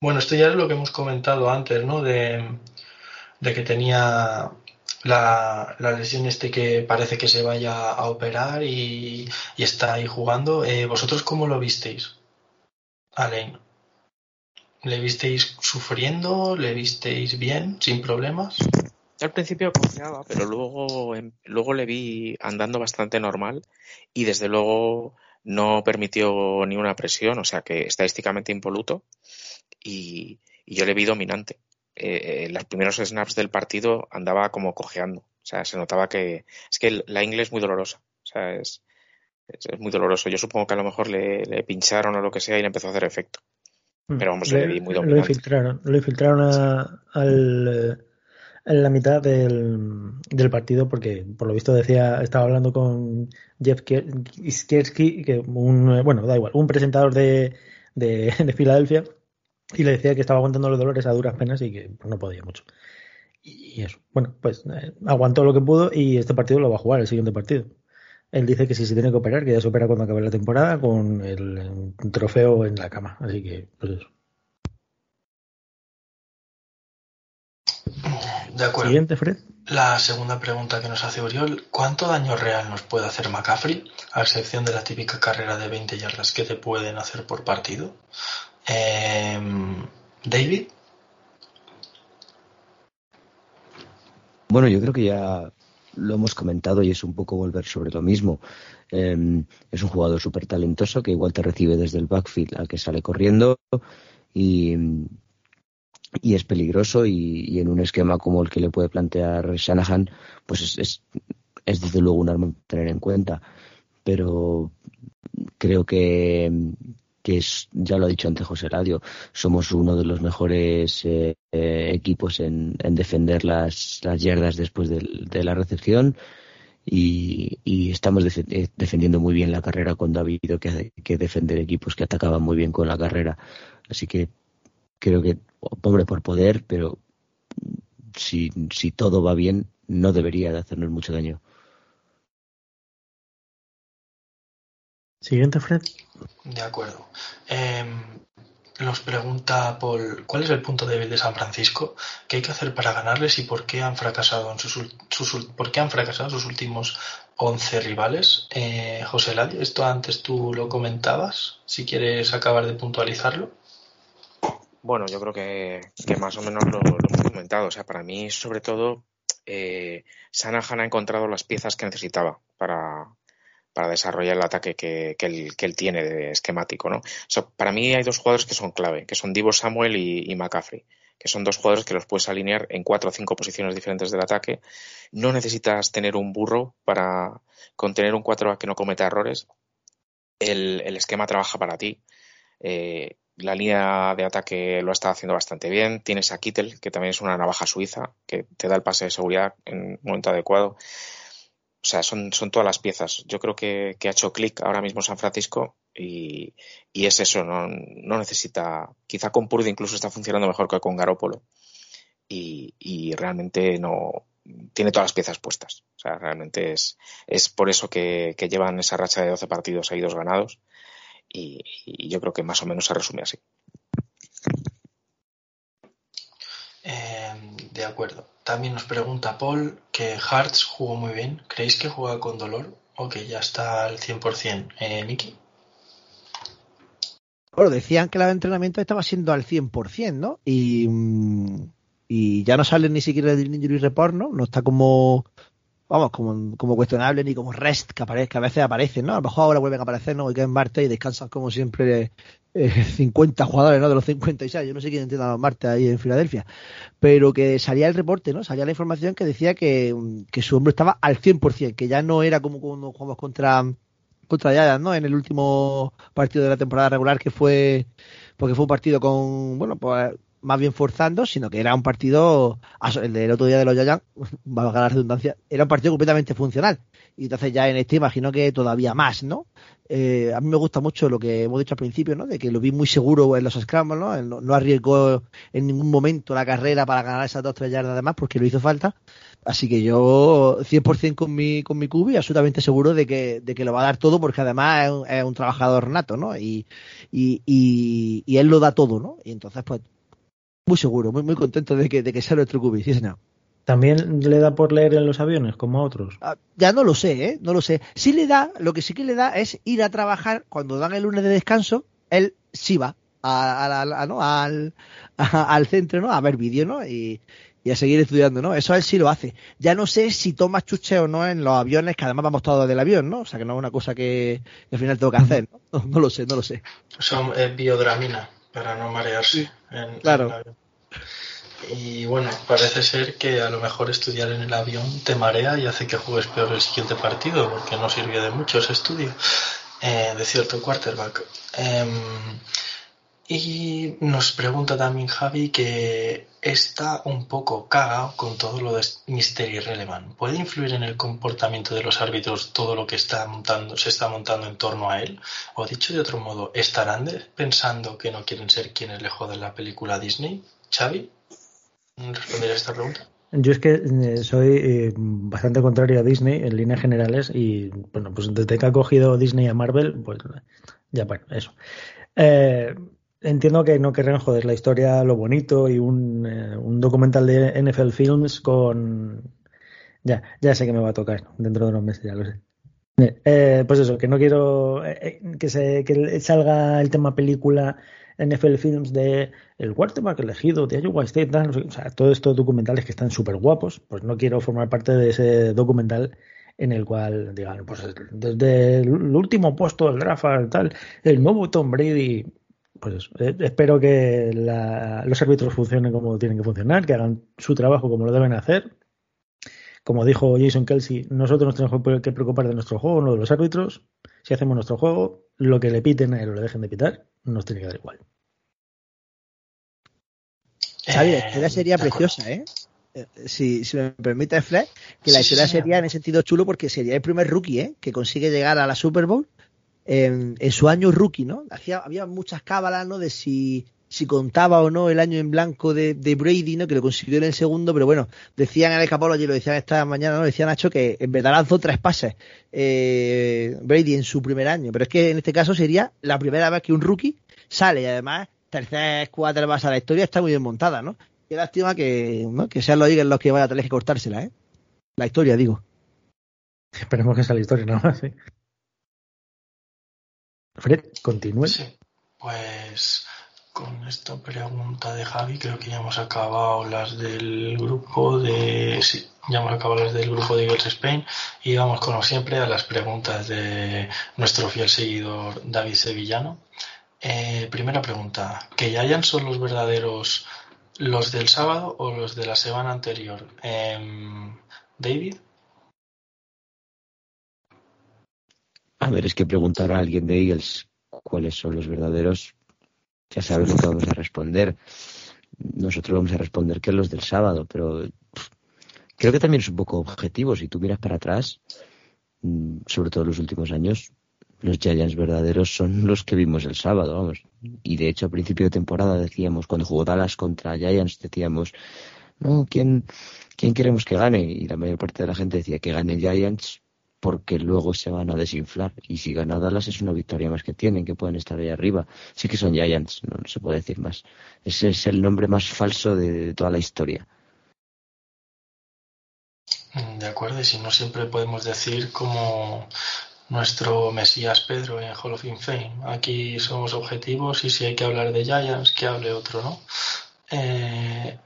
Bueno, esto ya es lo que hemos comentado antes, ¿no? De, que tenía la, la lesión este que parece que se vaya a operar y, y está ahí jugando. Eh, ¿Vosotros cómo lo visteis? A Lane. ¿Le visteis sufriendo? ¿Le visteis bien? ¿Sin problemas? Yo al principio confiaba, pero luego, em, luego le vi andando bastante normal y desde luego no permitió ni una presión, o sea que estadísticamente impoluto y, y yo le vi dominante. Eh, en los primeros snaps del partido andaba como cojeando, o sea, se notaba que es que la inglés es muy dolorosa, o sea, es, es, es muy doloroso. Yo supongo que a lo mejor le, le, pincharon o lo que sea y le empezó a hacer efecto. Pero vamos, le, le vi muy Lo dominante. infiltraron, lo infiltraron a, al, en la mitad del, del, partido porque por lo visto decía estaba hablando con Jeff Skiersky que un bueno da igual un presentador de, de, de, Filadelfia y le decía que estaba aguantando los dolores a duras penas y que pues, no podía mucho. Y eso bueno pues eh, aguantó lo que pudo y este partido lo va a jugar el siguiente partido. Él dice que si se tiene que operar que ya se opera cuando acabe la temporada con el, el trofeo en la cama así que pues eso De acuerdo. Siguiente, Fred. La segunda pregunta que nos hace Oriol, ¿cuánto daño real nos puede hacer McCaffrey, a excepción de la típica carrera de 20 yardas que te pueden hacer por partido? Eh, David. Bueno, yo creo que ya lo hemos comentado y es un poco volver sobre lo mismo. Em, es un jugador súper talentoso que igual te recibe desde el backfield al que sale corriendo y, y es peligroso y, en un esquema como el que le puede plantear Shanahan, pues es, es, es desde luego un arma a tener en cuenta. Pero creo que, que es, ya lo ha dicho antes José Radio, somos uno de los mejores eh, eh, equipos en, en, defender las, las yardas después de, de la recepción y, y estamos eh, defendiendo muy bien la carrera cuando ha habido que, que, defender equipos que atacaban muy bien con la carrera. Así que creo que, pobre por poder, pero si, si todo va bien, no debería de hacernos mucho daño. Siguiente, Fred. De acuerdo. Eh, nos pregunta Paul, ¿cuál es el punto débil de San Francisco? ¿Qué hay que hacer para ganarles y por qué han fracasado en sus, sus por qué han fracasado sus últimos 11 rivales? Eh, José Ladio, esto antes tú lo comentabas, si quieres acabar de puntualizarlo. Bueno, yo creo que, más o menos lo, lo, hemos comentado. O sea, para mí, sobre todo, eh, Sanahan ha encontrado las piezas que necesitaba para, desarrollar el ataque que, él, tiene de esquemático. ¿no? O sea, para mí hay dos jugadores que son clave, que son Divo Samuel y, y, McCaffrey, que son dos jugadores que los puedes alinear en cuatro o cinco posiciones diferentes del ataque. No necesitas tener un burro para contener un cuatro que no cometa errores. El, el esquema trabaja para ti. Eh, la línea de ataque lo está haciendo bastante bien. Tienes a Kittel, que también es una navaja suiza, que te da el pase de seguridad en un momento adecuado. O sea, son, son todas las piezas. Yo creo que, que ha hecho clic ahora mismo San Francisco y, y, es eso, no, no necesita. Quizá con Purdy incluso está funcionando mejor que con Garópolo y, y realmente no tiene todas las piezas puestas. O sea, realmente es, es por eso que, que llevan esa racha de 12 partidos seguidos ganados y, y yo creo que más o menos se resume así. Eh, de acuerdo. También nos pregunta Paul que Hartz jugó muy bien. ¿Creéis que juega con dolor o que ya está al 100%? Eh, Miki. Bueno, decían que el entrenamiento estaba siendo al 100%, ¿no? Y, y ya no sale ni siquiera del injury report, ¿no? No está como vamos, como, como cuestionable ni como rest que aparece, que a veces aparecen, ¿no? A lo mejor ahora vuelven a aparecer, ¿no? Y que en Marte y descansan como siempre eh, 50 jugadores, ¿no? De los 56. Yo no sé quién entiende a los Marte ahí en Filadelfia. Pero que salía el reporte, ¿no? Salía la información que decía que, que su hombro estaba al 100%, que ya no era como cuando jugamos contra contra Giants, ¿no? En el último partido de la temporada regular que fue porque fue un partido con, bueno, pues más bien forzando, sino que era un partido, el del otro día de los Giants, va a ganar la redundancia, era un partido completamente funcional. Y entonces ya en este imagino que todavía más, ¿no? Eh, a mí me gusta mucho lo que hemos dicho al principio, ¿no? De que lo vi muy seguro en los scrambles, ¿no? No, arriesgó en ningún momento la carrera para ganar esas dos, tres yardas además porque lo hizo falta. Así que yo 100% con mi, con mi cubi, absolutamente seguro de que, de que lo va a dar todo porque además es un, es un trabajador nato, ¿no? Y, y, y él lo da todo, ¿no? Y entonces pues muy seguro, muy, muy contento de que, de que sea nuestro cubi, sí señor. ¿También le da por leer en los aviones, como a otros? Ah, ya no lo sé, ¿eh? No lo sé. Sí le da, lo que sí que le da es ir a trabajar cuando dan el lunes de descanso, él sí va a, a, a, ¿no? al, al centro, ¿no? A ver vídeo, ¿no? Y, y a seguir estudiando, ¿no? Eso él sí lo hace. Ya no sé si toma chuche o no en los aviones, que además vamos todos del avión, ¿no? O sea, que no es una cosa que, que al final tengo que hacer, ¿no? No, no lo sé, no lo sé. Son eh, biodramina para no marearse. En, claro. En y bueno, parece ser que a lo mejor estudiar en el avión te marea y hace que juegues peor el siguiente partido, porque no sirvió de mucho ese estudio eh, de cierto quarterback. Eh, y nos pregunta también Javi que está un poco cagado con todo lo de Mystery Relevant. ¿Puede influir en el comportamiento de los árbitros todo lo que está montando, se está montando en torno a él? O dicho de otro modo, ¿estarán pensando que no quieren ser quienes le joden la película Disney? ¿Xavi? ¿Responder a esta pregunta? Yo es que eh, soy eh, bastante contrario a Disney en líneas generales y bueno, pues desde que ha cogido Disney a Marvel, pues ya bueno, eso. Eh, entiendo que no querrán joder la historia, lo bonito y un, eh, un, documental de NFL Films con... Ya, ya sé que me va a tocar dentro de unos meses, ya lo sé. Eh, pues eso, que no quiero que, se, que salga el tema película NFL Films de el quarterback elegido de Iowa State, o sea, todos estos documentales que están súper guapos, pues no quiero formar parte de ese documental en el cual digan, pues desde el último puesto del draft tal, el nuevo Tom Brady, pues eh, espero que los árbitros funcionen como tienen que funcionar, que hagan su trabajo como lo deben hacer. Como dijo Jason Kelsey, nosotros nos tenemos que preocupar de nuestro juego, no de los árbitros. Si hacemos nuestro juego, lo que le piten a él o le dejen de pitar, nos tiene que dar igual. Xavi, la historia sería preciosa, ¿eh? ¿eh? Si, si me permite, Fred, que la historia sería en ese sentido chulo porque sería el primer rookie, ¿eh? Que consigue llegar a la Super Bowl en, su año rookie, ¿no? Hacía, había muchas cábalas, ¿no? De si, si contaba o no el año en blanco de, Brady, ¿no? Que lo consiguió en el segundo, pero bueno, decían en el y lo decían esta mañana, ¿no? Decían Nacho que en verdad lanzó tres pases eh, Brady en su primer año, pero es que en este caso sería la primera vez que un rookie sale y además tercer vas a la historia está muy bien montada, ¿no? Qué lástima que, que sean los Eagles los que vayan a tener que cortársela, ¿eh? La historia, digo. Esperemos que sea la historia nada más, ¿sí? Fred, continúe. Sí, pues con esta pregunta de Javi creo que ya hemos acabado las del grupo de... Sí, ya hemos acabado las del grupo de Eagles Spain y vamos como siempre a las preguntas de nuestro fiel seguidor David Sevillano. Eh, primera pregunta, ¿que ya hayan son los verdaderos los del sábado o los de la semana anterior? Em, David. A ver, es que preguntar a alguien de Eagles cuáles son los verdaderos, ya sabes lo que vamos a responder. Nosotros vamos a responder que los del sábado, pero creo que también es un poco objetivo. Si tú miras para atrás, mm, sobre todo en los últimos años, los Giants verdaderos son los que vimos el sábado, vamos. Y de hecho, a principio de temporada decíamos, cuando jugó Dallas contra Giants, decíamos, no, ¿quién, ¿quién queremos que gane? Y la mayor parte de la gente decía que gane Giants porque luego se van a desinflar. Y si gana Dallas es una victoria más que tienen, que pueden estar ahí arriba. Sí que son Giants, no, se puede decir más. Ese es el nombre más falso de, toda la historia. De acuerdo, y si no siempre podemos decir como nuestro Mesías Pedro en Hall of Fame. Aquí somos objetivos y si hay que hablar de Giants, que hable otro, ¿no? Eh,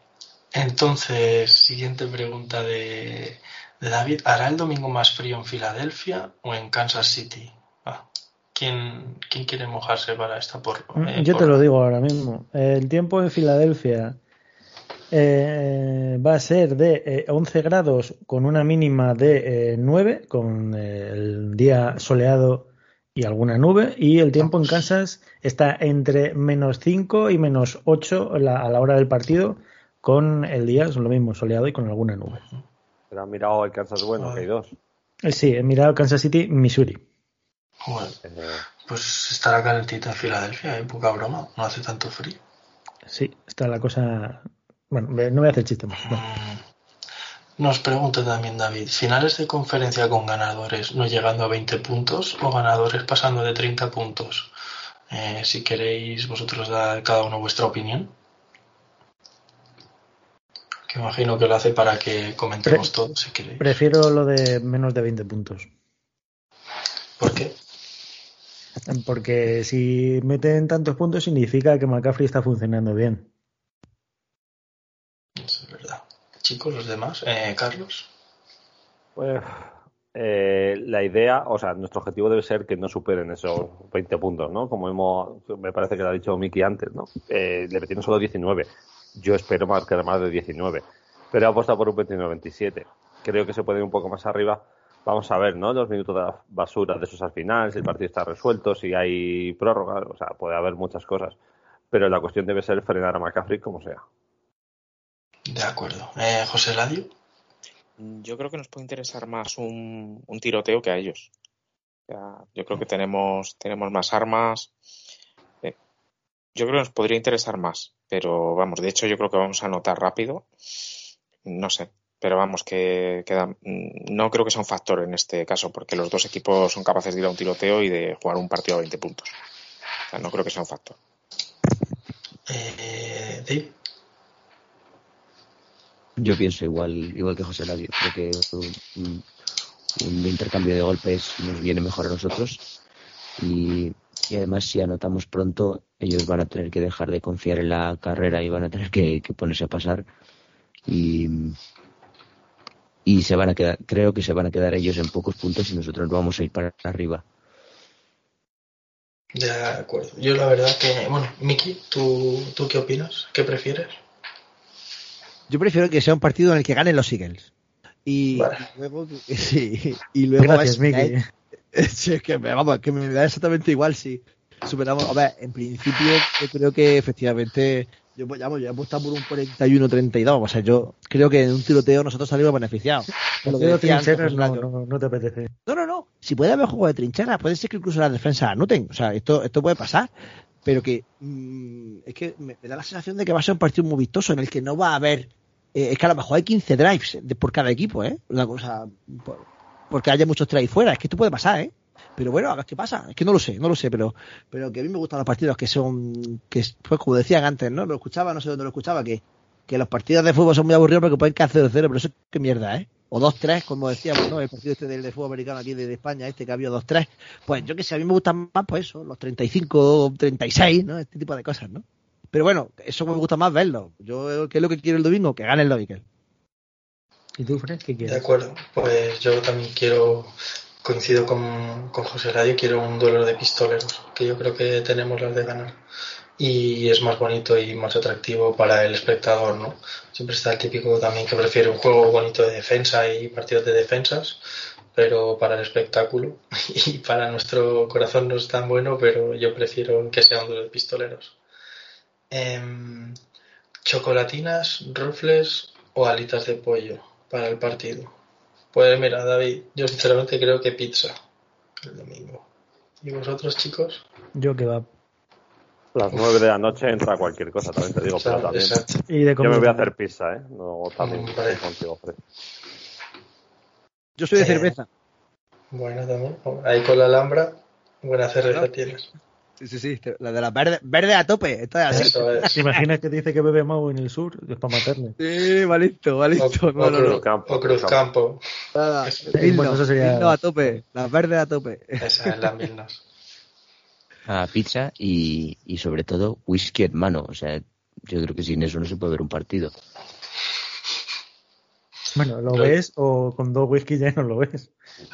entonces, siguiente pregunta de, David. ¿Hará el domingo más frío en Filadelfia o en Kansas City? Ah, ¿quién, quiere mojarse para esta por? Mm, eh, yo te lo digo ahora mismo. El tiempo en Filadelfia eh, va a ser de 11 eh, grados con una mínima de 9, eh, con el día soleado y alguna nube. Y el tiempo en Kansas está entre menos 5 y menos 8 a la hora del partido, con el día, es lo mismo, soleado y con alguna nube. Pero han mirado el Kansas bueno, que hay dos. Sí, he mirado Kansas City, Missouri. pues estará calentita en Filadelfia, hay poca broma, no hace tanto frío. Sí, está la cosa bueno, no voy a hacer chiste más. Nos pregunta también David, ¿finales de conferencia con ganadores no llegando a 20 puntos o ganadores pasando de 30 puntos? Eh, si queréis vosotros dar cada uno vuestra opinión. Que imagino que lo hace para que comentemos todo, si queréis. Prefiero lo de menos de 20 puntos. ¿Por qué? Porque si meten tantos puntos significa que McCaffrey está funcionando bien. Eso es verdad. Chicos, los demás, eh, Carlos. Pues eh, la idea, o sea, nuestro objetivo debe ser que no superen esos 20 puntos, ¿no? Como hemos, me parece que lo ha dicho Miki antes, ¿no? Eh, le metieron solo 19. Yo espero marcar más de 19. Pero he apostado por un 29-27. Creo que se puede ir un poco más arriba. Vamos a ver, ¿no? Los minutos de basura de esos al final, si el partido está resuelto, si hay prórroga, o sea, puede haber muchas cosas. Pero la cuestión debe ser frenar a McCaffrey como sea. De acuerdo. Eh, José Ladio. Yo creo que nos puede interesar más un, tiroteo que a ellos. yo creo que tenemos, tenemos más armas. Eh, yo creo que nos podría interesar más, pero vamos, de hecho yo creo que vamos a anotar rápido. No sé, pero vamos, que, no creo que sea un factor en este caso, porque los dos equipos son capaces de ir a un tiroteo y de jugar un partido a 20 puntos. O sea, no creo que sea un factor. Eh, Dave. Yo pienso igual, igual que José Ladio. Creo que un, intercambio de golpes nos viene mejor a nosotros. Y, y además si anotamos pronto ellos van a tener que dejar de confiar en la carrera y van a tener que, que ponerse a pasar y y se van a quedar creo que se van a quedar ellos en pocos puntos y nosotros vamos a ir para arriba de acuerdo. Yo la verdad que, bueno, Miki, ¿tú, ¿tú qué opinas? ¿Qué prefieres? Yo prefiero que sea un partido en el que ganen los Eagles. Y Vale. luego, sí, y luego Gracias, Miki. Sí, es que me, vamos, que me da exactamente igual si superamos. A ver, en principio, yo creo que efectivamente. Yo, pues, vamos, yo he apostado por un 41-32. O sea, yo creo que en un tiroteo nosotros salimos beneficiados. Lo que Pero decía antes, trincheras no, no, no te apetece. No, no, no. Si puede haber juego de trinchera, puede ser que incluso las defensas anoten. O sea, esto, esto puede pasar. Pero que mm, es que me, me da la sensación de que va a ser un partido muy vistoso en el que no va a haber. eh, es que a lo mejor hay 15 drives de- por cada equipo, ¿eh? Una cosa. por- porque haya muchos drives fuera. Es que esto puede pasar, ¿eh? Pero bueno, qué pasa. Es que no lo sé, no lo sé, pero, pero que a mí me gustan los partidos que son. que Pues como decían antes, ¿no? Lo escuchaba, no sé dónde lo escuchaba, que, que los partidos de fútbol son muy aburridos porque pueden caer 0-0, pero eso es que mierda, ¿eh? O 2-3, como decíamos, ¿no? El partido este del de fútbol americano aquí de, España, este que había 2-3. Pues yo que sé, a mí me gustan más, pues eso, los 35, 36, ¿no? Este tipo de cosas, ¿no? Pero bueno, eso me gusta más verlo. Yo, ¿qué es lo que quiero el domingo? Que gane el Loikel. ¿Y tú, Fred, qué De quieres? acuerdo. Pues yo también quiero, coincido con, con José Radio, quiero un duelo de pistoleros, que yo creo que tenemos las de ganar. Y es más bonito y más atractivo para el espectador, ¿no? Siempre está el típico también que prefiere un juego bonito de defensa y partidos de defensas, pero para el espectáculo y para nuestro corazón no es tan bueno, pero yo prefiero que sea un duelo de pistoleros. Em, chocolatinas, rufles o alitas de pollo para el partido. Pues mira, David, yo sinceramente creo que pizza el domingo. ¿Y vosotros, chicos? Yo que va. A las nueve de la noche entra cualquier cosa, también te digo, pero también. Y de Yo me voy a hacer pizza, ¿eh? No, también Mm, vale. contigo, Fred. Yo soy de Eh, cerveza. Bueno, también. Ahí con la Alhambra, buena cerveza tienes. Sí, sí, sí. La de la verde, verde a tope. Esto es así. Eso es. ¿Te imaginas que dice que bebe Mau en el sur? Es para matarle. Sí, malito, malito. O, No, o no, Cruz, no. Campo, o bueno, eso sería- Milno a tope. Las verdes a tope. Esa es la Milnos. a pizza y, y sobre todo whisky en mano o sea yo creo que sin eso no se puede ver un partido Bueno, lo Lo- ves o con dos whisky ya no lo ves.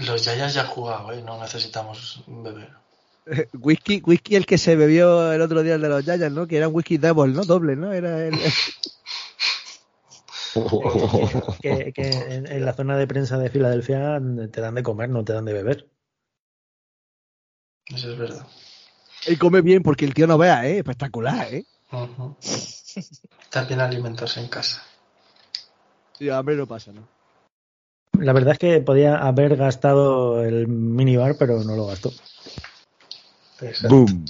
Los Yayas ya han jugado, ¿eh? No necesitamos beber. Whisky, whisky el que se bebió el otro día el de los Giants, ¿no? Que era un whisky double, ¿no? Doble, ¿no? Era el... Que, que en, en la zona de prensa de Filadelfia te dan de comer, no te dan de beber. Eso es verdad. Él come bien porque el tío no vea, ¿eh? Espectacular, ¿eh? Ujú. También alimentarse en casa. Sí, hambre no pasa, ¿no? La verdad es que podía haber gastado el minibar, pero no lo gastó. Exacto. Boom.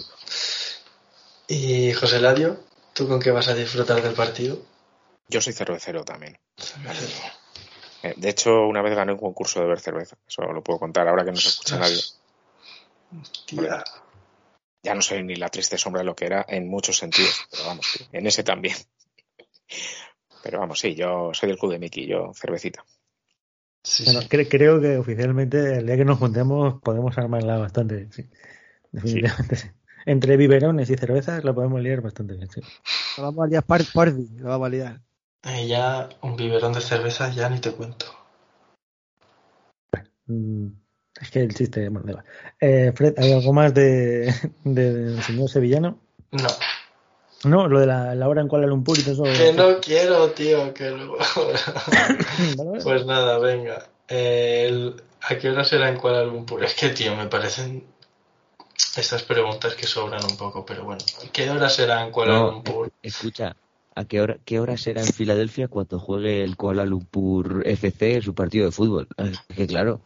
Y José Ladio, ¿tú con qué vas a disfrutar del partido? Yo soy cervecero también. Eh, De hecho, una vez gané un concurso de ver cerveza. Eso lo puedo contar ahora que no se escucha nadie. Tía. Ya no soy ni la triste sombra de lo que era en muchos sentidos, pero vamos, en ese también. Pero vamos, sí, yo soy del club de Mickey, yo cervecita. Sí, Bueno, sí. cre- creo que oficialmente el día que nos juntemos podemos armarla bastante, sí. Definitivamente sí. Entre biberones y cervezas la podemos liar bastante bien, sí. Lo vamos a liar par party, lo vamos a liar. Eh, ya un biberón de cerveza ya ni te cuento. Mm, Es que el chiste, bueno, igual. Eh, Fred, ¿hay algo más de, de- del señor sevillano? No, No, lo de la, la hora en Kuala Lumpur y todo eso. que no quiero, tío, que luego... Pues nada, venga. El- ¿A qué hora será en Kuala Lumpur? Es que, tío, me parecen estas preguntas que sobran un poco, pero bueno. ¿Qué hora será en Kuala No, Lumpur? escucha a qué hora qué hora será en Filadelfia cuando juegue el Kuala Lumpur FC su partido de fútbol Es que claro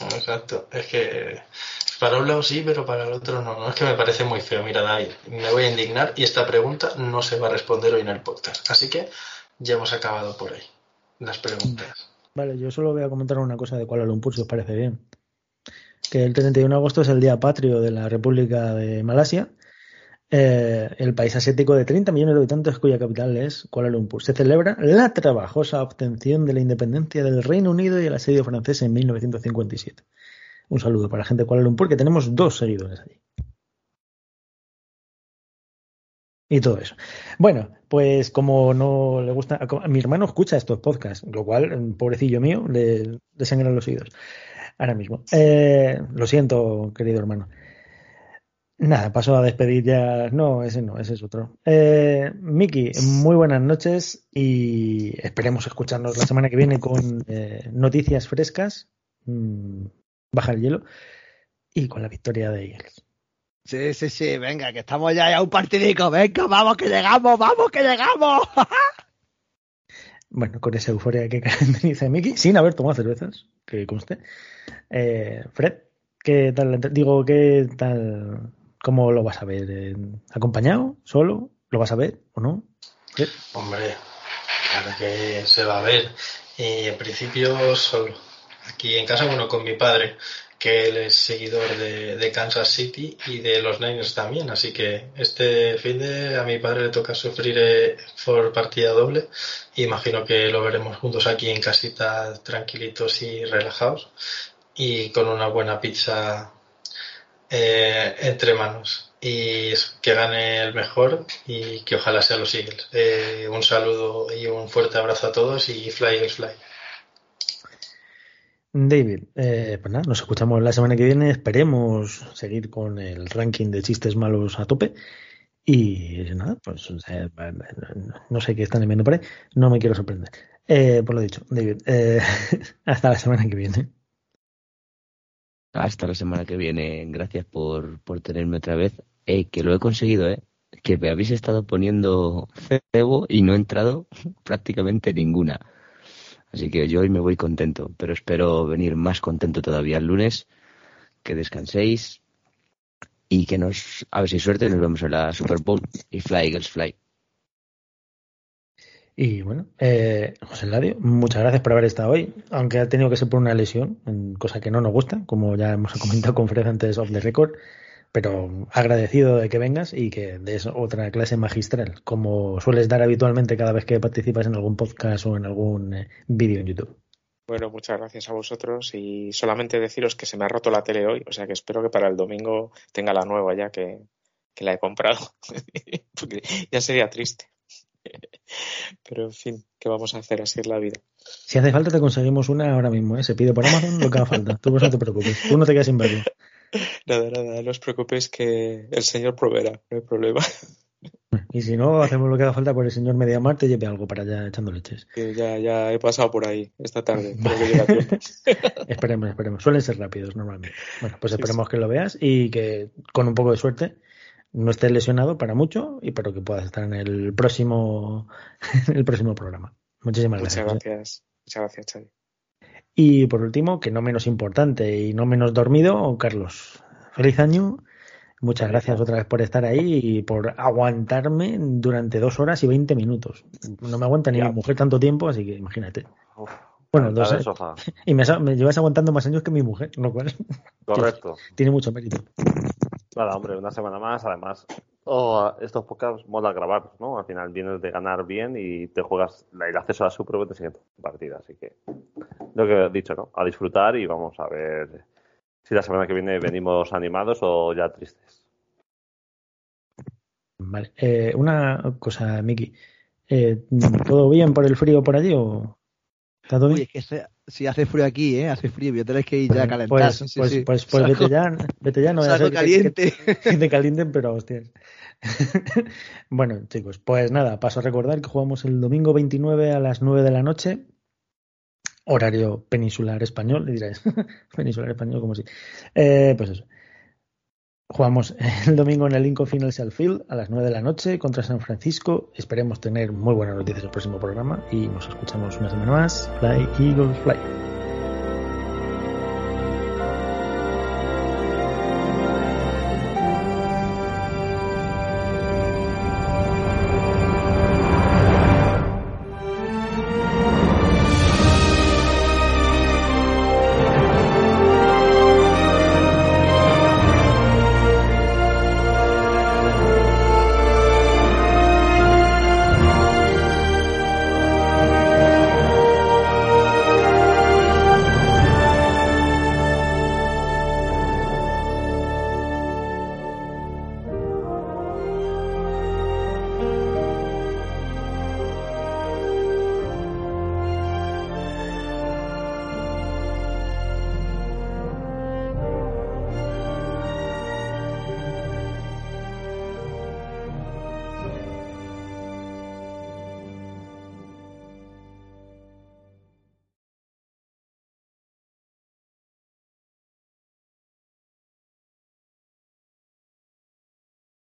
Exacto. Es que para un lado sí, pero para el otro no. No es que me parece muy feo. Mira, David, me voy a indignar y esta pregunta no se va a responder hoy en el podcast. Así que ya hemos acabado por ahí. Las preguntas. Vale, yo solo voy a comentar una cosa de Kuala Lumpur, si os parece bien. El 31 de agosto es el día patrio de la República de Malasia, eh, el país asiático de 30 millones de habitantes cuya capital es Kuala Lumpur. Se celebra la trabajosa obtención de la independencia del Reino Unido y el asedio francés en 1957. Un saludo para la gente de Kuala Lumpur, que tenemos dos seguidores allí. y todo eso. Bueno, pues como no le gusta, a mi hermano escucha estos podcasts, lo cual, pobrecillo mío, le, le sangran los oídos ahora mismo. Eh, lo siento, querido hermano. Nada, paso a despedir ya. No, ese no, ese es otro. Eh, Miki, muy buenas noches y esperemos escucharnos la semana que viene con eh, noticias frescas. Mm, baja el hielo y con la victoria de Eagles. Sí, sí, sí, venga, que estamos ya a un partidico. Venga, vamos que llegamos, vamos que llegamos. bueno, con esa euforia que caracteriza a Miki, sin haber tomado cervezas, que conste. Eh, Fred, ¿qué tal? Digo, ¿qué tal? ¿Cómo lo vas a ver? ¿Acompañado? ¿Solo? ¿Lo vas a ver o no? Hombre, claro que se va a ver. Y en principio solo. Aquí en casa, bueno, con mi padre, que él es seguidor de, Kansas City y de los Niners también. Así que este fin de a mi padre le toca sufrir eh, por partida doble. Imagino que lo veremos juntos aquí en casita, tranquilitos y relajados. Y con una buena pizza eh, entre manos y que gane el mejor y que ojalá sea los Eagles. Eh, un saludo y un fuerte abrazo a todos y fly Eagles fly. David, eh, pues nada, nos escuchamos la semana que viene. Esperemos seguir con el ranking de chistes malos a tope. Y nada, pues no sé qué están enviando por. No me quiero sorprender. por lo dicho, David, hasta la semana que viene. Hasta la semana que viene. Gracias por, por tenerme otra vez. Eh, que lo he conseguido, ¿eh? Que me habéis estado poniendo cebo y no he entrado prácticamente ninguna. Así que yo hoy me voy contento, pero espero venir más contento todavía el lunes. Que descanséis y que nos, a ver si suerte, nos vemos en la Super Bowl y Fly Eagles Fly. Y bueno, eh, José Ladio, muchas gracias por haber estado hoy, aunque ha tenido que ser por una lesión, cosa que no nos gusta, como ya hemos comentado con Fred antes off the record, pero agradecido de que vengas y que des otra clase magistral, como sueles dar habitualmente cada vez que participas en algún podcast o en algún eh, vídeo en YouTube. Bueno, muchas gracias a vosotros y solamente deciros que se me ha roto la tele hoy, o sea que espero que para el domingo tenga la nueva ya que, que la he comprado, porque ya sería triste. Pero en fin, ¿qué vamos a hacer? Así es la vida. Si hace falta, te conseguimos una ahora mismo. ¿eh? Se pide por Amazon lo que haga falta. Tú no te preocupes. Tú no te quedas sin verlo. Nada, nada. No os preocupéis que el señor proveerá. No hay problema. Y si no, hacemos lo que haga falta por el señor Mediamar te lleve algo para allá echando leches. Que ya, ya he pasado por ahí esta tarde. esperemos, esperemos. Suelen ser rápidos normalmente. Bueno, pues esperemos que lo veas y que con un poco de suerte no estés lesionado para mucho y para que puedas estar en el próximo, el próximo programa. Muchísimas gracias. Muchas gracias. Muchas gracias, Xavi. Y por último, que no menos importante y no menos dormido, Carlos. Feliz año. Muchas gracias otra vez por estar ahí y por aguantarme durante dos horas y veinte minutos. No me aguanta ni mi mujer tanto tiempo, así que imagínate. bueno, dos años. Y me, me, llevas aguantando más años que mi mujer, lo cual. Correcto. tiene mucho mérito. Nada, hombre, una semana más. Además, oh, estos podcasts mola grabar, ¿no? Al final vienes de ganar bien y te juegas el acceso a la Super en siguiente partida. Así que, lo que he dicho, ¿no? A disfrutar y vamos a ver si la semana que viene venimos animados o ya tristes. Vale. Eh, una cosa, Miki. Eh, ¿Todo bien por el frío por allí o está todo bien? Si hace frío aquí, ¿eh? Hace frío, yo tenés que ir ya a calentar. Pues, sí, pues, sí, pues, pues, vete ya, vete ya, no voy a ser caliente. Que, te calienten, pero hostias. bueno, chicos, pues nada, paso a recordar que jugamos el domingo 29 a las 9 de la noche, horario peninsular español, le diréis. peninsular español, como si. Eh, pues eso. Jugamos el domingo en el Lincoln Financial Field a las 9 de la noche contra San Francisco. Esperemos tener muy buenas noticias el próximo programa y nos escuchamos una semana más. Fly Eagles Fly.